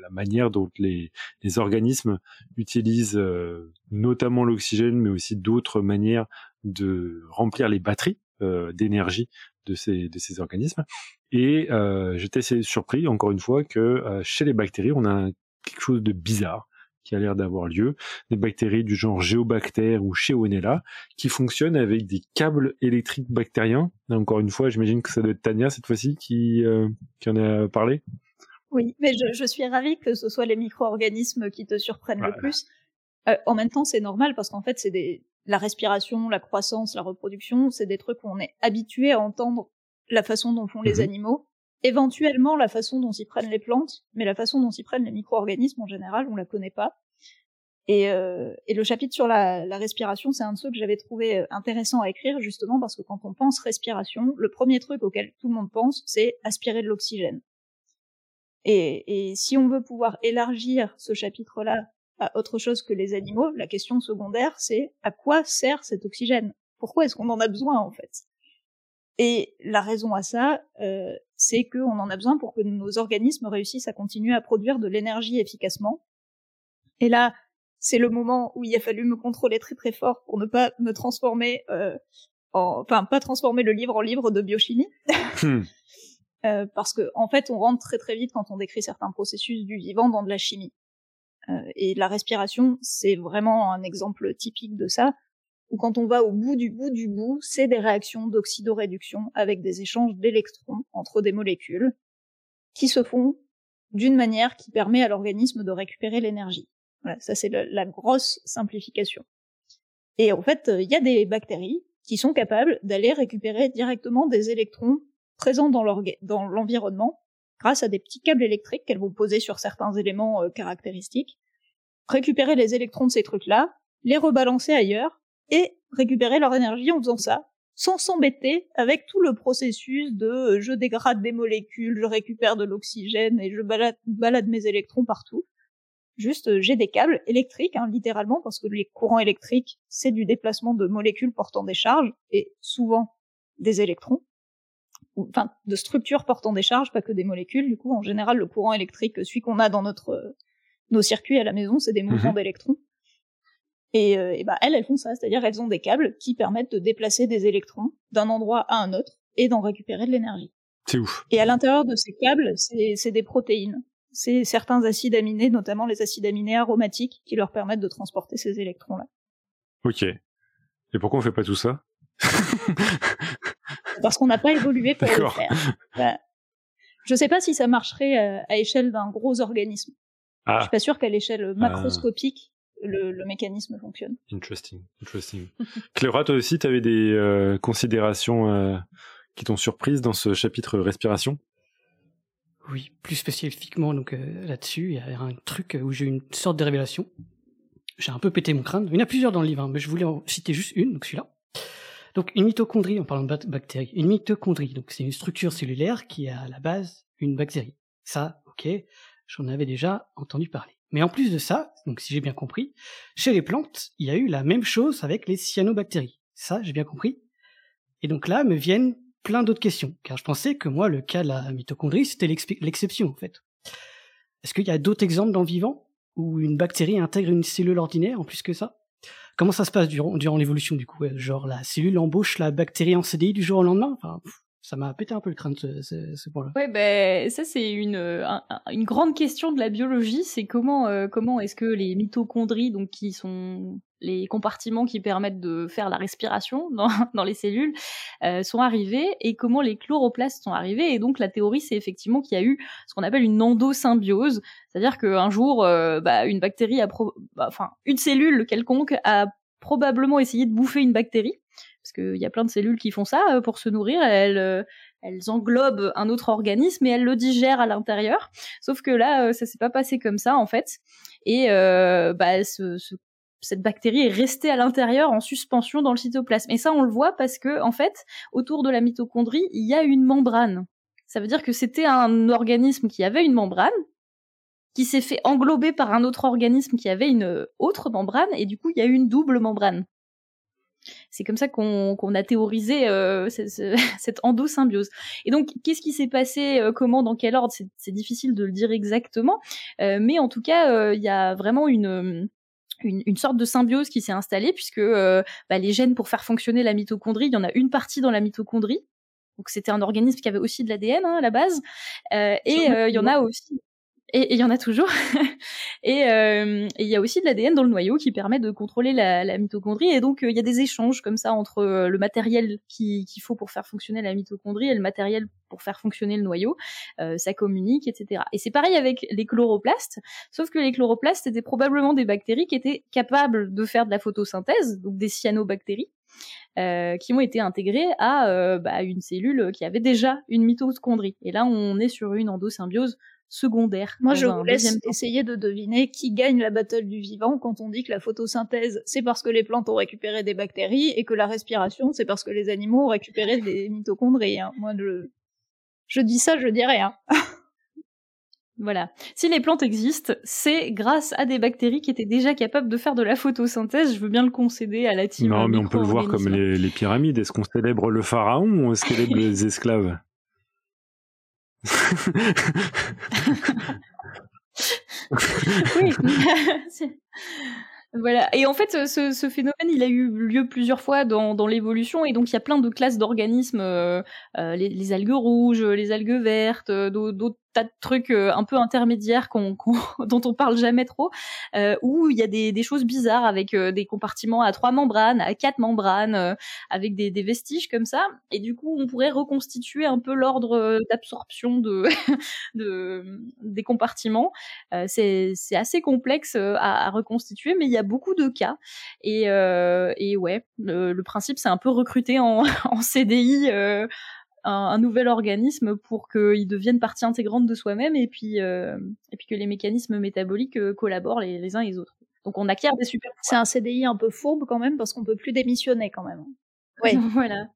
la, manière dont les, organismes utilisent euh, notamment l'oxygène, mais aussi d'autres manières de remplir les batteries euh, d'énergie de ces, de ces organismes. Et j'étais assez surpris, encore une fois, que chez les bactéries, on a quelque chose de bizarre qui a l'air d'avoir lieu, des bactéries du genre Géobacter ou Shewanella, qui fonctionnent avec des câbles électriques bactériens. encore une fois, j'imagine que ça doit être Tania cette fois-ci qui, euh, qui en a parlé. Oui, mais je, je suis ravie que ce soit les micro-organismes qui te surprennent le plus. Euh, en même temps, c'est normal parce qu'en fait, c'est des la respiration, la croissance, la reproduction, c'est des trucs où on est habitué à entendre la façon dont font les mhm. animaux éventuellement la façon dont s'y prennent les plantes, mais la façon dont s'y prennent les micro-organismes en général, on la connaît pas. Et, euh, le chapitre sur la, respiration, c'est un de ceux que j'avais trouvé euh, intéressant à écrire justement parce que quand on pense respiration, le premier truc auquel tout le monde pense, c'est aspirer de l'oxygène. Et, et si on veut pouvoir élargir ce chapitre-là à autre chose que les animaux, la question secondaire, c'est à quoi sert cet oxygène? Pourquoi est-ce qu'on en a besoin en fait? Et la raison à ça, euh, c'est qu'on en a besoin pour que nos organismes réussissent à continuer à produire de l'énergie efficacement. Et là, c'est le moment où il a fallu me contrôler très très fort pour ne pas me transformer, euh, en, enfin pas transformer le livre en livre de biochimie, hmm. euh, parce que en fait, on rentre très très vite quand on décrit certains processus du vivant dans de la chimie. Euh, et la respiration, c'est vraiment un exemple typique de ça ou quand on va au bout du bout du bout, c'est des réactions d'oxydoréduction avec des échanges d'électrons entre des molécules qui se font d'une manière qui permet à l'organisme de récupérer l'énergie. Voilà, ça c'est la, grosse simplification. Et en fait, il y a des bactéries qui sont capables d'aller récupérer directement des électrons présents dans l'environnement grâce à des petits câbles électriques qu'elles vont poser sur certains éléments euh, caractéristiques, récupérer les électrons de ces trucs-là, les rebalancer ailleurs et récupérer leur énergie en faisant ça, sans s'embêter avec tout le processus de euh, je dégrade des molécules, je récupère de l'oxygène et je balade, balade, mes électrons partout. Juste, euh, j'ai des câbles électriques, hein, littéralement, parce que les courants électriques, c'est du déplacement de molécules portant des charges, et souvent des électrons. Enfin, de structures portant des charges, pas que des molécules. Du coup, en général, le courant électrique, celui qu'on a dans notre, euh, nos circuits à la maison, c'est des mouvements mhm. d'électrons. Et, euh, et bah, elles, elles font ça, c'est-à-dire elles ont des câbles qui permettent de déplacer des électrons d'un endroit à un autre et d'en récupérer de l'énergie. C'est ouf. Et à l'intérieur de ces câbles, c'est des protéines. C'est certains acides aminés, notamment les acides aminés aromatiques, qui leur permettent de transporter ces électrons-là. Ok. Et pourquoi on fait pas tout ça? Parce qu'on n'a pas évolué pour le faire. Bah, je sais pas si ça marcherait à, à échelle d'un gros organisme. Ah. Je suis pas sûr qu'à l'échelle macroscopique, le, le, mécanisme fonctionne. Interesting, interesting. Cléra, toi aussi, tu avais des euh, considérations euh, qui t'ont surprise dans ce chapitre respiration? Oui, plus spécifiquement donc euh, là-dessus, il y a un truc où j'ai eu une sorte de révélation. J'ai un peu pété mon crâne. Il y en a plusieurs dans le livre, hein, mais je voulais en citer juste une, donc celui-là. Donc une mitochondrie, en parlant de bactéries, une mitochondrie, donc c'est une structure cellulaire qui a à la base une bactérie. Ça, ok, j'en avais déjà entendu parler. Mais en plus de ça, donc si j'ai bien compris, chez les plantes, il y a eu la même chose avec les cyanobactéries. Ça, j'ai bien compris. Et donc là me viennent plein d'autres questions, car je pensais que moi, le cas de la mitochondrie, c'était l'exception en fait. Est-ce qu'il y a d'autres exemples dans le vivant où une bactérie intègre une cellule ordinaire en plus que ça? Comment ça se passe durant, l'évolution du coup? Genre la cellule embauche la bactérie en CDI du jour au lendemain? Ça m'a pété un peu le crâne ce, ce, ce point-là. Ouais, ben ça c'est une une grande question de la biologie, c'est comment euh, comment est-ce que les mitochondries, donc qui sont les compartiments qui permettent de faire la respiration dans, dans les cellules, euh, sont arrivés et comment les chloroplastes sont arrivés. Et donc la théorie, c'est effectivement qu'il y a eu ce qu'on appelle une endosymbiose, c'est-à-dire qu'un jour, euh, bah, une bactérie a, bah, enfin une cellule quelconque a probablement essayé de bouffer une bactérie qu'il y a plein de cellules qui font ça euh, pour se nourrir. Elles, euh, elles englobent un autre organisme et elles le digèrent à l'intérieur. Sauf que là, euh, ça s'est pas passé comme ça en fait. Et bah, ce, ce, cette bactérie est restée à l'intérieur en suspension dans le cytoplasme. Et ça, on le voit parce que en fait, autour de la mitochondrie, il y a une membrane. Ça veut dire que c'était un organisme qui avait une membrane, qui s'est fait englober par un autre organisme qui avait une autre membrane, et du coup, il y a eu une double membrane. C'est comme ça qu'on a théorisé euh, cette endosymbiose. Et donc, qu'est-ce qui s'est passé euh, Comment Dans quel ordre? C'est difficile de le dire exactement, euh, mais en tout cas, il y a vraiment une une, sorte de symbiose qui s'est installée puisque bah, les gènes pour faire fonctionner la mitochondrie, il y en a une partie dans la mitochondrie. Donc c'était un organisme qui avait aussi de l'ADN hein, à la base, et il y en a aussi et il y en a toujours. Euh, et il y a aussi de l'ADN dans le noyau qui permet de contrôler la, la mitochondrie. Et donc, euh, il y a des échanges comme ça entre euh, le matériel qu'il faut pour faire fonctionner la mitochondrie et le matériel pour faire fonctionner le noyau. ça communique, etc. Et c'est pareil avec les chloroplastes, sauf que les chloroplastes étaient probablement des bactéries qui étaient capables de faire de la photosynthèse, donc des cyanobactéries. Euh, qui ont été intégrées à bah, une cellule qui avait déjà une mitochondrie. Et là, on est sur une endosymbiose secondaire. Moi, je vous laisse essayer de deviner qui gagne la battle du vivant quand on dit que la photosynthèse, c'est parce que les plantes ont récupéré des bactéries et que la respiration, c'est parce que les animaux ont récupéré des mitochondries. Hein. Moi, je... je dis ça, je dis rien. Voilà. Si les plantes existent, c'est grâce à des bactéries qui étaient déjà capables de faire de la photosynthèse. Je veux bien le concéder à la team. Non, mais on peut le voir comme les, les pyramides. Est-ce qu'on célèbre le pharaon ou est-ce qu'on célèbre les esclaves? Oui. Voilà. Et en fait, ce, ce, phénomène, il a eu lieu plusieurs fois dans, dans l'évolution, et donc il y a plein de classes d'organismes, euh, euh les, les, algues rouges, les algues vertes, euh, d'autres tas de trucs euh, un peu intermédiaires qu'on, dont on parle jamais trop, euh, où il y a des, des choses bizarres avec euh, des compartiments à trois membranes, à quatre membranes, avec des, des, vestiges comme ça. Et du coup, on pourrait reconstituer un peu l'ordre d'absorption de, de, des compartiments. c'est, c'est assez complexe à, à, reconstituer, mais il y a beaucoup de cas. Et, et ouais, le, le principe, c'est un peu recruter en, en CDI un, nouvel organisme pour qu'il devienne partie intégrante de soi-même et puis euh, et puis que les mécanismes métaboliques euh, collaborent les, les, uns et les autres. Donc on acquiert des super. C'est un CDI un peu fourbe quand même parce qu'on peut plus démissionner quand même. Oui. voilà.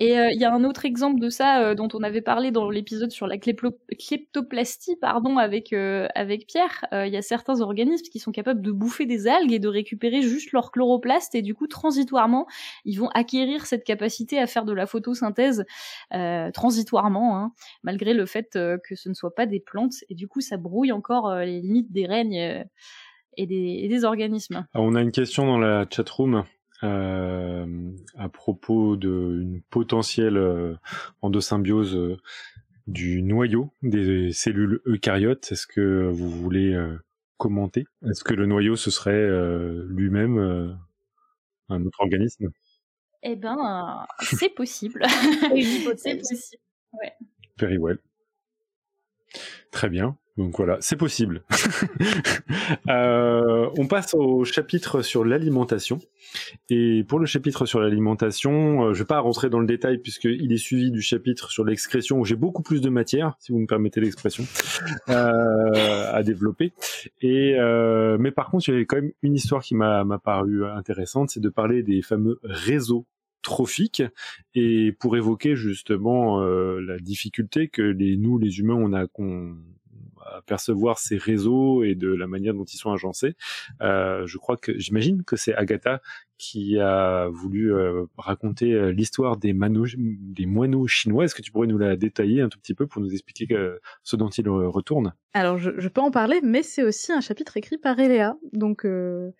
Et euh, il y a un autre exemple de ça euh, dont on avait parlé dans l'épisode sur la kleptoplastie, pardon, avec euh, avec Pierre. Il y a certains organismes qui sont capables de bouffer des algues et de récupérer juste leur chloroplaste et du coup transitoirement, ils vont acquérir cette capacité à faire de la photosynthèse transitoirement, hein, malgré le fait que ce ne soit pas des plantes. Et du coup, ça brouille encore les limites des règnes et des, et des organismes. Ah, on a une question dans la chatroom euh, à propos d'une potentielle euh, endosymbiose euh, du noyau des cellules eucaryotes. Est-ce que vous voulez commenter? Est-ce que le noyau ce serait lui-même un autre organisme? Eh ben, c'est possible. c'est possible. Ouais. Very well. Très bien. Donc voilà, c'est possible. euh, on passe au chapitre sur l'alimentation. Et pour le chapitre sur l'alimentation, euh, je vais pas rentrer dans le détail puisqu'il est suivi du chapitre sur l'excrétion où j'ai beaucoup plus de matière, si vous me permettez l'expression, euh, à développer. Et mais par contre, il y avait quand même une histoire qui m'a paru intéressante, c'est de parler des fameux réseaux trophiques et pour évoquer justement la difficulté que nous les humains on a qu'on percevoir ces réseaux et de la manière dont ils sont agencés. Euh, je crois que j'imagine que c'est Agatha qui a voulu euh, raconter euh, l'histoire des, des moineaux chinois. Est-ce que tu pourrais nous la détailler un tout petit peu pour nous expliquer ce dont ils retournent Alors, je, je, peux en parler, mais c'est aussi un chapitre écrit par Eléa. Donc, euh...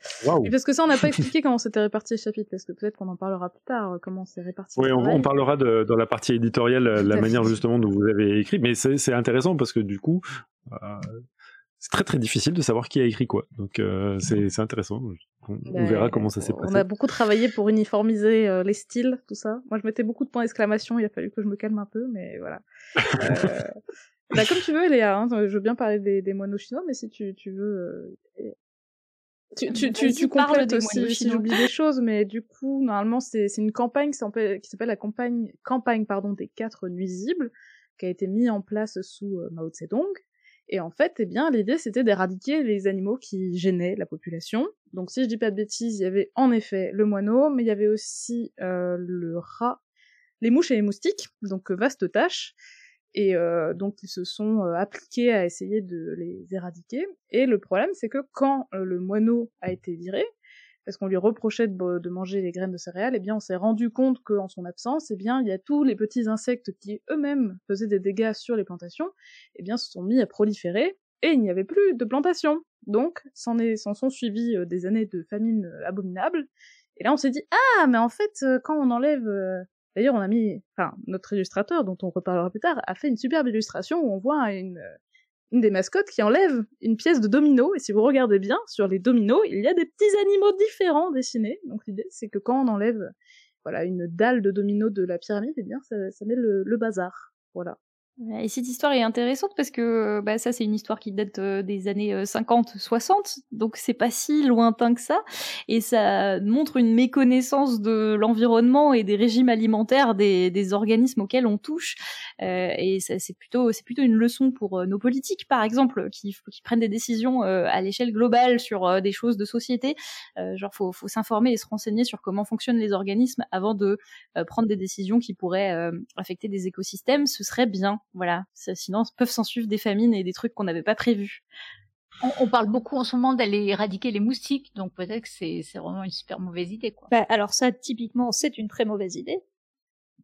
parce que ça, on n'a pas expliqué comment c'était réparti les chapitres, parce que peut-être qu'on en parlera plus tard, comment c'est réparti. Oui, on, on, parlera de, dans la partie éditoriale la manière justement dont vous avez écrit, mais c'est intéressant parce que du coup, euh, c'est très très difficile de savoir qui a écrit quoi. Donc euh, c'est intéressant. On, verra comment ça s'est passé. On a beaucoup travaillé pour uniformiser euh, les styles, tout ça. Moi je mettais beaucoup de points d'exclamation, il a fallu que je me calme un peu, mais voilà. bah, comme tu veux Léa, hein, je veux bien parler des, des moineaux chinois, mais si tu, tu veux... Tu, tu, tu, tu complètes aussi si j'oublie des choses, mais du coup, normalement, c'est une campagne qui s'appelle la campagne, campagne pardon, des quatre nuisibles, qui a été mise en place sous Mao Zedong, et en fait, eh bien, l'idée c'était d'éradiquer les animaux qui gênaient la population. Donc, si je dis pas de bêtises, il y avait en effet le moineau, mais il y avait aussi euh, le rat, les mouches et les moustiques. Donc, vaste tâche. Et euh, donc, ils se sont euh, appliqués à essayer de les éradiquer. Et le problème, c'est que quand le moineau a été viré, parce qu'on lui reprochait de, manger les graines de céréales, eh bien on s'est rendu compte qu'en son absence, eh bien il y a tous les petits insectes qui eux-mêmes faisaient des dégâts sur les plantations, eh bien se sont mis à proliférer et il n'y avait plus de plantations. Donc s'en sont suivis euh, des années de famine euh, abominables. Et là on s'est dit ah mais en fait euh, quand on enlève D'ailleurs, on a mis, enfin, notre illustrateur, dont on reparlera plus tard, a fait une superbe illustration où on voit une, une des mascottes qui enlève une pièce de domino, et si vous regardez bien, sur les dominos, il y a des petits animaux différents dessinés. Donc l'idée, c'est que quand on enlève voilà une dalle de domino de la pyramide, eh bien ça, ça met le, le bazar. Voilà. Et cette histoire est intéressante parce que bah, ça, c'est une histoire qui date euh, des années 50-60, euh, donc c'est pas si lointain que ça. Et ça montre une méconnaissance de l'environnement et des régimes alimentaires des, des organismes auxquels on touche. Euh, et c'est plutôt, c'est plutôt une leçon pour nos politiques, par exemple, qui, qui prennent des décisions à l'échelle globale sur des choses de société. genre, faut, faut s'informer et se renseigner sur comment fonctionnent les organismes avant de prendre des décisions qui pourraient affecter des écosystèmes. Ce serait bien voilà, sinon peuvent s'en suivre des famines et des trucs qu'on n'avait pas prévus. On, parle beaucoup en ce moment d'aller éradiquer les moustiques, donc peut-être que c'est vraiment une super mauvaise idée. Quoi. Bah, alors ça, typiquement, c'est une très mauvaise idée,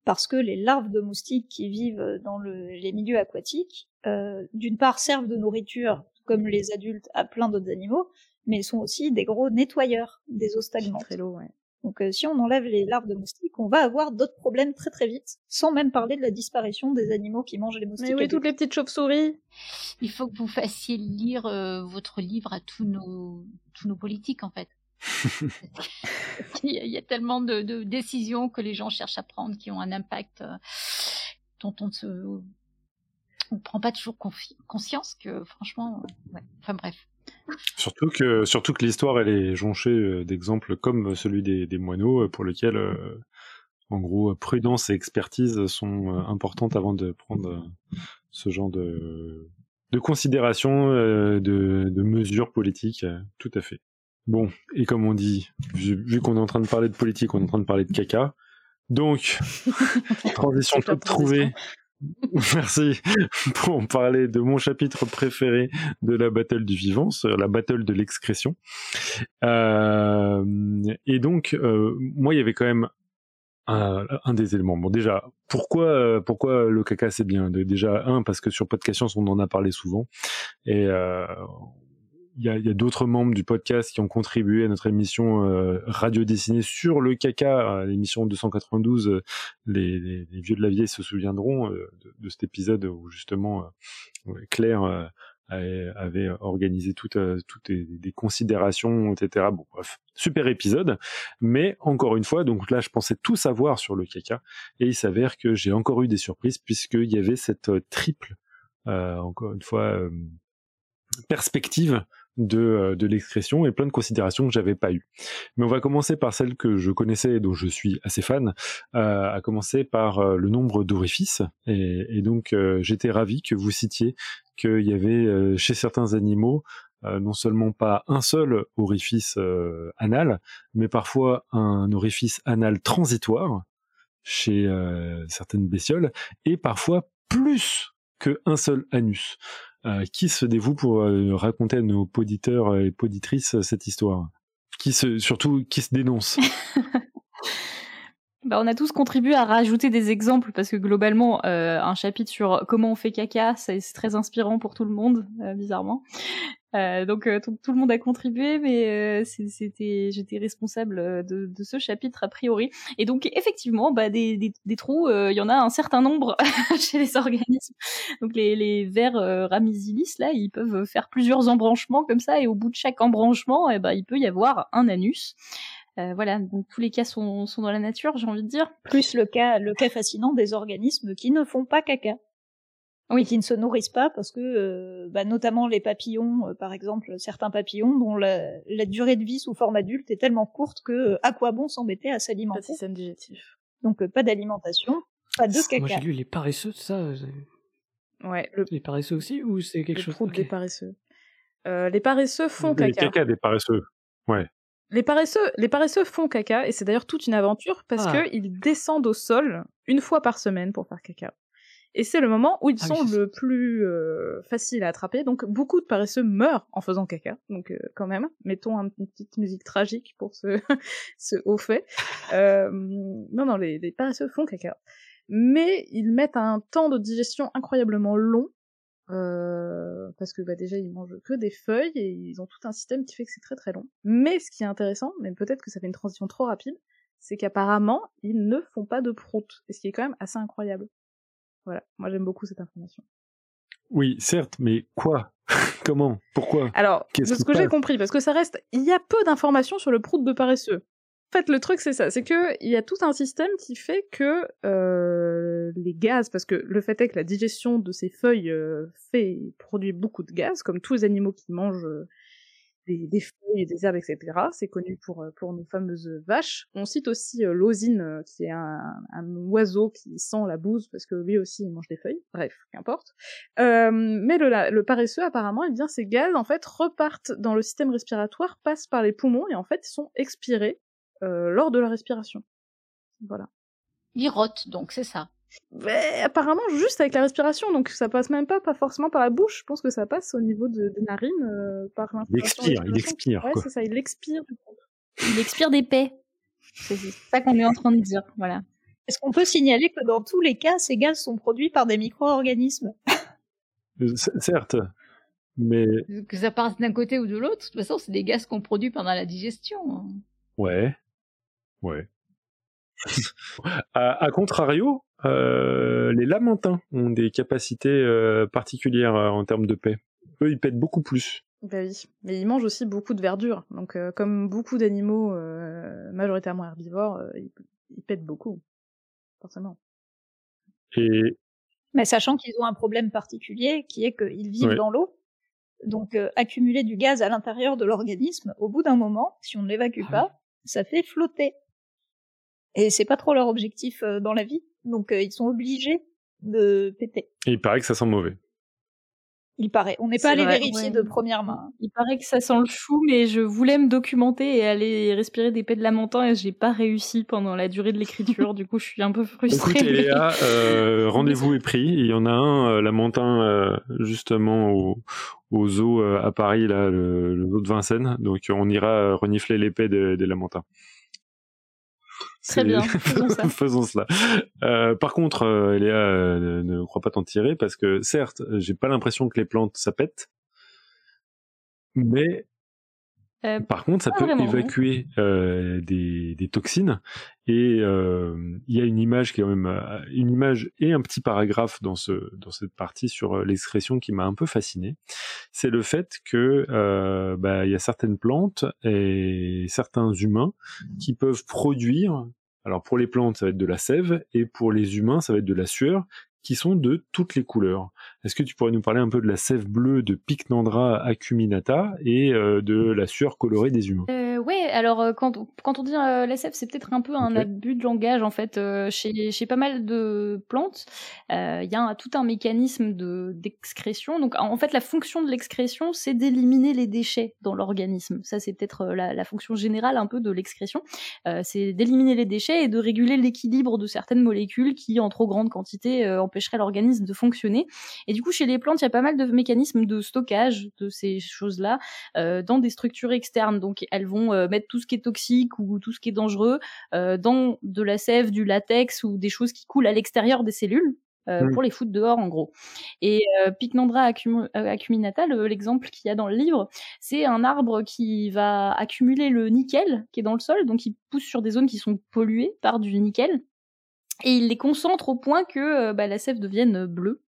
parce que les larves de moustiques qui vivent dans les milieux aquatiques, euh, d'une part servent de nourriture, comme les adultes, à plein d'autres animaux, mais sont aussi des gros nettoyeurs des eaux stagnantes. Très lourd, ouais. Donc euh, si on enlève les larves de moustiques, on va avoir d'autres problèmes très très vite, sans même parler de la disparition des animaux qui mangent les moustiques. Mais oui, toutes les petites chauves-souris. Il faut que vous fassiez lire euh, votre livre à tous nos tous nos politiques en fait. il, y a, tellement de, décisions que les gens cherchent à prendre qui ont un impact euh, dont on ne se on prend pas toujours conscience que franchement, ouais. enfin bref. Surtout que, surtout que l'histoire, elle est jonchée euh, d'exemples comme celui des, des moineaux, euh, pour lesquels, euh, en gros, prudence et expertise sont importantes avant de prendre ce genre de, de considération, de, de mesures politiques. Tout à fait. Bon, et comme on dit, vu, qu'on est en train de parler de politique, on est en train de parler de caca. Donc, transition toute trouvée Merci pour parler de mon chapitre préféré de la battle du vivant, la battle de l'excrétion. Euh, et donc, euh, moi, il y avait quand même un, des éléments. Bon, déjà, pourquoi, pourquoi le caca c'est bien? Déjà, un, parce que sur Podcast on en a parlé souvent, et euh, a, y a d'autres membres du podcast qui ont contribué à notre émission euh, radio dessinée sur le caca, l'émission 292. Euh, les, vieux de la vieille se souviendront euh, de, de, cet épisode où justement Claire avait, organisé toutes, toutes des, considérations, etc. Bon, bref, super épisode. Mais encore une fois, donc là, je pensais tout savoir sur le caca, et il s'avère que j'ai encore eu des surprises puisqu'il y avait cette triple, encore une fois, perspective de, euh, de l'excrétion et plein de considérations que j'avais pas eues. Mais on va commencer par celle que je connaissais et dont je suis assez fan, euh, à commencer par euh, le nombre d'orifices. Et, donc j'étais ravi que vous citiez qu'il y avait chez certains animaux non seulement pas un seul orifice anal, mais parfois un orifice anal transitoire chez certaines bestioles, et parfois plus qu'un seul anus. Euh, qui se dévoue pour euh, raconter à nos poditeurs et poditrices euh, cette histoire? Qui se, surtout, qui se dénonce? Bah, on a tous contribué à rajouter des exemples parce que globalement, un chapitre sur comment on fait caca, c'est très inspirant pour tout le monde, bizarrement. Euh, donc tout, le monde a contribué, mais c'était j'étais responsable de, de, ce chapitre a priori. Et donc effectivement, bah, des, des, des trous, il y en a un certain nombre chez les organismes. Donc les, les vers ramizilis là, ils peuvent faire plusieurs embranchements comme ça, et au bout de chaque embranchement, eh ben, il peut y avoir un anus. Euh, voilà, donc tous les cas sont, sont dans la nature, j'ai envie de dire. Plus le cas, le cas fascinant des organismes qui ne font pas caca. Oui, qui ne se nourrissent pas parce que, euh, bah, notamment les papillons, euh, par exemple, certains papillons dont la, la, durée de vie sous forme adulte est tellement courte que à quoi bon s'embêter à s'alimenter? Pas de système digestif. Donc pas d'alimentation, pas de caca. Moi j'ai lu les paresseux, ça. Ouais. Le... Les paresseux aussi ou c'est quelque chose okay. des paresseux. les paresseux font caca. Les caca des paresseux. Ouais. Les paresseux, les paresseux font caca et c'est d'ailleurs toute une aventure parce ah. qu'ils descendent au sol une fois par semaine pour faire caca. Et c'est le moment où ils ah sont le plus euh, facile à attraper. Donc beaucoup de paresseux meurent en faisant caca. Donc euh, quand même, mettons une petite musique tragique pour ce, ce haut fait. Euh, non, non, les, les paresseux font caca. Mais ils mettent un temps de digestion incroyablement long. Euh, parce que bah, déjà ils mangent que des feuilles et ils ont tout un système qui fait que c'est très très long. Mais ce qui est intéressant, mais peut-être que ça fait une transition trop rapide, c'est qu'apparemment ils ne font pas de prout, et ce qui est quand même assez incroyable. Voilà, moi j'aime beaucoup cette information. Oui, certes, mais quoi? Comment? Pourquoi? Alors, de ce que j'ai compris, parce que ça reste, il y a peu d'informations sur le prout de paresseux. En fait, le truc c'est ça, c'est que il y a tout un système qui fait que euh, les gaz, parce que le fait est que la digestion de ces feuilles euh, fait produit beaucoup de gaz, comme tous les animaux qui mangent euh, des, des, feuilles des herbes, etc. C'est connu pour, euh, pour nos fameuses vaches. On cite aussi euh, l'osine, euh, qui est un, un, oiseau qui sent la bouse, parce que lui aussi il mange des feuilles. Bref, qu'importe. Euh, mais le, le paresseux, apparemment, eh bien, ces gaz, en fait, repartent dans le système respiratoire, passent par les poumons, et en fait, sont expirés euh, lors de la respiration. Voilà. Ils rotent, donc, c'est ça. Mais apparemment juste avec la respiration, donc ça passe même pas, pas forcément par la bouche. Je pense que ça passe au niveau de, des narines euh, par Il expire, il expire. Ouais, c'est ça, il expire. Il expire des paix. C'est ça qu'on est en train de dire, voilà. Est-ce qu'on peut signaler que dans tous les cas, ces gaz sont produits par des micro-organismes? Euh, Certes, mais que ça passe d'un côté ou de l'autre, de toute façon, c'est des gaz qu'on produit pendant la digestion. Ouais, ouais. à, à, contrario, les lamentins ont des capacités euh, particulières euh, en termes de paix. Eux, ils pètent beaucoup plus. Bah oui, mais ils mangent aussi beaucoup de verdure. Donc, comme beaucoup d'animaux majoritairement herbivores, ils, ils, pètent beaucoup, forcément. Et mais sachant qu'ils ont un problème particulier, qui est qu'ils vivent ouais. dans l'eau, donc accumuler du gaz à l'intérieur de l'organisme, au bout d'un moment, si on ne l'évacue ah, pas, ça fait flotter. Et c'est pas trop leur objectif dans la vie. Donc euh, ils sont obligés de péter. Et il paraît que ça sent mauvais. Il paraît. On n'est pas allé vérifier ouais. de première main. Il paraît que ça sent le chou, mais je voulais me documenter et aller respirer des pets de lamentin et j'ai pas réussi pendant la durée de l'écriture. du coup, je suis un peu frustrée. Écoutez, mais... Léa, euh, rendez-vous est pris. Il y en a un euh, lamentin euh, justement au, au zoo euh, à Paris, là, le, le, zoo de Vincennes. Donc, on ira renifler les pets des, des lamentins. Très bien, faisons, ça. faisons cela. Euh, par contre, euh, Léa euh, ne crois pas t'en tirer parce que certes, j'ai pas l'impression que les plantes ça pète, mais Euh, Par contre, ça peut vraiment, évacuer euh, des, des toxines. Et euh, il y a une image qui est quand même une image et un petit paragraphe dans ce dans cette partie sur l'excrétion qui m'a un peu fasciné. C'est le fait que euh, bah, il y a certaines plantes et certains humains qui peuvent produire. Alors pour les plantes, ça va être de la sève et pour les humains, ça va être de la sueur qui sont de toutes les couleurs. Est-ce que tu pourrais nous parler un peu de la sève bleue de Pycnandra acuminata et euh, de la sueur colorée des humains? Euh, ouais, alors euh, quand, on- quand on dit euh, la sève, c'est peut-être un peu un abus de langage en fait. chez, chez pas mal de plantes, il y a un- tout un mécanisme de d'excrétion. Donc en fait, la fonction de l'excrétion, c'est d'éliminer les déchets dans l'organisme. Ça, c'est peut-être la, la fonction générale un peu de l'excrétion. C'est d'éliminer les déchets et de réguler l'équilibre de certaines molécules qui, en trop grande quantité, empêcheraient l'organisme de fonctionner. Et du coup, chez les plantes, il y a pas mal de mécanismes de stockage de ces choses-là euh, dans des structures externes. Donc elles vont euh, mettre tout ce qui est toxique ou tout ce qui est dangereux euh, dans de la sève, du latex ou des choses qui coulent à l'extérieur des cellules. pour les foutre dehors en gros. Et Pycnandra acuminata, le- l'exemple qu'il y a dans le livre, c'est un arbre qui va accumuler le nickel qui est dans le sol, donc il pousse sur des zones qui sont polluées par du nickel, et il les concentre au point que bah, la sève devienne bleue.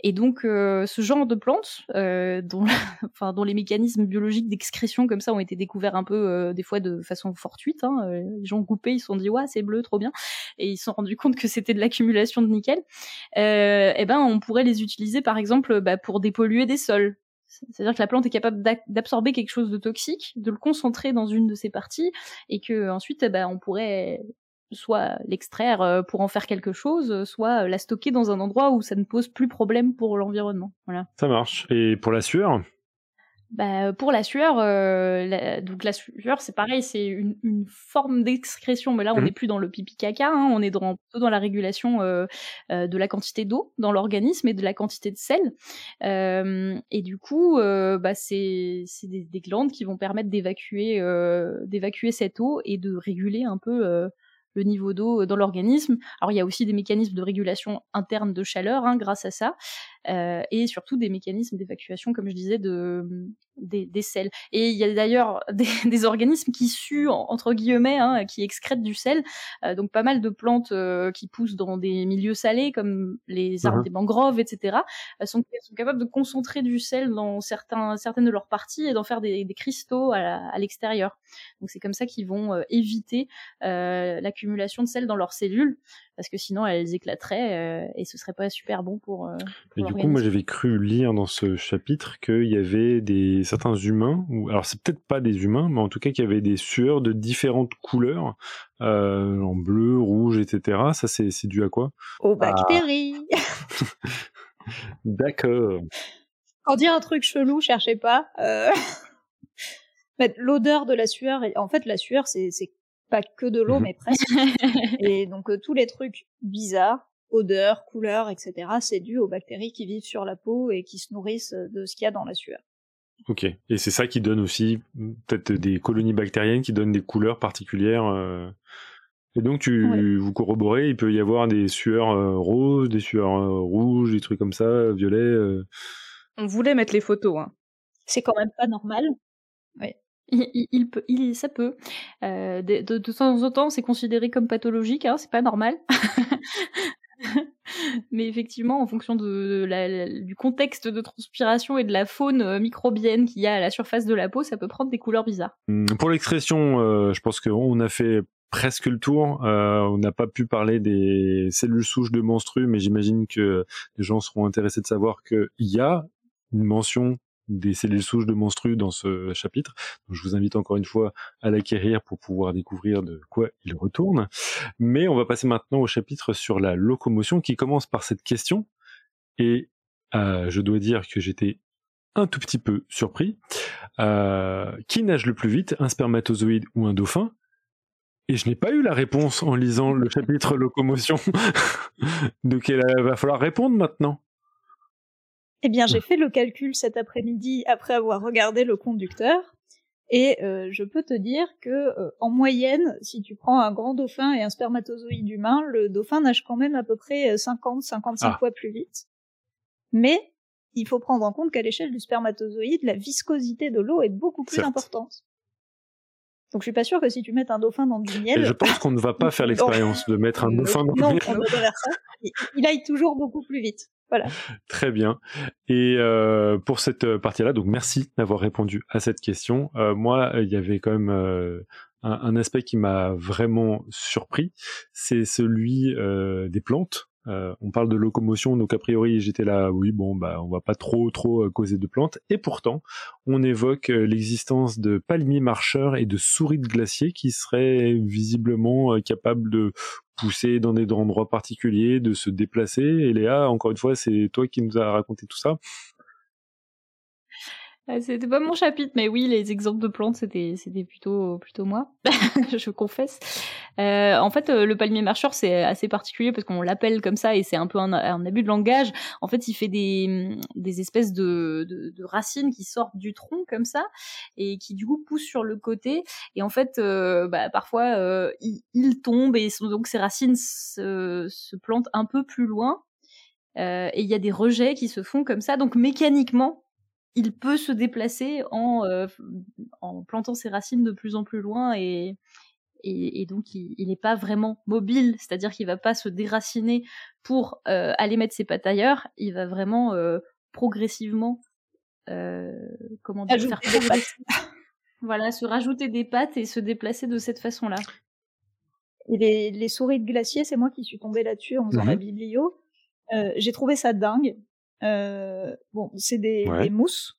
Et donc, euh, ce genre de plantes, euh, dont, les mécanismes biologiques d'excrétion comme ça ont été découverts un peu euh, des fois de façon fortuite. Hein, euh, les gens coupés, ils se sont dit ouais c'est bleu, trop bien, et ils se sont rendus compte que c'était de l'accumulation de nickel. Et ben, on pourrait les utiliser par exemple bah, pour dépolluer des sols. C'est-à-dire que la plante est capable d'absorber quelque chose de toxique, de le concentrer dans une de ses parties, et que ensuite, eh ben, on pourrait soit l'extraire euh, pour en faire quelque chose, soit euh, la stocker dans un endroit où ça ne pose plus problème pour l'environnement. Voilà. Ça marche. Et pour la sueur? Bah, pour la sueur, euh, la- donc la sueur, c'est pareil, c'est une, une forme d'excrétion, mais là, on n'est plus dans le pipi caca, hein, on est dans, plutôt dans la régulation euh, euh, de la quantité d'eau dans l'organisme et de la quantité de sel. Euh, et du coup, euh, bah, c'est des, des glandes qui vont permettre d'évacuer euh, d'évacuer cette eau et de réguler un peu euh, le niveau d'eau dans l'organisme. Alors il y a aussi des mécanismes de régulation interne de chaleur hein, grâce à ça, euh, et surtout des mécanismes d'évacuation, comme je disais, de des, des sels. Et il y a d'ailleurs des, des organismes qui suent en- entre guillemets, hein, qui excrètent du sel. Euh, donc pas mal de plantes euh, qui poussent dans des milieux salés, comme les arbres Mhm. des mangroves, etc. Sont, sont capables de concentrer du sel dans certains, certaines de leurs parties et d'en faire des, des cristaux à l'extérieur. Donc c'est comme ça qu'ils vont éviter euh, l'accumulation de sel dans leurs cellules, parce que sinon elles éclateraient euh, et ce serait pas super bon pour. euh, Et du coup, moi, j'avais cru lire dans ce chapitre qu'il y avait des certains humains, ou alors c'est peut-être pas des humains, mais en tout cas qu'il y avait des sueurs de différentes couleurs, euh, en bleu, rouge, etc. Ça, c'est c'est dû à quoi? Aux bactéries. D'accord. Pour dire un truc chelou, cherchez pas. Euh... mais L'odeur de la sueur, en fait, la sueur, c'est pas que de l'eau, Mhm. mais presque. et donc, euh, tous les trucs bizarres, odeur, couleur, etc., c'est dû aux bactéries qui vivent sur la peau et qui se nourrissent de ce qu'il y a dans la sueur. Ok. Et c'est ça qui donne aussi peut-être des colonies bactériennes qui donnent des couleurs particulières. euh. Et donc, tu Ouais. vous corroborez, il peut y avoir des sueurs euh, roses, des sueurs euh, rouges, des trucs comme ça, violets. euh. On voulait mettre les photos. Hein. C'est quand même pas normal. Il, il- peut, il, ça peut. Euh, de, de, de temps en temps, c'est considéré comme pathologique, hein, c'est pas normal. Mais effectivement, en fonction de la- du contexte de transpiration et de la faune euh, microbienne qu'il y a à la surface de la peau, ça peut prendre des couleurs bizarres. Hum, Pour l'excrétion, euh, je pense qu'on a fait presque le tour. Euh, on n'a pas pu parler des cellules souches de menstrues, mais j'imagine que les gens seront intéressés de savoir qu'il y a une mention des cellules souches de menstrues dans ce chapitre. Je vous invite encore une fois à l'acquérir pour pouvoir découvrir de quoi il retourne. Mais on va passer maintenant au chapitre sur la locomotion qui commence par cette question. Et euh, je dois dire que j'étais un tout petit peu surpris. Euh, qui nage le plus vite, un spermatozoïde ou un dauphin? Et je n'ai pas eu la réponse en lisant le chapitre locomotion. Donc il va falloir répondre maintenant? Eh bien, j'ai fait le calcul cet après-midi après avoir regardé le conducteur. Et euh, je peux te dire que euh, en moyenne, si tu prends un grand dauphin et un spermatozoïde humain, le dauphin nage quand même à peu près 50-55 Ah. fois plus vite. Mais il faut prendre en compte qu'à l'échelle du spermatozoïde, la viscosité de l'eau est beaucoup plus Certes. importante. Donc je suis pas sûre que si tu mets un dauphin dans du miel. Et je pense qu'on ne va pas faire l'expérience de mettre un dauphin dans non, du miel. on va pas faire ça. Il aille toujours beaucoup plus vite. Voilà. Très bien. Et euh, pour cette partie-là, donc merci d'avoir répondu à cette question. Euh, moi, il y avait quand même euh, un, aspect qui m'a vraiment surpris, c'est celui euh, des plantes. Euh, on parle de locomotion, donc a priori j'étais là, oui bon bah on va pas trop trop euh, causer de plantes, et pourtant on évoque euh, l'existence de palmiers marcheurs et de souris de glacier qui seraient visiblement capables de pousser dans des endroits particuliers, de se déplacer. Et Léa, encore une fois, c'est toi qui nous as raconté tout ça. C'était pas mon chapitre, mais oui, les exemples de plantes, c'était c'était plutôt plutôt moi, je confesse. Euh, en fait, le palmier marcheur, c'est assez particulier parce qu'on l'appelle comme ça et c'est un peu un, un, abus de langage. En fait, il fait des des espèces de, de, de racines qui sortent du tronc comme ça et qui du coup poussent sur le côté. Et en fait, euh, bah, parfois, euh, il, tombe et donc ces racines se, se plantent un peu plus loin. Euh, et il y a des rejets qui se font comme ça. Donc mécaniquement, il peut se déplacer en, euh, en plantant ses racines de plus en plus loin et, et, et donc il n'est pas vraiment mobile, c'est-à-dire qu'il va pas se déraciner pour euh, aller mettre ses pattes ailleurs, il va vraiment euh, progressivement, comment dire, faire progresser. voilà, se rajouter des pattes et se déplacer de cette façon-là. Et les, les, souris de glacier, c'est moi qui suis tombée là-dessus en faisant mmh. la biblio. J'ai trouvé ça dingue bon, c'est des, ouais. des, mousses,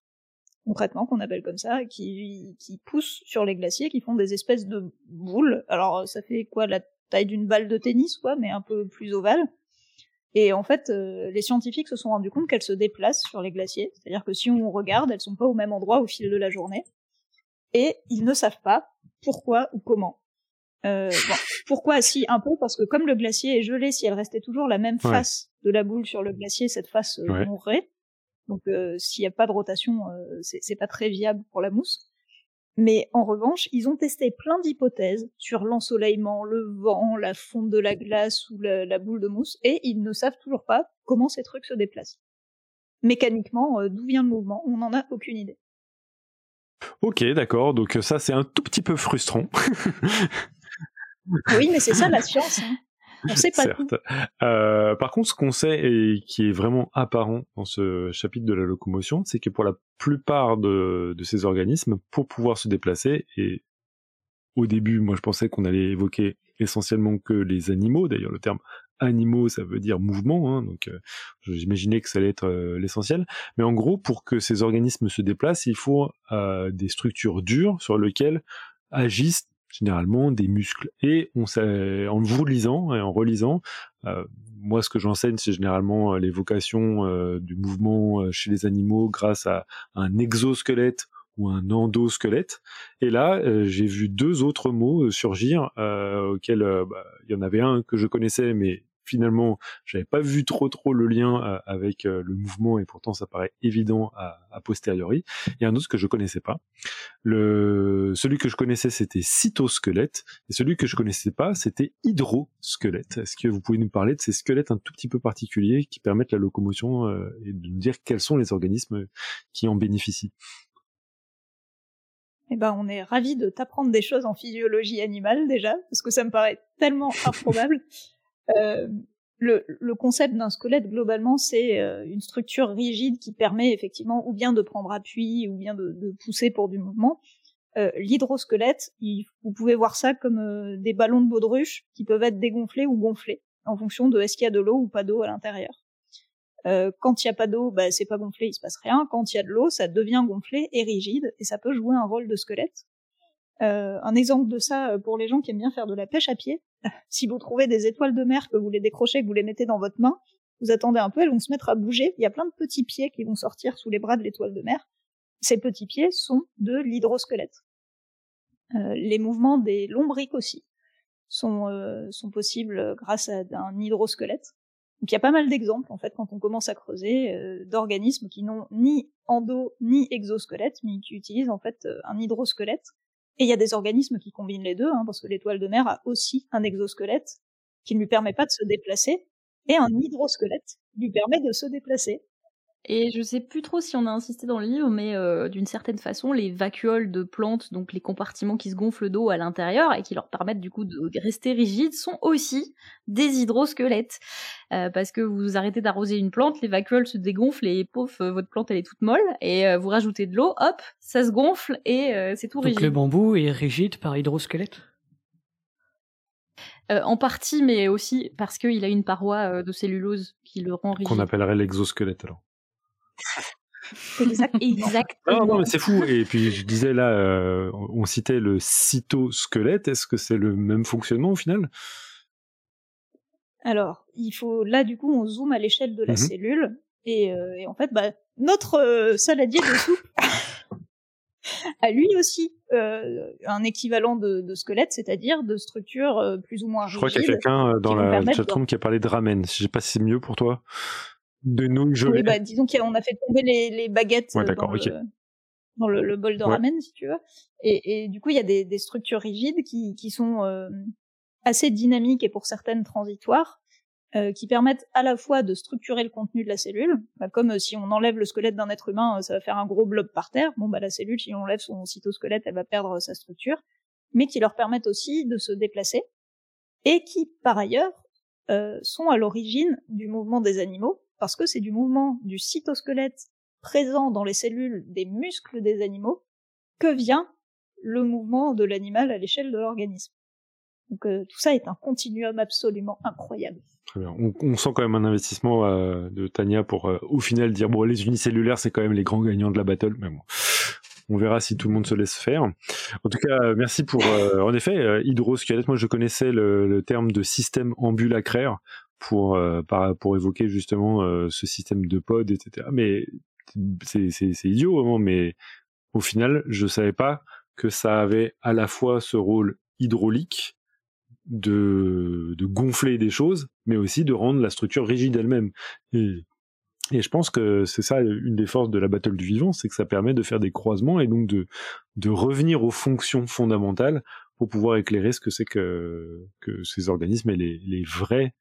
concrètement, qu'on appelle comme ça, qui, qui poussent sur les glaciers, qui font des espèces de boules. Alors, ça fait quoi, la taille d'une balle de tennis, quoi, mais un peu plus ovale. Et en fait, euh, les scientifiques se sont rendus compte qu'elles se déplacent sur les glaciers. C'est-à-dire que si on regarde, elles sont pas au même endroit au fil de la journée. Et ils ne savent pas pourquoi ou comment. Euh, bon, pourquoi Si, un peu, parce que comme le glacier est gelé, si elle restait toujours la même face ouais. de la boule sur le glacier, cette face euh, ouais. mourrait. Donc euh, s'il n'y a pas de rotation, euh, c'est pas très viable pour la mousse. Mais en revanche, ils ont testé plein d'hypothèses sur l'ensoleillement, le vent, la fonte de la glace ou la, la, boule de mousse, et ils ne savent toujours pas comment ces trucs se déplacent. Mécaniquement, d'où vient le mouvement, on n'en a aucune idée. Ok, d'accord. Donc ça, c'est un tout petit peu frustrant. Oui, mais c'est ça la science. Hein. On sait pas tout. Euh, par contre, ce qu'on sait et qui est vraiment apparent dans ce chapitre de la locomotion, c'est que pour la plupart de, ces organismes, pour pouvoir se déplacer, et au début, moi je pensais qu'on allait évoquer essentiellement que les animaux, d'ailleurs le terme animaux, ça veut dire mouvement, hein, donc euh, j'imaginais que ça allait être euh, l'essentiel. Mais en gros, pour que ces organismes se déplacent, il faut des structures dures sur lesquelles agissent généralement des muscles. Et on en vous lisant et en relisant, euh, moi ce que j'enseigne c'est généralement l'évocation euh, du mouvement chez les animaux grâce à un exosquelette ou un endosquelette. Et là, euh, j'ai vu deux autres mots surgir auxquels bah, il y en avait un que je connaissais mais finalement, j'avais pas vu trop trop le lien euh, avec euh, le mouvement et pourtant ça paraît évident à, à posteriori. Il y a un autre que je connaissais pas. Le celui que je connaissais c'était cytosquelette et celui que je connaissais pas c'était hydrosquelette. Est-ce que vous pouvez nous parler de ces squelettes un tout petit peu particuliers qui permettent la locomotion euh, et de nous dire quels sont les organismes qui en bénéficient? Eh ben, on est ravi de t'apprendre des choses en physiologie animale déjà, parce que ça me paraît tellement improbable. Euh, le, concept d'un squelette, globalement, c'est euh, une structure rigide qui permet effectivement ou bien de prendre appui ou bien de, pousser pour du mouvement. Euh, L'hydrosquelette, vous pouvez voir ça comme euh, des ballons de baudruche qui peuvent être dégonflés ou gonflés en fonction de est-ce qu'il y a de l'eau ou pas d'eau à l'intérieur. Quand il n'y a pas d'eau, bah, c'est pas gonflé, il se passe rien. Quand il y a de l'eau, ça devient gonflé et rigide et ça peut jouer un rôle de squelette. Euh, un exemple de ça euh, pour les gens qui aiment bien faire de la pêche à pied. si vous trouvez des étoiles de mer, que vous les décrochez, que vous les mettez dans votre main, vous attendez un peu, elles vont se mettre à bouger. Il y a plein de petits pieds qui vont sortir sous les bras de l'étoile de mer. Ces petits pieds sont de l'hydrosquelette. Euh, les mouvements des lombriques aussi sont, possibles grâce à un hydrosquelette. Donc il y a pas mal d'exemples en fait quand on commence à creuser d'organismes qui n'ont ni endo ni exosquelette, mais qui utilisent en fait un hydrosquelette et il y a des organismes qui combinent les deux, hein, parce que l'étoile de mer a aussi un exosquelette qui ne lui permet pas de se déplacer, et un hydrosquelette qui lui permet de se déplacer. Et je sais plus trop si on a insisté dans le livre, mais euh, d'une certaine façon, les vacuoles de plantes, donc les compartiments qui se gonflent d'eau à l'intérieur et qui leur permettent du coup de rester rigides, sont aussi des hydrosquelettes. Euh, parce que vous arrêtez d'arroser une plante, les vacuoles se dégonflent et pouf, euh, votre plante elle est toute molle. Et vous rajoutez de l'eau, hop, ça se gonfle et c'est tout rigide. Donc le bambou est rigide par hydrosquelette? En partie, mais aussi parce qu'il a une paroi de cellulose qui le rend rigide. Qu'on appellerait l'exosquelette alors. Exact, exactement. Non, non, mais c'est fou. Et puis je disais là, euh, on citait le cytosquelette. Est-ce que c'est le même fonctionnement au final? Alors, il faut là du coup on zoome à l'échelle de la mhm. cellule et, euh, et, en fait, bah, notre euh, saladier de soupe a lui aussi un équivalent de, de squelette, c'est-à-dire de structure plus ou moins rigide. Je crois qu'il y a quelqu'un dans la chatroom qui a parlé de ramen. Je sais pas si c'est mieux pour toi de nouilles gelées. Oui, bah, disons qu'on a fait tomber les, les baguettes dans, le, dans le, bol de ramen, si tu veux. Et, et du coup, il y a des, des, structures rigides qui, qui sont euh, assez dynamiques et pour certaines transitoires, euh, qui permettent à la fois de structurer le contenu de la cellule, bah, comme euh, si on enlève le squelette d'un être humain, ça va faire un gros blob par terre. Bon, bah la cellule, si on enlève son cytosquelette, elle va perdre sa structure, mais qui leur permettent aussi de se déplacer et qui, par ailleurs, euh, sont à l'origine du mouvement des animaux, parce que c'est du mouvement du cytosquelette présent dans les cellules des muscles des animaux que vient le mouvement de l'animal à l'échelle de l'organisme. Donc euh, tout ça est un continuum absolument incroyable. On, sent quand même un investissement euh, de Tania pour euh, au final dire bon les unicellulaires c'est quand même les grands gagnants de la battle, mais bon. On verra si tout le monde se laisse faire. En tout cas, merci pour. en effet, hydrosquelette. Moi, je connaissais le, le terme de système ambulacraire pour euh, pour évoquer justement euh, ce système de pod, etc. Mais c'est idiot vraiment. Mais au final, je savais pas que ça avait à la fois ce rôle hydraulique de, de gonfler des choses, mais aussi de rendre la structure rigide elle-même. Et, et je pense que c'est ça une des forces de la battle du vivant, c'est que ça permet de faire des croisements et donc de, de revenir aux fonctions fondamentales pour pouvoir éclairer ce que c'est que, que ces organismes et les, les vrais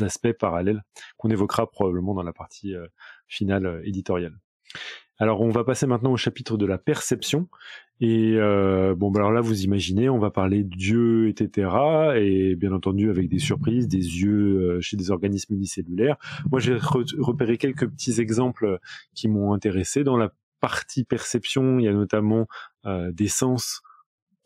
aspects parallèles qu'on évoquera probablement dans la partie euh, finale euh, éditoriale. Alors on va passer maintenant au chapitre de la perception et euh, bon bah, alors là vous imaginez on va parler Dieu etc et bien entendu avec des surprises des yeux chez des organismes unicellulaires. Moi j'ai repéré quelques petits exemples qui m'ont intéressé dans la partie perception il y a notamment des sens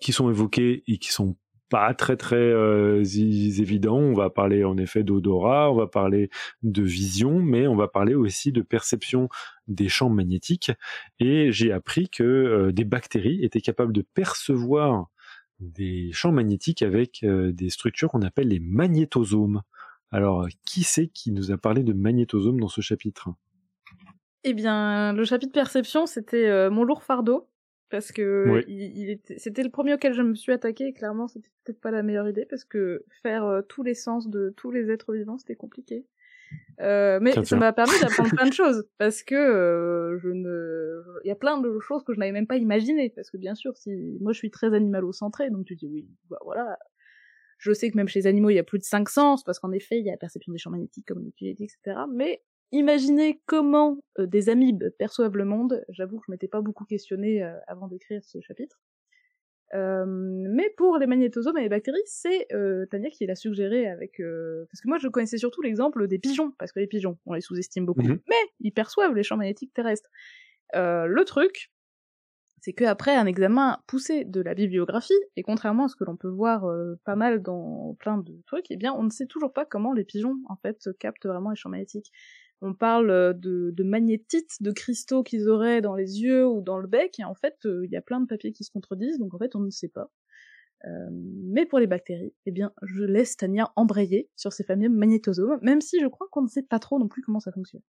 qui sont évoqués et qui sont pas très très euh, évident. On va parler en effet d'odorat, on va parler de vision, mais on va parler aussi de perception des champs magnétiques. Et j'ai appris que euh, des bactéries étaient capables de percevoir des champs magnétiques avec euh, des structures qu'on appelle les magnétosomes. Alors, qui c'est qui nous a parlé de magnétosomes dans ce chapitre? Eh bien, le chapitre perception, c'était mon lourd fardeau parce que il, c'était le premier auquel je me suis attaqué et clairement c'était peut-être pas la meilleure idée parce que faire euh, tous les sens de tous les êtres vivants c'était compliqué. Euh, mais ça m'a permis d'apprendre plein de choses parce que euh, je ne il y a plein de choses que je n'avais même pas imaginées parce que bien sûr si moi je suis très animalo-centré donc tu dis oui bah voilà. Je sais que même chez les animaux il y a plus de cinq sens parce qu'en effet il y a la perception des champs magnétiques comme dit etc mais Imaginez comment euh, des amibes perçoivent le monde. J'avoue que je m'étais pas beaucoup questionné euh, avant d'écrire ce chapitre. Euh, mais pour les magnétosomes et les bactéries, c'est Tania qui l'a suggéré avec parce que moi je connaissais surtout l'exemple des pigeons parce que les pigeons on les sous-estime beaucoup, mhm. mais ils perçoivent les champs magnétiques terrestres. le truc, c'est qu'après un examen poussé de la bibliographie, et contrairement à ce que l'on peut voir pas mal dans plein de trucs, eh bien on ne sait toujours pas comment les pigeons en fait captent vraiment les champs magnétiques on parle euh, de, magnétites, de cristaux qu'ils auraient dans les yeux ou dans le bec, et en fait, euh, il y a plein de papiers qui se contredisent, donc en fait, on ne sait pas. Euh, mais pour les bactéries, eh bien, je laisse Tania embrayer sur ces fameux magnétosomes, même si je crois qu'on ne sait pas trop non plus comment ça fonctionne.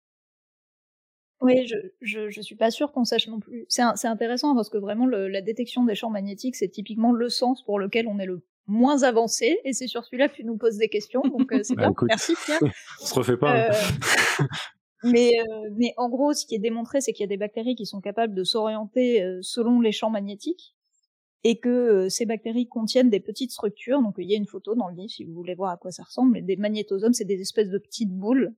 Oui, je suis pas sûre qu'on sache non plus. C'est intéressant parce que vraiment la détection des champs magnétiques, c'est typiquement le sens pour lequel on est le moins avancé, et c'est sur celui-là que tu nous poses des questions, donc euh, c'est bah, bien. Merci Pierre. On se refait pas. Hein. Euh, mais, euh, mais en gros, ce qui est démontré, c'est qu'il y a des bactéries qui sont capables de s'orienter selon les champs magnétiques, et que ces bactéries contiennent des petites structures. Donc il y a une photo dans le livre si vous voulez voir à quoi ça ressemble. des magnétosomes, c'est des espèces de petites boules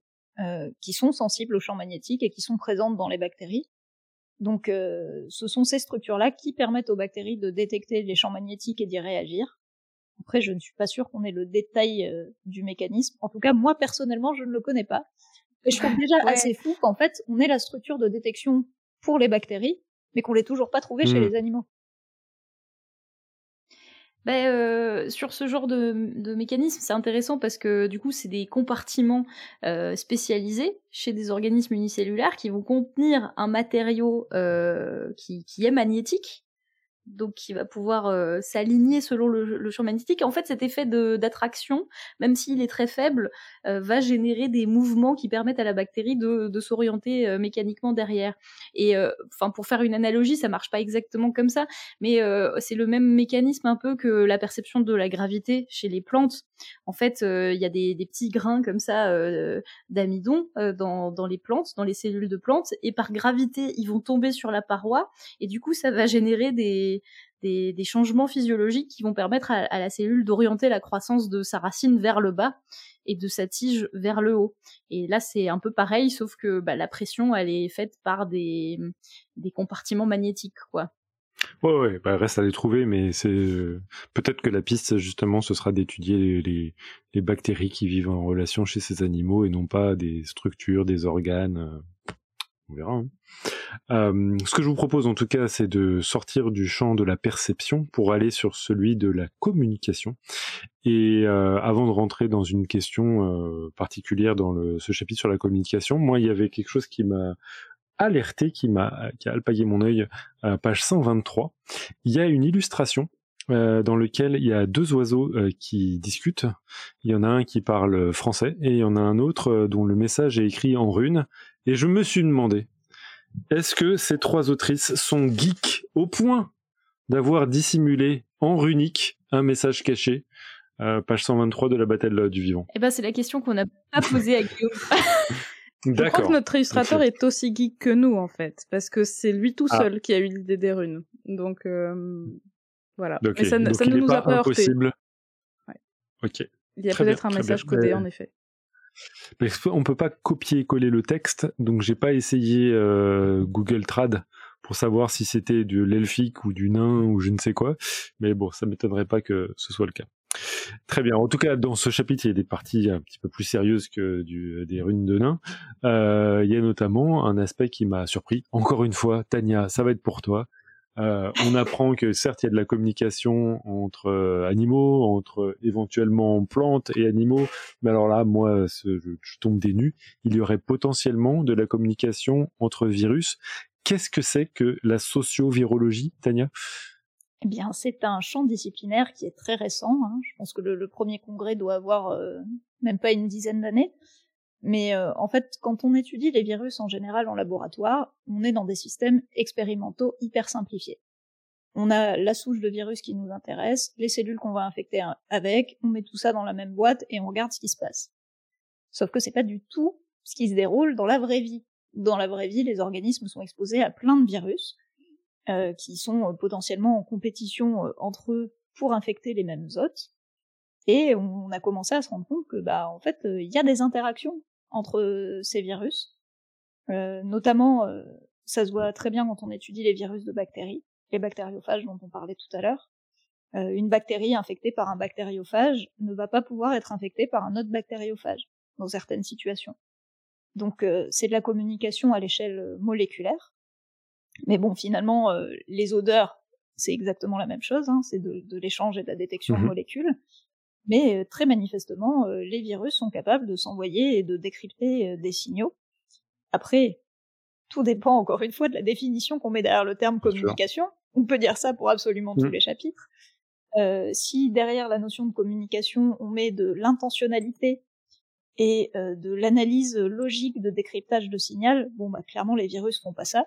qui sont sensibles aux champs magnétiques et qui sont présentes dans les bactéries. Donc, ce sont ces structures-là qui permettent aux bactéries de détecter les champs magnétiques et d'y réagir. Après, je ne suis pas sûre qu'on ait le détail du mécanisme. En tout cas, moi personnellement, je ne le connais pas. Et je trouve déjà assez fou qu'en fait, on ait la structure de détection pour les bactéries, mais qu'on l'ait toujours pas trouvée chez mmh. les animaux. Ben, euh, sur ce genre de, de mécanisme, c'est intéressant parce que du coup, c'est des compartiments euh, spécialisés chez des organismes unicellulaires qui vont contenir un matériau euh, qui, qui, est magnétique donc qui va pouvoir euh, s'aligner selon le, champ magnétique. En fait, cet effet d'attraction, même s'il est très faible, euh, va générer des mouvements qui permettent à la bactérie de, s'orienter euh, mécaniquement derrière. Et enfin, pour faire une analogie, ça marche pas exactement comme ça, mais c'est le même mécanisme un peu que la perception de la gravité chez les plantes. En fait, il y a des, petits grains comme ça d'amidon dans les plantes, dans les cellules de plantes, et par gravité, ils vont tomber sur la paroi, et du coup, ça va générer des des, changements physiologiques qui vont permettre à, la cellule d'orienter la croissance de sa racine vers le bas et de sa tige vers le haut. Et là, c'est un peu pareil, sauf que bah, la pression, elle est faite par des, compartiments magnétiques, quoi. Ouais, bah, reste à les trouver, mais c'est peut-être que la piste justement, ce sera d'étudier les, les, bactéries qui vivent en relation chez ces animaux et non pas des structures, des organes. On verra. Hein. Euh, ce que je vous propose en tout cas, c'est de sortir du champ de la perception pour aller sur celui de la communication. Et euh, avant de rentrer dans une question euh, particulière dans ce chapitre sur la communication, moi, il y avait quelque chose qui m'a alerté, qui m'a alpagué mon œil à page 123. Il y a une illustration dans lequel il y a deux oiseaux qui discutent. Il y en a un qui parle français et il y en a un autre dont le message est écrit en runes. Et je me suis demandé, est-ce que ces trois autrices sont geeks au point d'avoir dissimulé en runique un message caché euh, page 123 de la bataille du vivant? Eh ben, c'est la question qu'on n'a pas posée à Guillaume. Je crois que notre illustrateur est aussi geek que nous, en fait, parce que c'est lui tout ah. seul qui a eu l'idée des runes. Donc, euh, voilà. Mais ça, ne nous a pas. Ouais. Ok. Il y a peut-être un message codé, en effet. On peut pas copier-coller le texte, donc j'ai pas essayé euh, Google Trad pour savoir si c'était de l'elfique ou du nain ou je ne sais quoi. Mais bon, ça m'étonnerait pas que ce soit le cas. Très bien. En tout cas, dans ce chapitre, il y a des parties un petit peu plus sérieuses que des runes de nains. Euh, il y a notamment un aspect qui m'a surpris. Encore une fois, Tania, ça va être pour toi. Euh, on apprend que certes, il y a de la communication entre euh, animaux, entre éventuellement plantes et animaux, mais alors là, moi, je, tombe des nues. Il y aurait potentiellement de la communication entre virus. Qu'est-ce que c'est que la sociovirologie, Tania? Eh bien, c'est un champ disciplinaire qui est très récent. Hein. Je pense que le, premier congrès doit avoir euh, même pas une dizaine d'années. Mais euh, en fait, quand on étudie les virus en général en laboratoire, on est dans des systèmes expérimentaux hyper simplifiés. On a la souche de virus qui nous intéresse, les cellules qu'on va infecter avec, on met tout ça dans la même boîte et on regarde ce qui se passe. Sauf que c'est pas du tout ce qui se déroule dans la vraie vie. Dans la vraie vie, les organismes sont exposés à plein de virus euh, qui sont euh, potentiellement en compétition entre eux pour infecter les mêmes hôtes. Et on a commencé à se rendre compte que, bah, en fait, il y a des interactions entre ces virus. Euh, notamment, euh, ça se voit très bien quand on étudie les virus de bactéries, les bactériophages dont on parlait tout à l'heure. Euh, une bactérie infectée par un bactériophage ne va pas pouvoir être infectée par un autre bactériophage dans certaines situations. Donc c'est de la communication à l'échelle moléculaire. Mais bon, finalement, les odeurs, c'est exactement la même chose, hein, c'est de, l'échange et de la détection de mmh molécules mais euh, très manifestement, euh, les virus sont capables de s'envoyer et de décrypter euh, des signaux. Après, tout dépend encore une fois de la définition qu'on met derrière le terme communication. On peut dire ça pour absolument tous mmh. les chapitres. si derrière la notion de communication, on met de l'intentionnalité et de l'analyse logique de décryptage de signal, bon bah clairement les virus font pas ça.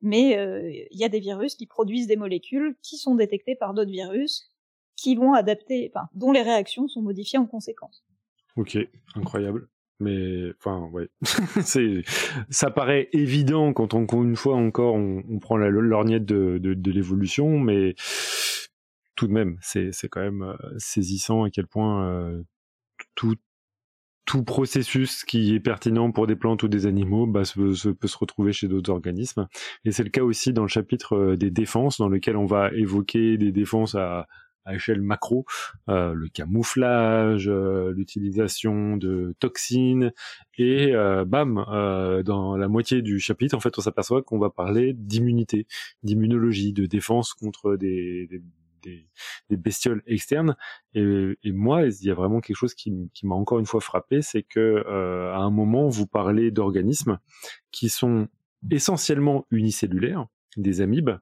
Mais il y a des virus qui produisent des molécules qui sont détectées par d'autres virus qui vont adapter, dont les réactions sont modifiées en conséquence. Ok, incroyable. Mais enfin, ouais, ça paraît évident quand on, une fois encore on, prend la lorgnette de, l'évolution, mais tout de même, c'est, c'est quand même euh, saisissant à quel point euh, tout tout processus qui est pertinent pour des plantes ou des animaux bah, peut se retrouver chez d'autres organismes. Et c'est le cas aussi dans le chapitre des défenses, dans lequel on va évoquer des défenses à, à échelle macro, euh, le camouflage, euh, l'utilisation de toxines, et euh, bam, dans la moitié du chapitre, en fait, on s'aperçoit qu'on va parler d'immunité, d'immunologie, de défense contre des, bestioles externes. Et, moi, il y a vraiment quelque chose qui, qui m'a encore une fois frappé, c'est que à un moment, vous parlez d'organismes qui sont essentiellement unicellulaires, des amibes,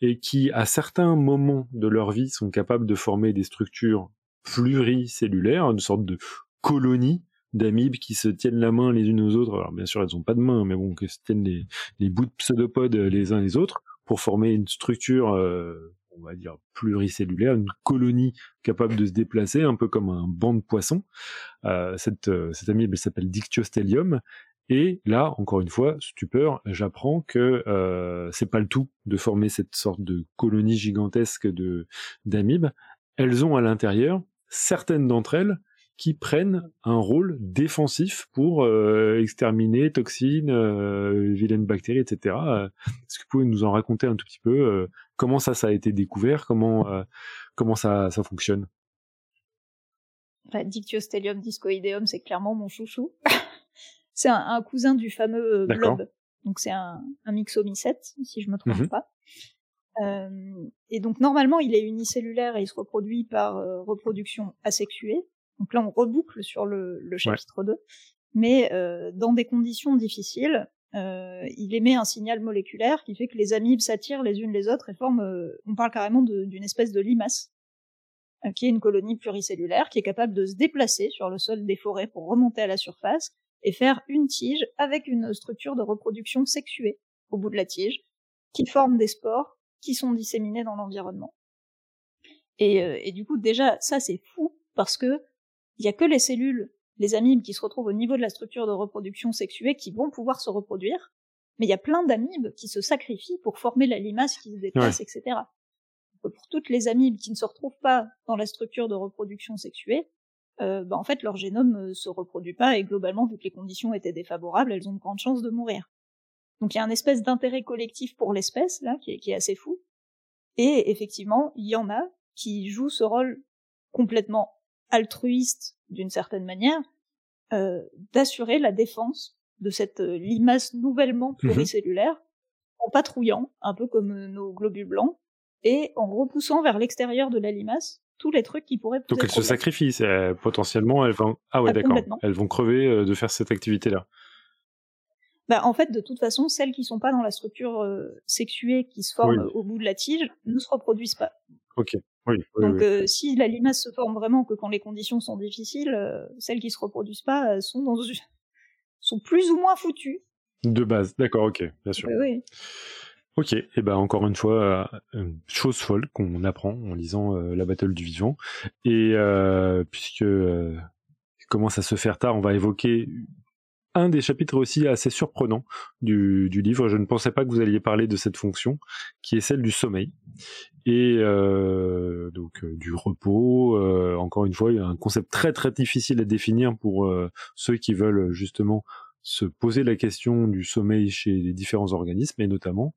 et qui, à certains moments de leur vie, sont capables de former des structures pluricellulaires, une sorte de colonie d'amibes qui se tiennent la main les unes aux autres. Alors bien sûr, elles n'ont pas de main, mais bon, qui se tiennent les, bouts de pseudopodes les uns les autres pour former une structure, euh, on va dire, pluricellulaire, une colonie capable de se déplacer, un peu comme un banc de poissons. Euh, cette, euh, cette amibe, elle s'appelle Dictyostelium, et là, encore une fois, stupeur, j'apprends que euh, c'est pas le tout de former cette sorte de colonie gigantesque de d'amibes. Elles ont à l'intérieur certaines d'entre elles qui prennent un rôle défensif pour euh, exterminer toxines, euh, vilaines bactéries, etc. Est-ce que vous pouvez nous en raconter un tout petit peu euh, comment ça, ça a été découvert, comment comment ça, ça fonctionne? Bah, Dictyostelium discoideum, c'est clairement mon chouchou. C'est un, cousin du fameux euh, blob. Donc c'est un, un myxomycète, si je me trompe mhm. pas. Euh, et donc normalement il est unicellulaire et il se reproduit par euh, reproduction asexuée. Donc là on reboucle sur le, le chapitre 2. Mais euh, dans des conditions difficiles, euh, il émet un signal moléculaire qui fait que les amibes s'attirent les unes les autres et forment, on parle carrément d'une espèce de limace, qui est une colonie pluricellulaire qui est capable de se déplacer sur le sol des forêts pour remonter à la surface et faire une tige avec une structure de reproduction sexuée au bout de la tige, qui forme des spores qui sont disséminés dans l'environnement. Et, euh, et, du coup, déjà, ça c'est fou parce que il y a que les cellules, les amibes qui se retrouvent au niveau de la structure de reproduction sexuée qui vont pouvoir se reproduire, mais il y a plein d'amibes qui se sacrifient pour former la limace qui se déplace, etc. pour toutes les amibes qui ne se retrouvent pas dans la structure de reproduction sexuée, euh, bah, en fait leur génome euh, se reproduit pas et globalement vu que les conditions étaient défavorables, elles ont de grandes chances de mourir. Donc il y a un espèce d'intérêt collectif pour l'espèce là qui est, qui est assez fou. Et effectivement, il y en a qui jouent ce rôle complètement altruiste d'une certaine manière euh, d'assurer la défense de cette euh, limace nouvellement mhm. pluricellulaire en patrouillant, un peu comme nos globules blancs, et en repoussant vers l'extérieur de la limace tous les trucs qui pourraient Donc elles se sacrifient, potentiellement elles vont ah ouais ah, d'accord, elles vont crever euh, de faire cette activité là. Bah en fait de toute façon celles qui sont pas dans la structure euh, sexuée qui se forme au bout de la tige ne se reproduisent pas. Ok. Oui, Donc euh, si la limace se forme vraiment que quand les conditions sont difficiles, celles qui se reproduisent pas sont dans sont plus ou moins foutues. De base, d'accord, ok, bien sûr. oui. Ok, et ben encore une fois, euh, chose folle qu'on apprend en lisant euh, la Battle du Vivant. Et euh, puisque commence à se faire tard, on va évoquer un des chapitres aussi assez surprenants du, du, livre. Je ne pensais pas que vous alliez parler de cette fonction, qui est celle du sommeil et donc du repos. encore une fois, il y a un concept très très difficile à définir pour ceux qui veulent justement se poser la question du sommeil chez les différents organismes et notamment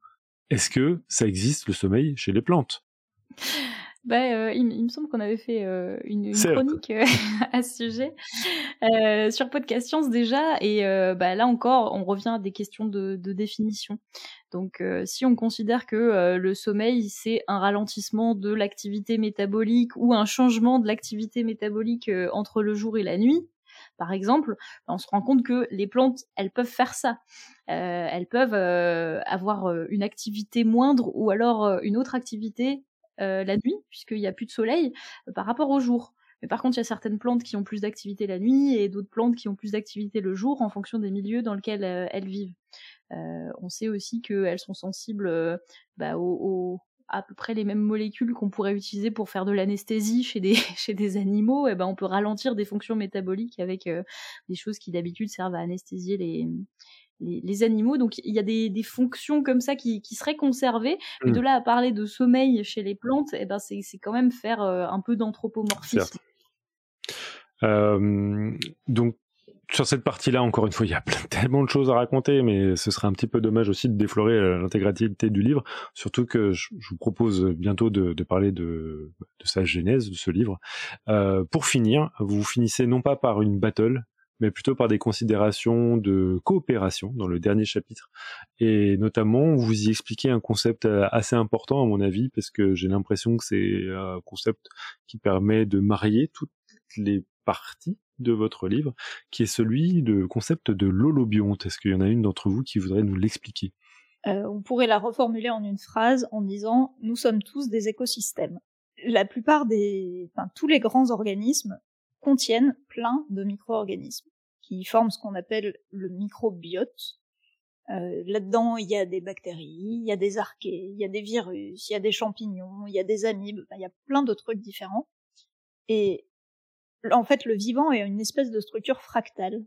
est-ce que ça existe le sommeil chez les plantes? Bah, euh, il, me semble qu'on avait fait euh, une, chronique euh, à ce sujet sur Podcast Science déjà, et bah, là encore, on revient à des questions de, de définition. Donc, si on considère que le sommeil c'est un ralentissement de l'activité métabolique ou un changement de l'activité métabolique entre le jour et la nuit, par exemple, on se rend compte que les plantes, elles peuvent faire ça. Euh, elles peuvent euh, avoir euh, une activité moindre ou alors une autre activité la nuit, puisqu'il n'y a plus de soleil, par rapport au jour. Mais par contre, il y a certaines plantes qui ont plus d'activité la nuit et d'autres plantes qui ont plus d'activité le jour en fonction des milieux dans lesquels elles vivent. on sait aussi qu'elles sont sensibles bah, aux, à peu près les mêmes molécules qu'on pourrait utiliser pour faire de l'anesthésie chez des, chez des animaux, et eh ben on peut ralentir des fonctions métaboliques avec euh, des choses qui d'habitude servent à anesthésier les, les, animaux. Donc il y a des, des fonctions comme ça qui, qui seraient conservées. Mais de mmh. là à parler de sommeil chez les plantes, et eh ben c'est, c'est quand même faire euh, un peu d'anthropomorphisme. Euh, donc sur cette partie-là, encore une fois, il y a tellement de choses à raconter, mais ce serait un petit peu dommage aussi de déflorer euh, l'intégralité du livre, surtout que je, vous propose bientôt de, parler de, sa genèse, de ce livre. Euh, pour finir, vous finissez non pas par une battle, mais plutôt par des considérations de coopération dans le dernier chapitre. Et notamment, vous y expliquez un concept euh, assez important à mon avis, parce que j'ai l'impression que c'est un concept qui permet de marier toutes les parties de votre livre, qui est celui de concept de l'holobionte. Est-ce qu'il y en a une d'entre vous qui voudrait nous l'expliquer? Euh, On pourrait la reformuler en une phrase en disant nous sommes tous des écosystèmes. La plupart des, enfin tous les grands organismes contiennent plein de micro-organismes qui forment ce qu'on appelle le microbiote. Euh, Là-dedans, il y a des bactéries, il y a des archées, il y a des virus, il y a des champignons, il y a des amibes, il y a plein de trucs différents. Et en fait, le vivant est une espèce de structure fractale.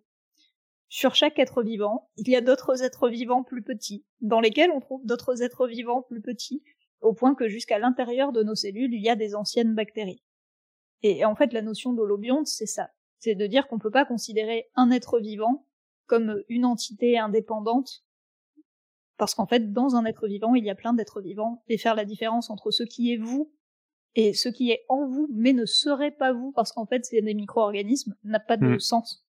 Sur chaque être vivant, il y a d'autres êtres vivants plus petits, dans lesquels on trouve d'autres êtres vivants plus petits, au point que jusqu'à l'intérieur de nos cellules, il y a des anciennes bactéries. Et en fait, la notion d'holobionte, c'est ça. C'est de dire qu'on peut pas considérer un être vivant comme une entité indépendante, parce qu'en fait, dans un être vivant, il y a plein d'êtres vivants, et faire la différence entre ce qui est vous et ce qui est en vous, mais ne serait pas vous, parce qu'en fait, c'est des micro-organismes, n'a pas de hmm. sens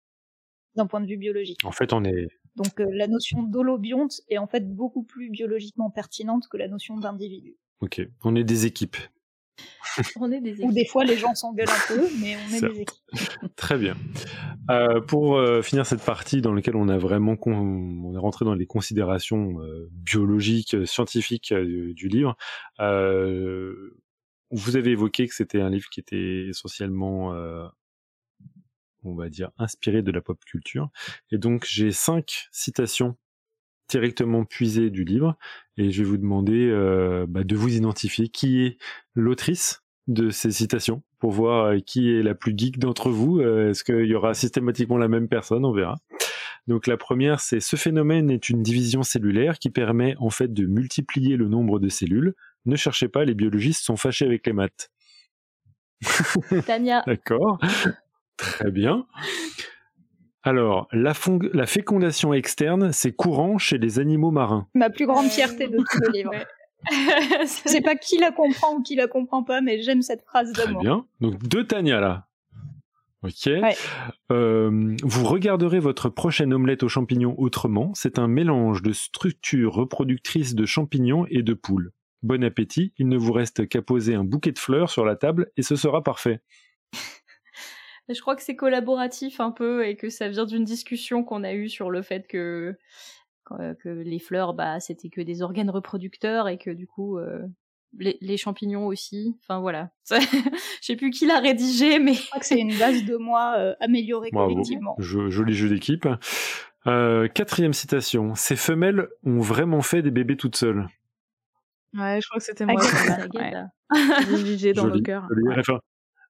d'un point de vue biologique. En fait, on est. Donc, euh, la notion d'holobionte est en fait beaucoup plus biologiquement pertinente que la notion d'individu. Ok, on est des équipes. on est des équipes. Ou des fois, les gens s'engueulent un peu, mais on est des équipes. Très bien. Euh, pour euh, finir cette partie dans laquelle on a vraiment on est rentré dans les considérations biologiques, scientifiques du livre, vous avez évoqué que c'était un livre qui était essentiellement, euh, on va dire, inspiré de la pop culture. Et donc j'ai cinq citations directement puisées du livre, et je vais vous demander euh, bah, de vous identifier qui est l'autrice de ces citations pour voir euh, qui est la plus geek d'entre vous? Est-ce qu'il y aura systématiquement la même personne? On verra. Donc la première, c'est ce phénomène est une division cellulaire qui permet en fait de multiplier le nombre de cellules ne cherchez pas, les biologistes sont fâchés avec les maths. Tania. D'accord. Très bien. Alors, la, fécondation externe, c'est courant chez les animaux marins. Ma plus grande fierté de tout le livre. Je sais pas qui la comprend ou qui la comprend pas, mais j'aime cette phrase d'amour. Très bien. Donc, deux Tania là. Ok. Euh, vous regarderez votre prochaine omelette aux champignons autrement. C'est un mélange de structures reproductrices de champignons et de poules. Bon appétit, il ne vous reste qu'à poser un bouquet de fleurs sur la table et ce sera parfait. Je crois que c'est collaboratif un peu et que ça vient d'une discussion qu'on a eue sur le fait que, que les fleurs, bah, c'était que des organes reproducteurs et que du coup, euh, les, champignons aussi. Enfin voilà. Je sais plus qui l'a rédigé, mais. Je crois que c'est une base de moi euh, améliorée collectivement. joli jeu d'équipe. Euh, quatrième citation. Ces femelles ont vraiment fait des bébés toutes seules. Ouais, je crois que c'était moi. ouais. dans le cœur.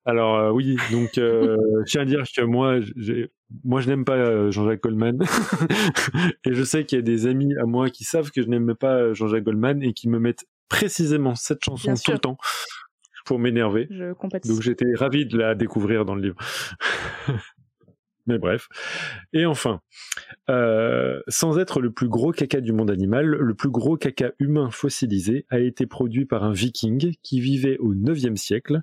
Alors euh, oui, donc euh, je tiens à dire que moi, moi je n'aime pas euh, Jean-Jacques Goldman et je sais qu'il y a des amis à moi qui savent que je n'aime pas Jean-Jacques Goldman et qui me mettent précisément cette chanson tout le temps pour m'énerver. Donc j'étais ravi de la découvrir dans le livre. Mais bref. Et enfin, euh, sans être le plus gros caca du monde animal, le plus gros caca humain fossilisé a été produit par un viking qui vivait au 9e siècle.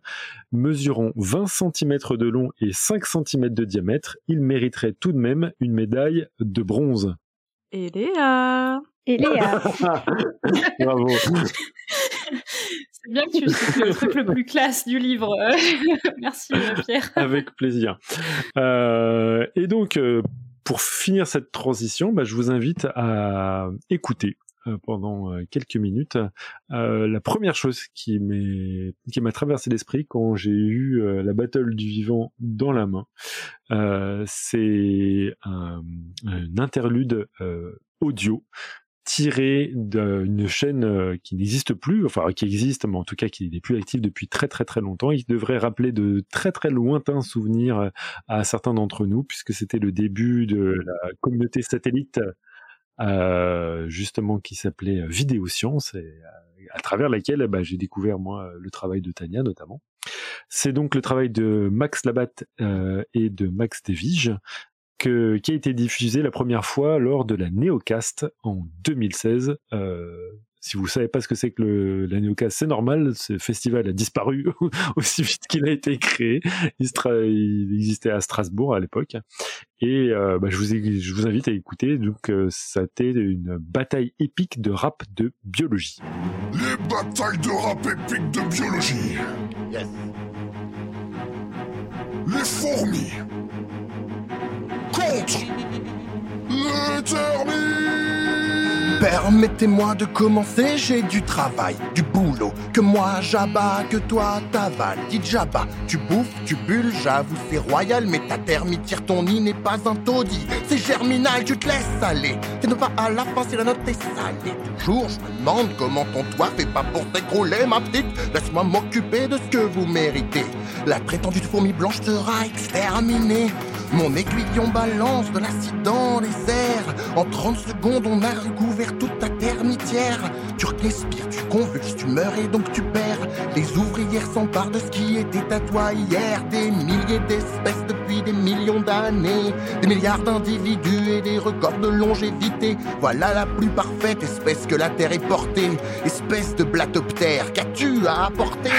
Mesurant 20 cm de long et 5 cm de diamètre, il mériterait tout de même une médaille de bronze. Et Et Léa Bravo C'est bien que tu cites le truc le plus classe du livre. Merci Pierre. Avec plaisir. Euh, et donc, euh, pour finir cette transition, bah, je vous invite à écouter euh, pendant quelques minutes la première chose qui qui m'a traversé l'esprit quand j'ai eu la battle du vivant dans la main. C'est un, un, interlude audio tiré d'une chaîne euh, qui n'existe plus, enfin qui existe, mais en tout cas qui n'est plus active depuis très très très longtemps. Il devrait rappeler de très très lointains souvenirs euh, à certains d'entre nous, puisque c'était le début de la communauté satellite, euh, justement qui s'appelait Vidéosciences, et à travers laquelle bah, j'ai découvert moi le travail de Tania notamment. C'est donc le travail de Max Labatte et de Max Devige, que, qui a été diffusé la première fois lors de la Neocast en 2016. Euh, si vous savez pas ce que c'est que le, la Neocast, c'est normal, ce festival a disparu aussi vite qu'il a été créé. Il, il, existait à Strasbourg à l'époque. Et euh, bah, je, vous je vous invite à écouter. Donc, euh, ça a été une bataille épique de rap de biologie. Les batailles de rap épiques de biologie. Yes. Les fourmis contre. Permettez-moi de commencer, j'ai du travail, du boulot, que moi j'abats, que toi t'avales. Dit Jabba, tu bouffes, tu bulles, j'avoue c'est royal, mais ta termite tire ton nid n'est pas un taudis. C'est germinal, tu te laisses aller. T'es pas à la fin si la note est salée. Toujours, je me demande comment ton toit fait pas pour t'écrouler, ma petite. Laisse-moi m'occuper de ce que vous méritez. La prétendue fourmi blanche sera exterminée. Mon aiguillon balance de l'acide dans les airs. En 30 secondes, on a recouvert toute ta termitière. Tu respires, tu convulses, tu meurs et donc tu perds. Les ouvrières s'emparent de ce qui était à toi hier. Des milliers d'espèces depuis des millions d'années. Des milliards d'individus et des records de longévité. Voilà la plus parfaite espèce que la Terre ait portée. Espèce de blatoptère, qu'as-tu à apporter?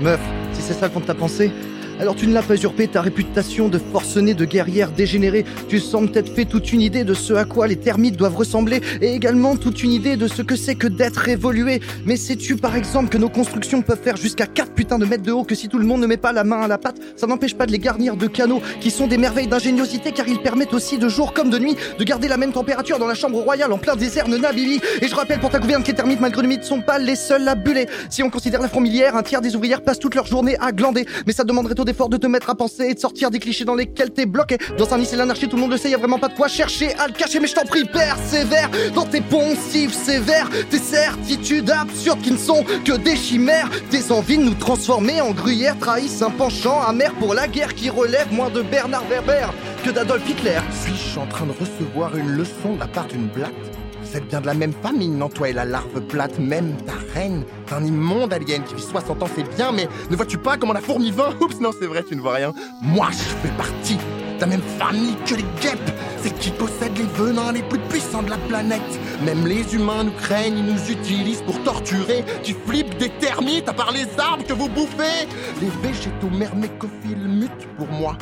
Meuf, si c'est ça qu'on t'a pensé, alors tu ne l'as pas usurpé ta réputation de forcené, de guerrière dégénérée. Tu sembles t'être fait toute une idée de ce à quoi les termites doivent ressembler et également toute une idée de ce que c'est que d'être évolué. Mais sais-tu par exemple que nos constructions peuvent faire jusqu'à 4 putains de mètres de haut que si tout le monde ne met pas la main à la pâte, ça n'empêche pas de les garnir de canaux qui sont des merveilles d'ingéniosité car ils permettent aussi de jour comme de nuit de garder la même température dans la chambre royale en plein désert de Nabili. Et je rappelle pour ta gouverne que les termites malgré le mythe sont pas les seuls à buller. Si on considère la fourmilière, un tiers des ouvrières passent toute leur journée à glander. Mais ça demanderait d'effort de te mettre à penser et de sortir des clichés dans lesquels t'es bloqué. Dans un lycée l'anarchie, tout le monde le sait, y a vraiment pas de quoi chercher à le cacher, mais je t'en prie, persévère dans tes poncifs sévères, tes certitudes absurdes qui ne sont que des chimères, tes envies de nous transformer en gruyère trahissent un penchant amer pour la guerre qui relève moins de Bernard Werber que d'Adolf Hitler. Suis-je en train de recevoir une leçon de la part d'une blatte? Vous êtes bien de la même famille, non toi et la larve plate, même ta reine. T'es un immonde alien qui vit 60 ans, c'est bien, mais ne vois-tu pas comment la fourmi vint? Oups, non, c'est vrai, tu ne vois rien. Moi, je fais partie de la même famille que les guêpes. C'est qui possède les venins les plus puissants de la planète. Même les humains nous craignent, ils nous utilisent pour torturer. Tu flippes des termites à part les arbres que vous bouffez. Les végétaux myrmécophiles mutent pour moi.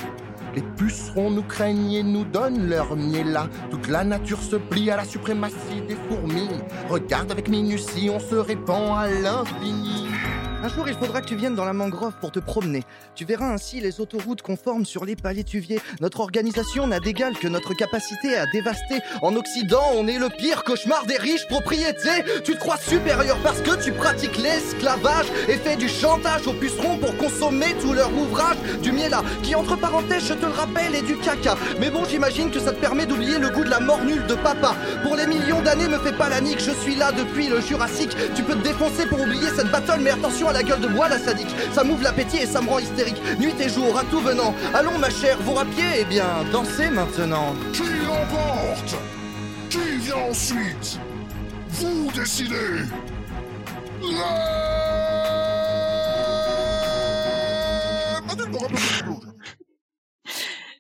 Les pucerons nous craignent et nous donnent leur miel Toute la nature se plie à la suprématie des fourmis. Regarde avec minutie, on se répand à l'infini. Un jour, il faudra que tu viennes dans la mangrove pour te promener. Tu verras ainsi les autoroutes conformes sur les palétuviers. Notre organisation n'a d'égal que notre capacité à dévaster. En Occident, on est le pire cauchemar des riches propriétés. Tu te crois supérieur parce que tu pratiques l'esclavage et fais du chantage aux pucerons pour consommer tout leur ouvrage. Du miel qui entre parenthèses, je te le rappelle, est du caca. Mais bon, j'imagine que ça te permet d'oublier le goût de la mort nulle de papa. Pour les millions d'années, me fais pas la nique, je suis là depuis le Jurassique. Tu peux te défoncer pour oublier cette battle, mais attention à la gueule de bois, la sadique. Ça m'ouvre l'appétit et ça me rend hystérique. Nuit et jour, à tout venant. Allons, ma chère, vous rapiez Eh bien, dansez maintenant. Qui l'emporte? Qui vient ensuite? Vous décidez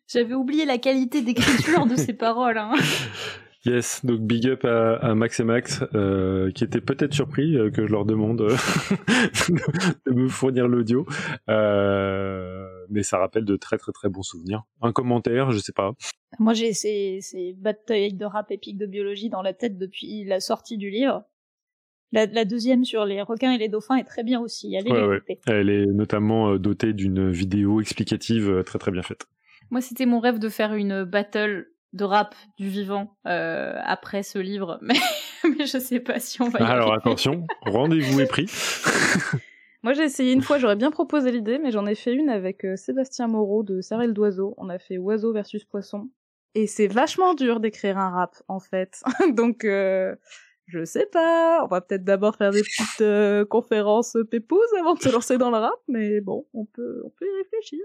J'avais oublié la qualité d'écriture de ces paroles. Hein. Yes, donc big up à, Max et Max, euh, qui étaient peut-être surpris euh, que je leur demande euh, de me fournir l'audio, mais ça rappelle de très très très bons souvenirs. Un commentaire, je sais pas. Moi j'ai ces, ces batailles de rap épiques de biologie dans la tête depuis la sortie du livre. La, deuxième sur les requins et les dauphins est très bien aussi. Allez ouais, ouais. Elle est notamment dotée d'une vidéo explicative très très bien faite. Moi, c'était mon rêve de faire une battle de rap du vivant euh, après ce livre, mais, mais je sais pas si on va y Alors attention, rendez-vous est pris. Moi j'ai essayé une fois, j'aurais bien proposé l'idée, mais j'en ai fait une avec euh, Sébastien Moreau de Sarel d'Oiseau. On a fait Oiseau versus Poisson. Et c'est vachement dur d'écrire un rap, en fait. Donc, euh, je sais pas. On va peut-être d'abord faire des petites conférences pépouses avant de se lancer dans le rap, mais bon, on peut, on peut y réfléchir.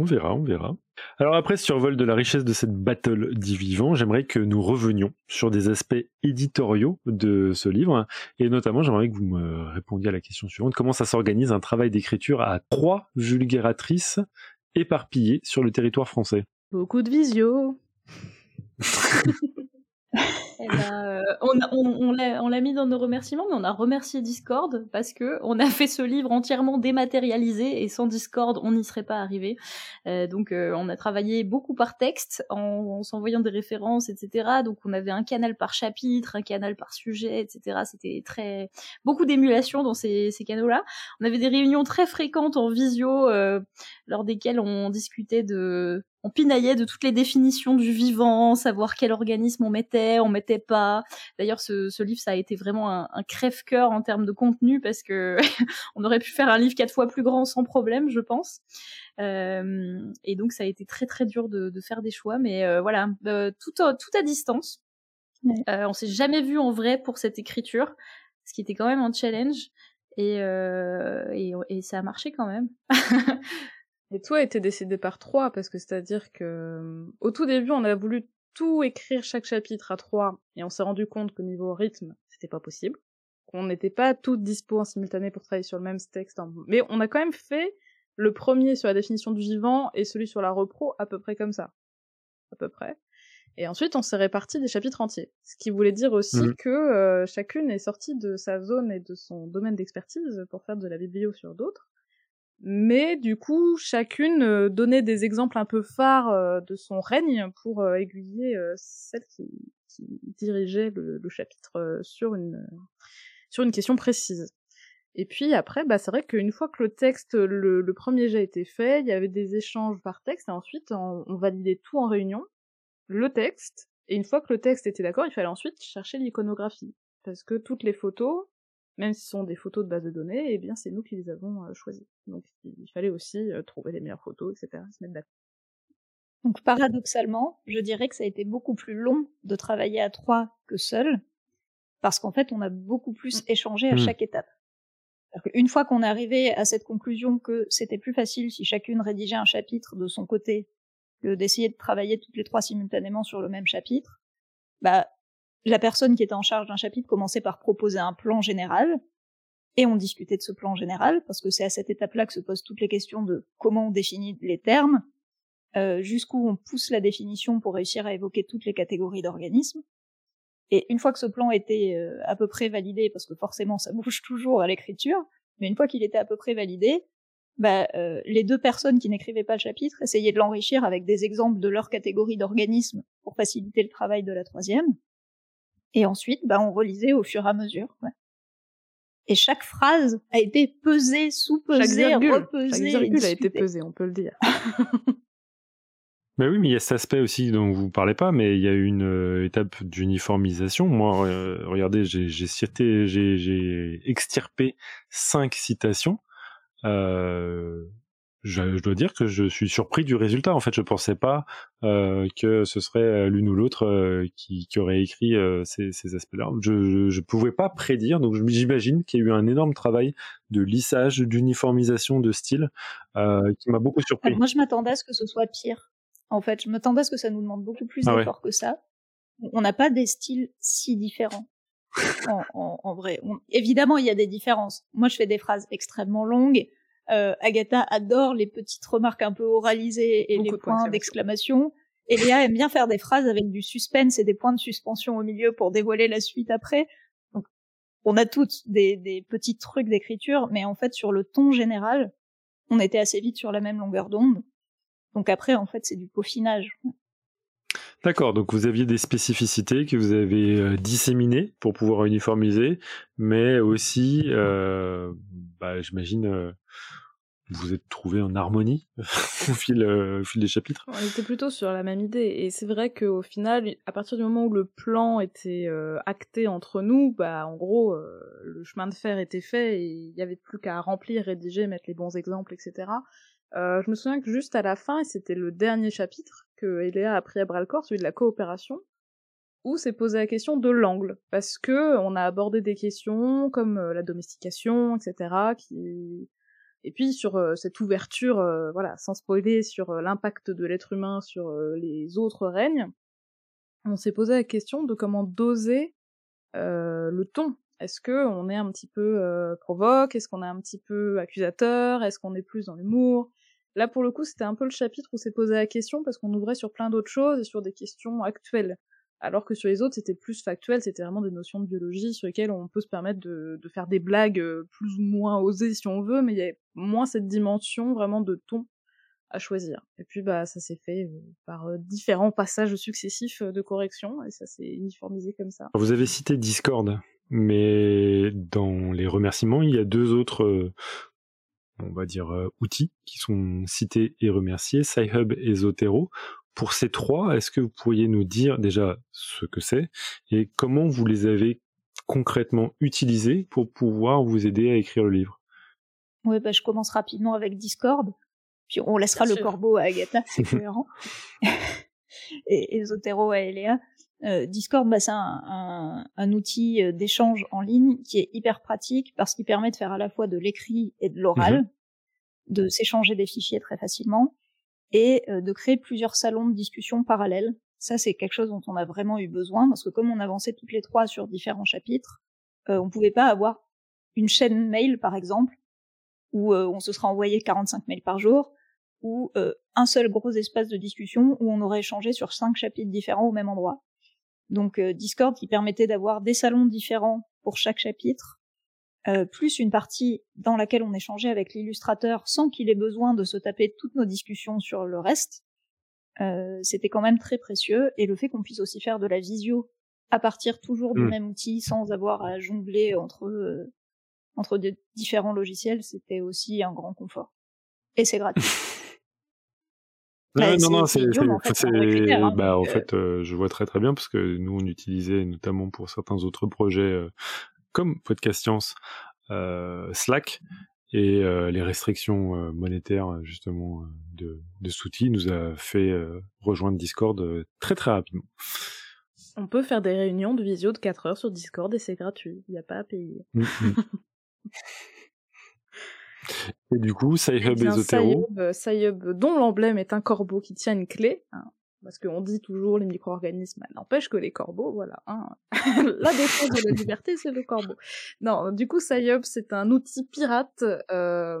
On verra, on verra. Alors après ce survol de la richesse de cette battle dit vivant, j'aimerais que nous revenions sur des aspects éditoriaux de ce livre, et notamment j'aimerais que vous me répondiez à la question suivante, comment ça s'organise un travail d'écriture à trois vulgératrices éparpillées sur le territoire français? Beaucoup de visio. Eh ben, euh, on, on, l'a mis dans nos remerciements, mais on a remercié Discord parce que on a fait ce livre entièrement dématérialisé et sans Discord, on n'y serait pas arrivé. Euh, donc, euh, on a travaillé beaucoup par texte en, en s'envoyant des références, etc. Donc, on avait un canal par chapitre, un canal par sujet, etc. C'était très beaucoup d'émulation dans ces, ces canaux-là. On avait des réunions très fréquentes en visio euh, lors desquelles on discutait de on pinaillait de toutes les définitions du vivant, savoir quel organisme on mettait, on mettait pas. D'ailleurs, ce, livre, ça a été vraiment un, crève-cœur en termes de contenu parce que on aurait pu faire un livre quatre fois plus grand sans problème, je pense. Euh, et donc, ça a été très très dur de, faire des choix, mais euh, voilà, euh, tout, tout à distance. on s'est jamais vu en vrai pour cette écriture, ce qui était quand même un challenge. Et, et, et ça a marché quand même. Et tout a été décidé par trois, parce que c'est-à-dire que euh, au tout début, on a voulu tout écrire chaque chapitre à trois, et on s'est rendu compte qu'au niveau rythme, c'était pas possible. Qu'on n'était pas toutes dispo en simultané pour travailler sur le même texte. Mais on a quand même fait le premier sur la définition du vivant et celui sur la repro à peu près comme ça. À peu près. Et ensuite, on s'est réparti des chapitres entiers. Ce qui voulait dire aussi mmh. que euh, chacune est sortie de sa zone et de son domaine d'expertise pour faire de la biblio sur d'autres mais du coup chacune euh, donnait des exemples un peu phares euh, de son règne pour euh, aiguiller celle qui, dirigeait le, chapitre sur une question précise. Et puis après, bah c'est vrai qu'une fois que le texte, le, premier jet était fait, il y avait des échanges par texte et ensuite on, on validait tout en réunion, le texte. Et une fois que le texte était d'accord, il fallait ensuite chercher l'iconographie parce que toutes les photos même si ce sont des photos de base de données, eh bien c'est nous qui les avons euh, choisies. Donc il fallait aussi euh, trouver les meilleures photos, etc. Se mettre d'accord. Donc paradoxalement, je dirais que ça a été beaucoup plus long de travailler à trois que seul, parce qu'en fait on a beaucoup plus mmh. échangé à mmh. chaque étape. Une fois qu'on est arrivé à cette conclusion que c'était plus facile si chacune rédigeait un chapitre de son côté que d'essayer de travailler toutes les trois simultanément sur le même chapitre, bah la personne qui était en charge d'un chapitre commençait par proposer un plan général, et on discutait de ce plan général, parce que c'est à cette étape-là que se posent toutes les questions de comment on définit les termes, euh, jusqu'où on pousse la définition pour réussir à évoquer toutes les catégories d'organismes. Et une fois que ce plan était euh, à peu près validé, parce que forcément ça bouge toujours à l'écriture, mais une fois qu'il était à peu près validé, bah, euh, les deux personnes qui n'écrivaient pas le chapitre essayaient de l'enrichir avec des exemples de leur catégorie d'organismes pour faciliter le travail de la troisième. Et ensuite, bah, on relisait au fur et à mesure. Ouais. Et chaque phrase a été pesée, sous-pesée, repesée. Chaque virgule a été pesée, on peut le dire. Mais oui, mais il y a cet aspect aussi dont vous parlez pas, mais il y a une euh, étape d'uniformisation. Moi, euh, regardez, j'ai cité, j'ai extirpé cinq citations. Euh, je, je, dois dire que je suis surpris du résultat. En fait, je pensais pas euh, que ce serait euh, l'une ou l'autre euh, qui, qui, aurait écrit euh, ces, ces aspects-là. Je, je, pouvais pas prédire, donc j'imagine qu'il y a eu un énorme travail de lissage, d'uniformisation de style euh, qui m'a beaucoup surpris. Moi, je m'attendais à ce que ce soit pire. En fait, je m'attendais à ce que ça nous demande beaucoup plus ah d'efforts que ça. On n'a pas des styles si différents. en, en, en, vrai, évidemment, il y a des différences. Moi, je fais des phrases extrêmement longues euh, Agatha adore les petites remarques un peu oralisées et les points d'exclamation. Et Léa aime bien faire des phrases avec du suspense et des points de suspension au milieu pour dévoiler la suite après. Donc, on a toutes des, des petits trucs d'écriture, mais en fait, sur le ton général, on était assez vite sur la même longueur d'onde. Donc après, en fait, c'est du peaufinage. D'accord, donc vous aviez des spécificités que vous avez euh, disséminées pour pouvoir uniformiser, mais aussi, euh, bah, j'imagine, euh, vous êtes trouvé en harmonie au, fil, euh, au fil des chapitres On était plutôt sur la même idée, et c'est vrai qu'au final, à partir du moment où le plan était euh, acté entre nous, bah en gros, euh, le chemin de fer était fait, et il n'y avait plus qu'à remplir, rédiger, mettre les bons exemples, etc. je me souviens que juste à la fin, et c'était le dernier chapitre que Eléa a pris à bras le corps, celui de la coopération, où s'est posé la question de l'angle, parce que on a abordé des questions comme la domestication, etc., qui et puis sur euh, cette ouverture, euh, voilà, sans spoiler sur euh, l'impact de l'être humain sur les autres règnes, on s'est posé la question de comment doser le ton. Est-ce que on est un petit peu provoque? Est-ce qu'on est un petit peu accusateur? Est-ce qu'on est plus dans l'humour? Là, pour le coup, c'était un peu le chapitre où s'est posé la question parce qu'on ouvrait sur plein d'autres choses et sur des questions actuelles. Alors que sur les autres, c'était plus factuel, c'était vraiment des notions de biologie sur lesquelles on peut se permettre de, faire des blagues euh, plus ou moins osées si on veut, mais il y a moins cette dimension vraiment de ton à choisir. Et puis bah ça s'est fait euh, par euh, différents passages successifs de correction et ça s'est uniformisé comme ça. Vous avez cité Discord, mais dans les remerciements, il y a deux autres on va dire outils qui sont cités et remerciés, SciHub et Zotero. Pour ces trois, est-ce que vous pourriez nous dire déjà ce que c'est et comment vous les avez concrètement utilisés pour pouvoir vous aider à écrire le livre? Oui, bah, je commence rapidement avec Discord, puis on laissera le corbeau à Agatha, c'est cohérent, et, et, Zotero à Eléa. Euh, Discord, bah, c'est un, un, outil euh, d'échange en ligne qui est hyper pratique parce qu'il permet de faire à la fois de l'écrit et de l'oral, mhm. de s'échanger des fichiers très facilement et euh, de créer plusieurs salons de discussion parallèles. Ça, c'est quelque chose dont on a vraiment eu besoin parce que comme on avançait toutes les trois sur différents chapitres, euh, on pouvait pas avoir une chaîne mail, par exemple, où euh, on se sera envoyé 45 mails par jour, ou un seul gros espace de discussion où on aurait échangé sur cinq chapitres différents au même endroit. Donc Discord qui permettait d'avoir des salons différents pour chaque chapitre, euh, plus une partie dans laquelle on échangeait avec l'illustrateur sans qu'il ait besoin de se taper toutes nos discussions sur le reste, euh, c'était quand même très précieux. Et le fait qu'on puisse aussi faire de la visio à partir toujours du mm. même outil sans avoir à jongler entre euh, entre des différents logiciels, c'était aussi un grand confort. Et c'est gratuit. non, non, c'est, en fait, hein, bah, en fait je vois très très bien parce que nous on utilisait notamment pour certains autres projets comme Podcast Science, euh, Slack et euh, les restrictions euh, monétaires justement de, de Souti nous a fait rejoindre Discord très très rapidement. On peut faire des réunions de visio de 4 heures sur Discord et c'est gratuit, il n'y a pas à payer. Mm, mm. et du coup, Sci-Hub et Zotero. Sci-Hub, dont l'emblème est un corbeau qui tient une clé, hein, parce qu'on dit toujours les micro-organismes, n'empêche que les corbeaux, voilà, hein. la défense de la liberté, c'est le corbeau. Non, du coup, SciUp, c'est un outil pirate euh,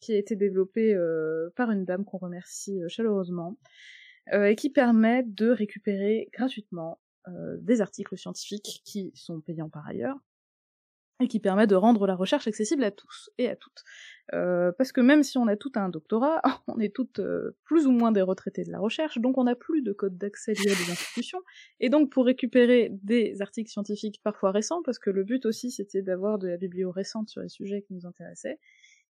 qui a été développé euh, par une dame qu'on remercie euh, chaleureusement, euh, et qui permet de récupérer gratuitement euh, des articles scientifiques qui sont payants par ailleurs, et qui permet de rendre la recherche accessible à tous et à toutes. Euh, parce que même si on a tout un doctorat, on est toutes euh, plus ou moins des retraités de la recherche, donc on n'a plus de code d'accès lié à des institutions, et donc pour récupérer des articles scientifiques parfois récents, parce que le but aussi c'était d'avoir de la biblio récente sur les sujets qui nous intéressaient,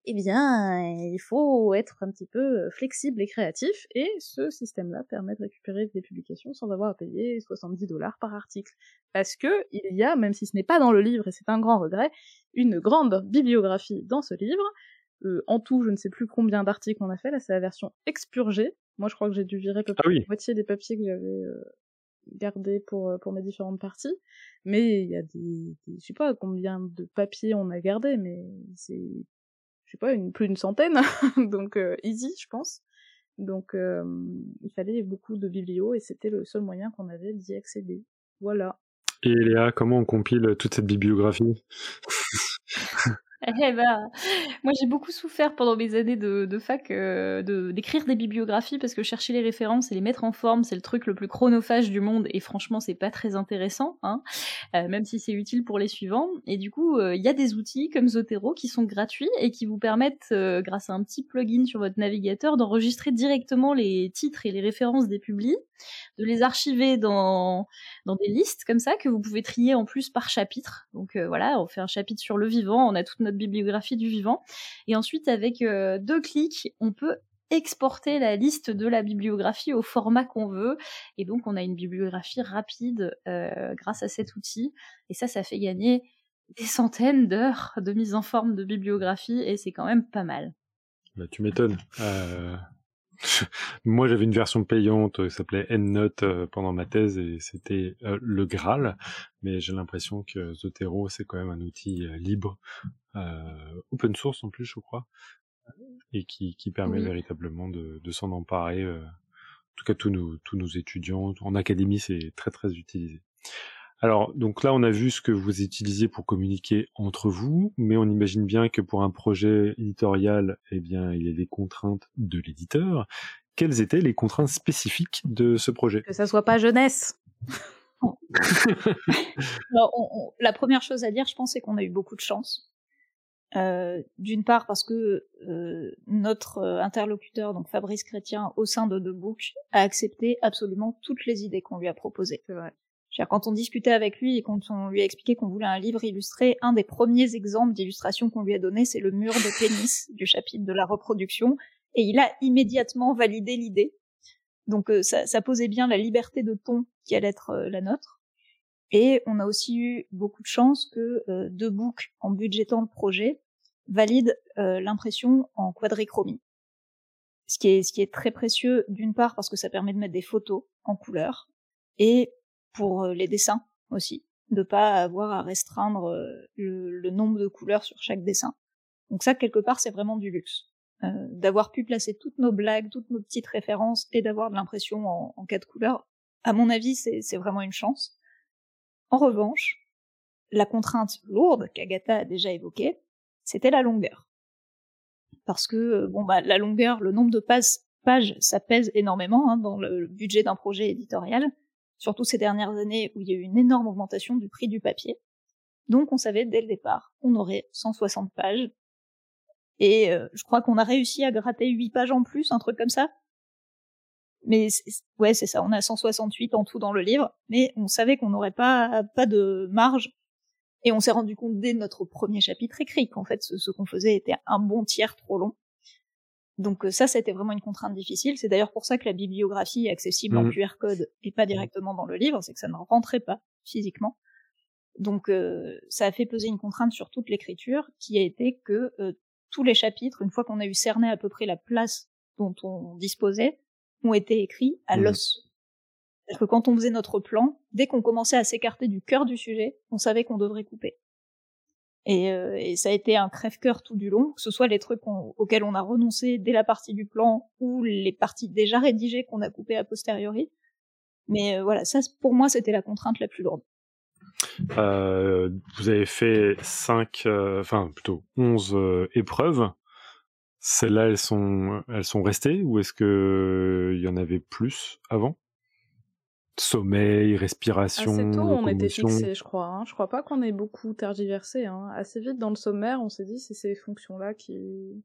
eh bien, il faut être un petit peu flexible et créatif, et ce système-là permet de récupérer des publications sans avoir à payer 70 dollars par article. Parce que il y a, même si ce n'est pas dans le livre, et c'est un grand regret, une grande bibliographie dans ce livre. Euh, en tout, je ne sais plus combien d'articles on a fait, là c'est la version expurgée. Moi je crois que j'ai dû virer à peu ah près la moitié des papiers que j'avais euh, gardés pour, euh, pour mes différentes parties. Mais il y a des, des, je sais pas combien de papiers on a gardé, mais c'est pas, plus d'une centaine, donc euh, easy, je pense. Donc euh, il fallait beaucoup de biblio et c'était le seul moyen qu'on avait d'y accéder. Voilà. Et Léa, comment on compile toute cette bibliographie? eh ben, moi j'ai beaucoup souffert pendant mes années de, fac euh, de d'écrire des bibliographies parce que chercher les références et les mettre en forme c'est le truc le plus chronophage du monde et franchement c'est pas très intéressant, hein, euh, même si c'est utile pour les suivants. Et du coup euh, il y a des outils comme Zotero qui sont gratuits et qui vous permettent grâce à un petit plugin sur votre navigateur d'enregistrer directement les titres et les références des publis, de les archiver dans dans des listes comme ça que vous pouvez trier en plus par chapitre. Donc voilà on fait un chapitre sur le vivant, on a toute notre bibliographie du vivant. Et ensuite, avec euh, deux clics, on peut exporter la liste de la bibliographie au format qu'on veut. Et donc, on a une bibliographie rapide euh, grâce à cet outil. Et ça, ça fait gagner des centaines d'heures de mise en forme de bibliographie et c'est quand même pas mal. Bah, tu m'étonnes. Euh, Moi, j'avais une version payante qui s'appelait EndNote euh, pendant ma thèse et c'était euh, le Graal. Mais j'ai l'impression que Zotero, c'est quand même un outil euh, libre, open source en plus, je crois, et qui, qui permet véritablement de, de s'en emparer. en tout cas, tous nos, tous nos étudiants en académie, c'est très très utilisé. Alors, donc là, on a vu ce que vous utilisiez pour communiquer entre vous, mais on imagine bien que pour un projet éditorial, eh bien, il y a des contraintes de l'éditeur. Quelles étaient les contraintes spécifiques de ce projet? Que ça soit pas jeunesse. Alors, on- on- la première chose à dire, je pense, c'est qu'on a eu beaucoup de chance. Euh, D'une part parce que euh, notre euh, interlocuteur, donc Fabrice Chrétien, au sein de The Book, a accepté absolument toutes les idées qu'on lui a proposées. C'est vrai. Quand on discutait avec lui et quand on lui a expliqué qu'on voulait un livre illustré, un des premiers exemples d'illustration qu'on lui a donné, c'est le mur de pénis du chapitre de la reproduction, et il a immédiatement validé l'idée. Donc euh, ça, ça posait bien la liberté de ton qui allait être euh, la nôtre. Et on a aussi eu beaucoup de chance que euh, The Book, en budgétant le projet, valide euh, l'impression en quadrichromie. Ce qui est, ce qui est très précieux, d'une part parce que ça permet de mettre des photos en couleur, et pour euh, les dessins aussi, de pas avoir à restreindre euh, le, nombre de couleurs sur chaque dessin. Donc ça, quelque part, c'est vraiment du luxe. Euh, d'avoir pu placer toutes nos blagues, toutes nos petites références, et d'avoir de l'impression en, en quatre couleurs, à mon avis, c'est vraiment une chance. En revanche, la contrainte lourde qu'Agatha a déjà évoquée, c'était la longueur. Parce que, bon, bah, la longueur, le nombre de pages, pages ça pèse énormément hein, dans le budget d'un projet éditorial, surtout ces dernières années où il y a eu une énorme augmentation du prix du papier. Donc on savait dès le départ, on aurait 160 pages. Et euh, je crois qu'on a réussi à gratter 8 pages en plus, un truc comme ça. Mais ouais, c'est ça, on a 168 en tout dans le livre, mais on savait qu'on n'aurait pas, pas de marge. Et on s'est rendu compte dès notre premier chapitre écrit qu'en fait ce qu'on faisait était un bon tiers trop long. Donc euh, ça, c'était vraiment une contrainte difficile. C'est d'ailleurs pour ça que la bibliographie est accessible en Mhm. QR code et pas directement dans le livre, c'est que ça ne rentrait pas physiquement. Donc euh, ça a fait peser une contrainte sur toute l'écriture, qui a été que euh, tous les chapitres, une fois qu'on a eu cerné à peu près la place dont on disposait, ont été écrits à Mhm. l'os. C'est-à-dire que quand on faisait notre plan, dès qu'on commençait à s'écarter du cœur du sujet, on savait qu'on devrait couper. Et, euh, et ça a été un crève-cœur tout du long, que ce soit les trucs qu'on- auxquels on a renoncé dès la partie du plan ou les parties déjà rédigées qu'on a coupées a posteriori. Mais euh, voilà, ça pour moi c'était la contrainte la plus lourde. Euh, vous avez fait 5, enfin plutôt 11 euh, épreuves. Celles-là, elles sont, elles sont restées ou est-ce que il y en avait plus avant? Sommeil, respiration, Assez tôt, on était fixé, je crois. Hein. Je crois pas qu'on ait beaucoup tergiversé. Hein. Assez vite dans le sommaire, on s'est dit c'est ces fonctions-là qui...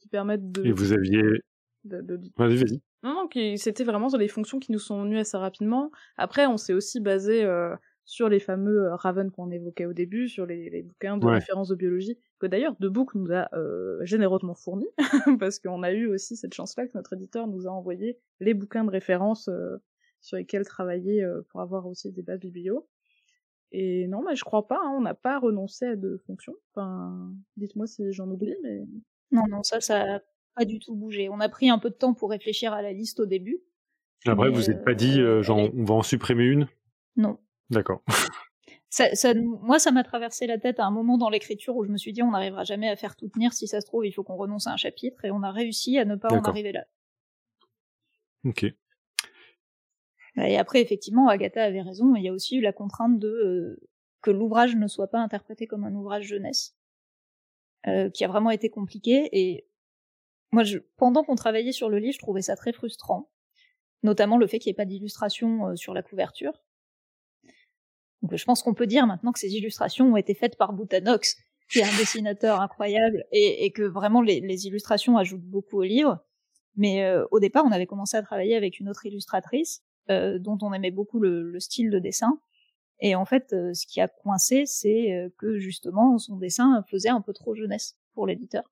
qui permettent de. Et vous aviez... de- de- Vas-y, vas-y. Non, non, qui- c'était vraiment sur les fonctions qui nous sont venues assez rapidement. Après, on s'est aussi basé euh, sur les fameux euh, Raven qu'on évoquait au début, sur les, les bouquins de Ouais. référence de biologie, que d'ailleurs The Book nous a euh, généreusement fournis, parce qu'on a eu aussi cette chance-là que notre éditeur nous a envoyé les bouquins de référence euh, sur lesquels travailler euh, pour avoir aussi des bases biblio. Et non, mais je crois pas, hein, on n'a pas renoncé à de fonctions. Enfin, dites-moi si j'en oublie, mais Non, non, ça, ça a pas du tout bougé. On a pris un peu de temps pour réfléchir à la liste au début. Après, vous n'êtes pas dit, euh, genre, on va en supprimer une? Non. D'accord. Ça, ça, moi, ça m'a traversé la tête à un moment dans l'écriture où je me suis dit on n'arrivera jamais à faire tout tenir. Si ça se trouve, il faut qu'on renonce à un chapitre et on a réussi à ne pas en arriver là. Ok. Et après, effectivement, Agatha avait raison. Il y a aussi eu la contrainte de euh, que l'ouvrage ne soit pas interprété comme un ouvrage jeunesse, euh, qui a vraiment été compliqué. Et moi, pendant qu'on travaillait sur le livre, je trouvais ça très frustrant, notamment le fait qu'il n'y ait pas d'illustration euh, sur la couverture. Je pense qu'on peut dire maintenant que ces illustrations ont été faites par Boutanox, qui est un dessinateur incroyable, et, que vraiment les, illustrations ajoutent beaucoup au livre. Mais au départ, on avait commencé à travailler avec une autre illustratrice, euh, dont on aimait beaucoup le, le style de dessin. Et en fait, euh, ce qui a coincé, c'est euh, que justement, son dessin faisait un peu trop jeunesse pour l'éditeur.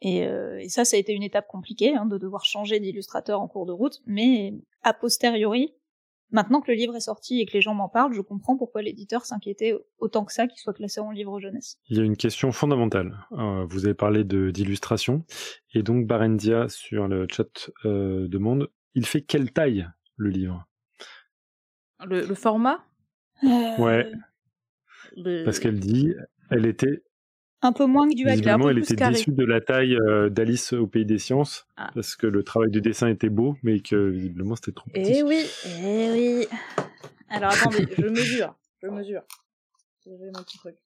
Et, ça, ça a été une étape compliquée, hein, de devoir changer d'illustrateur en cours de route, mais a posteriori, maintenant que le livre est sorti et que les gens m'en parlent, je comprends pourquoi l'éditeur s'inquiétait autant que ça qu'il soit classé en livre jeunesse. Il y a une question fondamentale. Vous avez parlé d'illustration et donc Barendia sur le chat euh, demande il fait quelle taille le livre? Le, le format? Euh, Ouais, parce qu'elle dit elle était Un peu moins que du peu elle était carré. déçue de la taille euh, d'Alice au pays des sciences Ah. parce que le travail du dessin était beau mais que visiblement c'était trop petit. Eh oui, eh oui. Alors attendez, je mesure, je mesure. J'ai mon petit truc.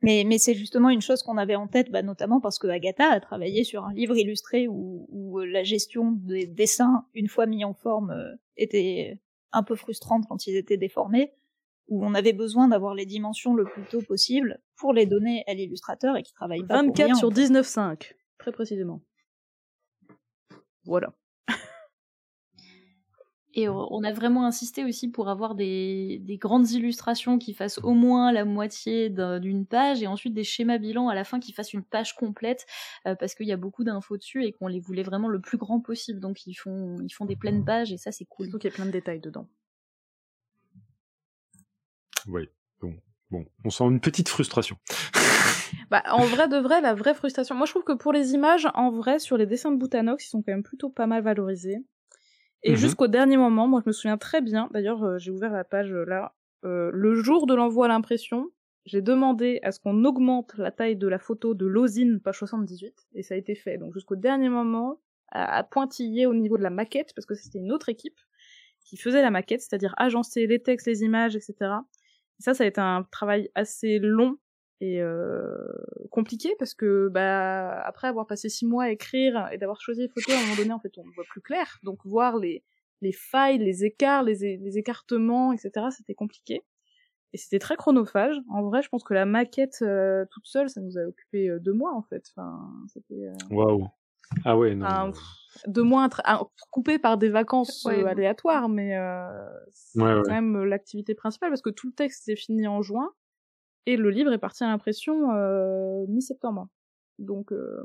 Mais, mais c'est justement une chose qu'on avait en tête, bah, notamment parce que Agatha a travaillé sur un livre illustré où, où la gestion des dessins, une fois mis en forme, euh, était un peu frustrante quand ils étaient déformés, où on avait besoin d'avoir les dimensions le plus tôt possible pour les donner à l'illustrateur et qui travaille pas 24 pour rien, sur en fait. 19,5, très précisément. Voilà. Et on a vraiment insisté aussi pour avoir des, des grandes illustrations qui fassent au moins la moitié d'un- d'une page et ensuite des schémas bilans à la fin qui fassent une page complète euh, parce qu'il y a beaucoup d'infos dessus et qu'on les voulait vraiment le plus grand possible. Donc ils font, ils font des pleines pages et ça c'est cool. Surtout qu'il y a plein de détails dedans. Oui. Bon, bon, on sent une petite frustration. Bah, en vrai de vrai, la vraie frustration. Moi, je trouve que pour les images, en vrai, sur les dessins de Boutanox, ils sont quand même plutôt pas mal valorisés. Et Mhm. jusqu'au dernier moment, moi, je me souviens très bien. D'ailleurs, euh, j'ai ouvert la page euh, là. euh, le jour de l'envoi à l'impression, j'ai demandé à ce qu'on augmente la taille de la photo de l'osine, page 78, et ça a été fait. Donc jusqu'au dernier moment, à, à pointiller au niveau de la maquette, parce que c'était une autre équipe qui faisait la maquette, c'est-à-dire agencer les textes, les images, etc. Et ça, ça a été un travail assez long et euh, compliqué parce que bah après avoir passé six mois à écrire et d'avoir choisi les photos à un moment donné en fait on ne voit plus clair donc voir les les failles les écarts les, les écartements etc c'était compliqué et c'était très chronophage en vrai je pense que la maquette euh, toute seule ça nous a occupé euh, deux mois en fait enfin c'était euh, Waouh. Ah ouais, non. un- deux mois un- coupés par des vacances Ouais. euh, aléatoires mais euh, c'est Ouais, ouais. quand même l'activité principale parce que tout le texte est fini en juin et le livre est parti à l'impression euh, mi-septembre. Donc, euh,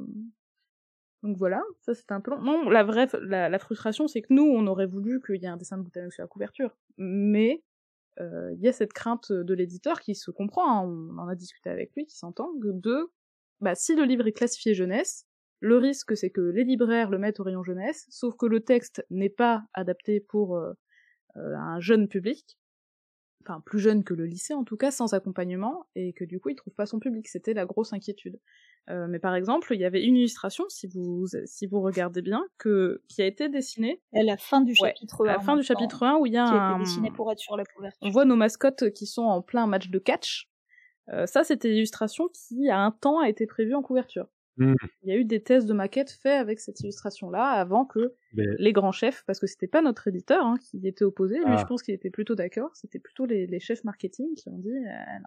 donc voilà, ça c'était un long. Non, la vraie, la, frustration, c'est que nous, on aurait voulu qu'il y ait un dessin de Boutanox sur la couverture, mais euh, il y a cette crainte de l'éditeur qui se comprend. hein, on en a discuté avec lui, qui s'entend. De, bah, si le livre est classifié jeunesse, le risque c'est que les libraires le mettent au rayon jeunesse, sauf que le texte n'est pas adapté pour un jeune public enfin plus jeune que le lycée en tout cas, sans accompagnement, et que du coup il trouve pas son public. C'était la grosse inquiétude. Euh, mais par exemple, il y avait une illustration, si vous si vous regardez bien, que qui a été dessinée À la fin du Ouais, chapitre 1. à la fin du chapitre 1 où il y a qui a un été dessiné pour être sur la couverture. on voit nos mascottes qui sont en plein match de catch. Euh, ça, c'était l'illustration qui, à un temps, a été prévue en couverture. Hmm. Il y a eu des tests de maquettes faits avec cette illustration-là avant que Mais- les grands chefs, parce que c'était pas notre éditeur hein, qui était opposé, lui Ah. je pense qu'il était plutôt d'accord, c'était plutôt les, les chefs marketing qui ont dit euh, non.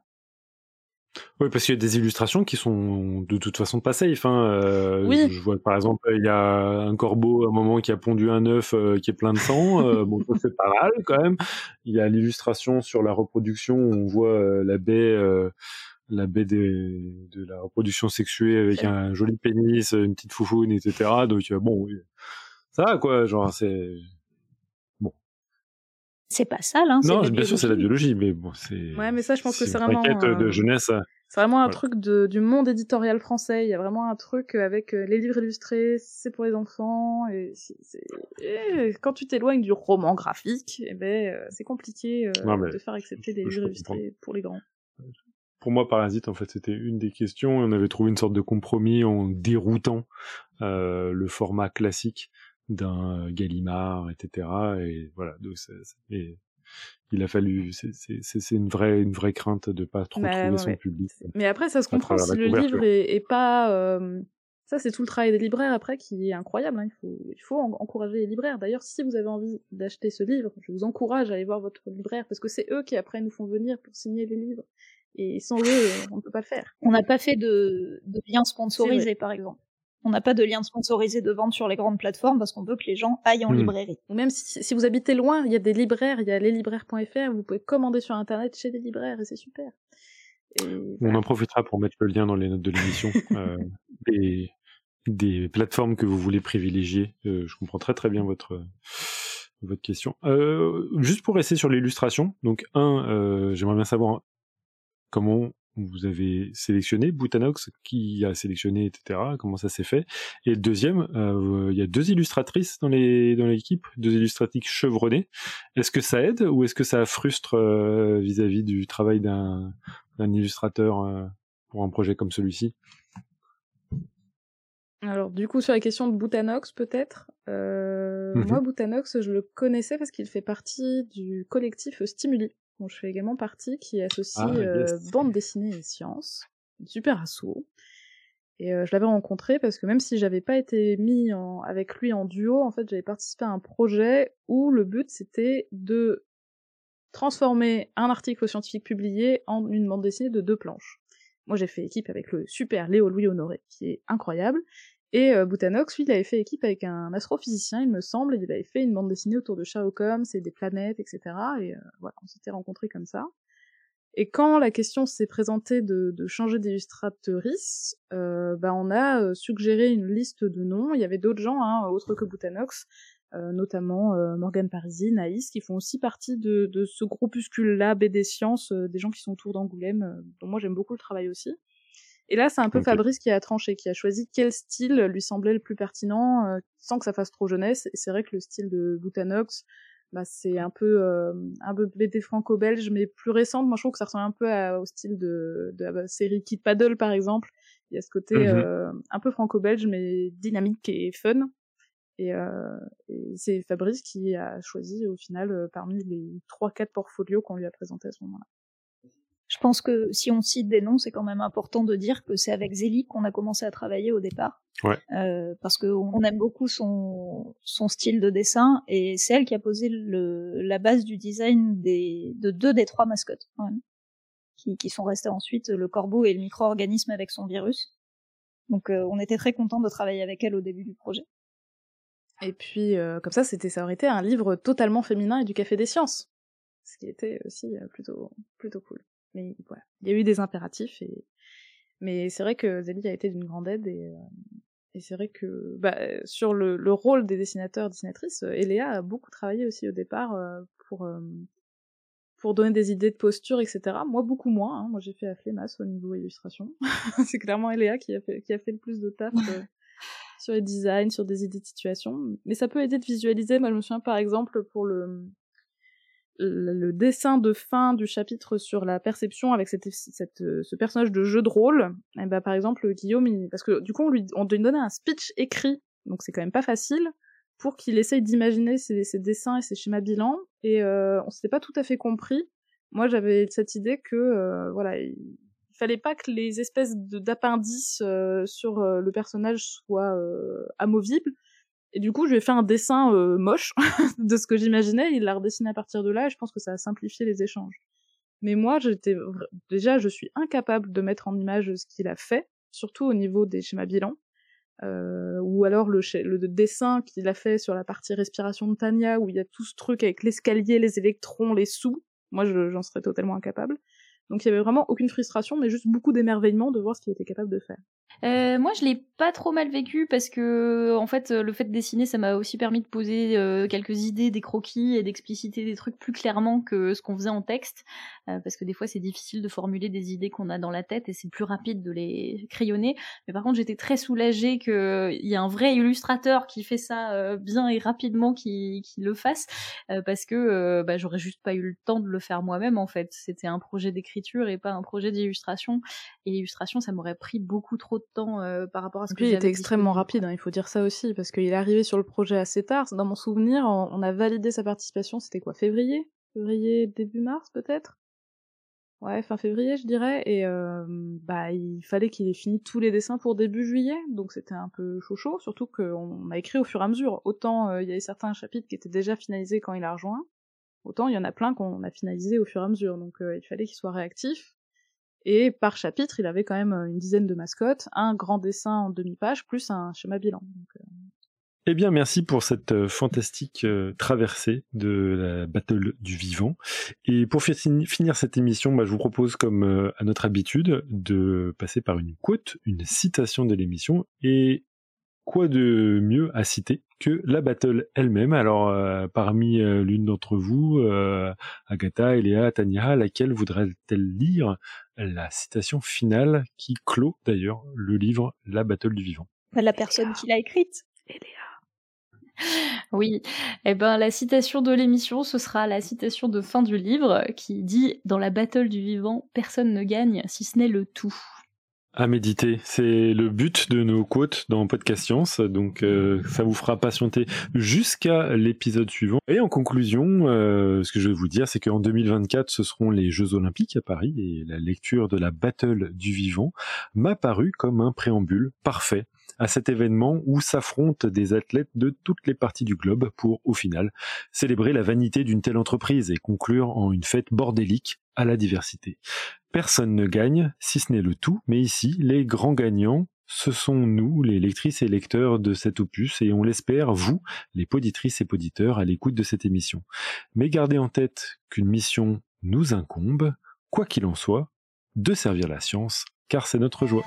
Oui, parce qu'il y a des illustrations qui sont de toute façon pas safe. Hein. Euh, Oui. Je, vois par exemple, il y a un corbeau à un moment qui a pondu un œuf euh, qui est plein de sang. Euh, bon, ça, c'est pas mal quand même. Il y a l'illustration sur la reproduction où on voit la baie, la baie des, de la reproduction sexuée avec un joli pénis, une petite foufoune, etc. Donc euh, bon, ça va quoi. Genre c'est. C'est pas sale, hein. Non, c'est bien sûr, c'est la biologie, mais bon, c'est. Ouais, mais ça, je pense que c'est une vraiment, de euh, jeunesse. C'est vraiment un Voilà. truc de, du monde éditorial français. Il y a vraiment un truc avec euh, les livres illustrés, c'est pour les enfants. Et, quand tu t'éloignes du roman graphique, eh ben, euh, c'est compliqué euh, Non, de faire accepter des livres illustrés pour les grands. Pour moi, Parasite, en fait, c'était une des questions. Et on avait trouvé une sorte de compromis en déroutant euh, le format classique d'un euh, Gallimard, etc. Et voilà. Donc, et il a fallu. c'est- une vraie, une vraie crainte de pas trop Bah, trouver ouais, son ouais. public. Mais après, ça se comprend si le livre est, est pas. euh, Ça, c'est tout le travail des libraires après qui est incroyable. hein. Il faut, il faut en- encourager les libraires. D'ailleurs, si vous avez envie d'acheter ce livre, je vous encourage à aller voir votre libraire parce que c'est eux qui après nous font venir pour signer les livres. Et sans eux, euh, on ne peut pas le faire. On n'a pas fait de, de lien sponsorisé, par exemple. On n'a pas de lien sponsorisé de vente sur les grandes plateformes parce qu'on veut que les gens aillent en Hmm. librairie. Ou même si, si vous habitez loin, il y a des libraires, il y a leslibraires.fr, vous pouvez commander sur internet chez des libraires et c'est super. Et On en profitera pour mettre le lien dans les notes de l'émission. euh, des, des plateformes que vous voulez privilégier. Euh, je comprends très très bien votre votre question. Euh, juste pour rester sur l'illustration, donc un, euh, j'aimerais bien savoir comment vous avez sélectionné Boutanox, qui a sélectionné, etc. Comment ça s'est fait. Et deuxième, euh, il y a deux illustratrices dans les dans l'équipe, deux illustratrices chevronnées. Est-ce que ça aide ou est-ce que ça frustre euh, vis-à-vis du travail d'un d'un illustrateur euh, pour un projet comme celui-ci? Alors, du coup, sur la question de Boutanox, peut-être. Mhm. Moi, Boutanox, je le connaissais parce qu'il fait partie du collectif Stimuli, dont je fais également partie, qui associe Ah, yes. euh, bande dessinée et sciences. Super assaut. Et euh, je l'avais rencontré parce que même si j'avais pas été mis en, avec lui en duo, en fait, j'avais participé à un projet où le but c'était de transformer un article scientifique publié en une bande dessinée de deux planches. Moi, j'ai fait équipe avec le super Léo Louis Honoré, qui est incroyable. Et euh, Boutanox, lui, il avait fait équipe avec un astrophysicien, il me semble, il avait fait une bande dessinée autour de Sherlock Holmes et des planètes, etc. Et euh, voilà, on s'était rencontrés comme ça. Et quand la question s'est présentée de, de changer d'illustratrice, euh, bah on a euh, suggéré une liste de noms. Il y avait d'autres gens, hein, autres que Boutanox, euh, notamment euh, Morgane Parisi, Naïs, qui font aussi partie de, de ce groupuscule-là, BD Sciences, euh, des gens qui sont autour d'Angoulême, euh, dont moi j'aime beaucoup le travail aussi. Et là, c'est un peu. Fabrice qui a tranché, qui a choisi quel style lui semblait le plus pertinent, euh, sans que ça fasse trop jeunesse. Et c'est vrai que le style de Boutanox, bah, c'est un peu euh, un peu BD franco-belge, mais plus récente. Moi, je trouve que ça ressemble un peu à- au style de, de la série Kid Paddle, par exemple. Il y a ce côté Mhm. euh, un peu franco-belge, mais dynamique et fun. Et, euh, et c'est Fabrice qui a choisi au final euh, parmi les trois quatre portfolios qu'on lui a présentés à ce moment-là. Je pense que si on cite des noms, c'est quand même important de dire que c'est avec Zélie qu'on a commencé à travailler au départ. Ouais. Euh, parce qu'on on aime beaucoup son, son style de dessin et c'est elle qui a posé le, la base du design des, de deux des trois mascottes, quand même, qui, qui sont restés ensuite le corbeau et le micro-organisme avec son virus. Donc euh, on était très content de travailler avec elle au début du projet. Et puis, euh, comme ça, c'était, ça aurait été un livre totalement féminin et du Café des Sciences. Ce qui était aussi plutôt, plutôt cool. Mais voilà. Il y a eu des impératifs et, mais c'est vrai que Zélie a été d'une grande aide et, euh, et c'est vrai que, bah, sur le, le rôle des dessinateurs, dessinatrices, euh, Eléa a beaucoup travaillé aussi au départ, euh, pour, pour donner des idées de posture, etc. Moi, beaucoup moins, hein. Moi, j'ai fait à Flémas au niveau illustration. c'est clairement Eléa qui a fait, qui a fait le plus de taf. euh, sur les designs, sur des idées de situation. Mais ça peut aider de visualiser. Moi, je me souviens par exemple pour le, le, dessin de fin du chapitre sur la perception avec cette, ce personnage de jeu de rôle. Et bah, par exemple, Guillaume, il- parce que du coup, on lui, on lui donnait un speech écrit, donc c'est quand même pas facile, pour qu'il essaye d'imaginer ses, dessins et ses schémas bilans. Et euh, on s'était pas tout à fait compris. Moi, j'avais cette idée que, euh, voilà, il fallait pas que les espèces d'appendices euh, sur euh, le personnage soient amovibles. Et du coup, je lui ai fait un dessin euh, moche de ce que j'imaginais. Il l'a redessiné à partir de là et je pense que ça a simplifié les échanges. Mais moi, j'étais déjà, je suis incapable de mettre en image ce qu'il a fait, surtout au niveau des schémas bilans. Euh, ou alors le, le dessin qu'il a fait sur la partie respiration de Tania, où il y a tout ce truc avec l'escalier, les électrons, les sous. Moi, je- j'en serais totalement incapable. Donc il y avait vraiment aucune frustration, mais juste beaucoup d'émerveillement de voir ce qu'il était capable de faire. Euh, moi, je l'ai pas trop mal vécu parce que, en fait, le fait de dessiner, ça m'a aussi permis de poser euh, quelques idées, des croquis et d'expliciter des trucs plus clairement que ce qu'on faisait en texte. Euh, parce que des fois, c'est difficile de formuler des idées qu'on a dans la tête et c'est plus rapide de les crayonner. Mais par contre, j'étais très soulagée qu'il y ait un vrai illustrateur qui fait ça euh, bien et rapidement, qui, le fasse, euh, parce que euh, bah, j'aurais juste pas eu le temps de le faire moi-même. En fait, c'était un projet d'écriture et pas un projet d'illustration. Et l'illustration, ça m'aurait pris beaucoup trop de temps euh, par rapport à ce que puis il était extrêmement rapide, hein, il faut dire ça aussi, parce qu'il est arrivé sur le projet assez tard. Dans mon souvenir, on a validé sa participation, c'était quoi, février? Février, début mars peut-être? Ouais, fin février je dirais, et euh, bah il fallait qu'il ait fini tous les dessins pour début juillet, donc c'était un peu chaud chaud, surtout qu'on a écrit au fur et à mesure. Autant euh, il y avait certains chapitres qui étaient déjà finalisés quand il a rejoint, autant il y en a plein qu'on a finalisé au fur et à mesure, donc euh, il fallait qu'il soit réactif. Et par chapitre, il avait quand même euh, une dizaine de mascottes, un grand dessin en demi-page, plus un schéma bilan. Euh, Eh bien, merci pour cette euh, fantastique traversée de la Battle du Vivant. Et pour fi- finir cette émission, bah, je vous propose, comme à notre habitude, de passer par une quote, une citation de l'émission. Et quoi de mieux à citer que la Battle elle-même? Alors, euh, parmi euh, l'une d'entre vous, euh, Agatha, Eléa, Tania, laquelle voudrait-elle lire la citation finale qui clôt d'ailleurs le livre La Battle du Vivant? La personne qui l'a écrite. Oui, eh ben la citation de l'émission, ce sera la citation de fin du livre qui dit dans la battle du vivant, personne ne gagne si ce n'est le tout. À méditer. C'est le but de nos quotes dans Podcast Science, donc euh, ça vous fera patienter jusqu'à l'épisode suivant. Et en conclusion, euh, ce que je vais vous dire, c'est qu'en 2024, ce seront les Jeux Olympiques à Paris et la lecture de la Battle du Vivant m'a paru comme un préambule parfait à cet événement où s'affrontent des athlètes de toutes les parties du globe pour, au final, célébrer la vanité d'une telle entreprise et conclure en une fête bordélique à la diversité. Personne ne gagne, si ce n'est le tout, mais ici, les grands gagnants, ce sont nous, les lectrices et lecteurs de cet opus, et on l'espère, vous, les poditrices et poditeurs, à l'écoute de cette émission. Mais gardez en tête qu'une mission nous incombe, quoi qu'il en soit, de servir la science, car c'est notre joie.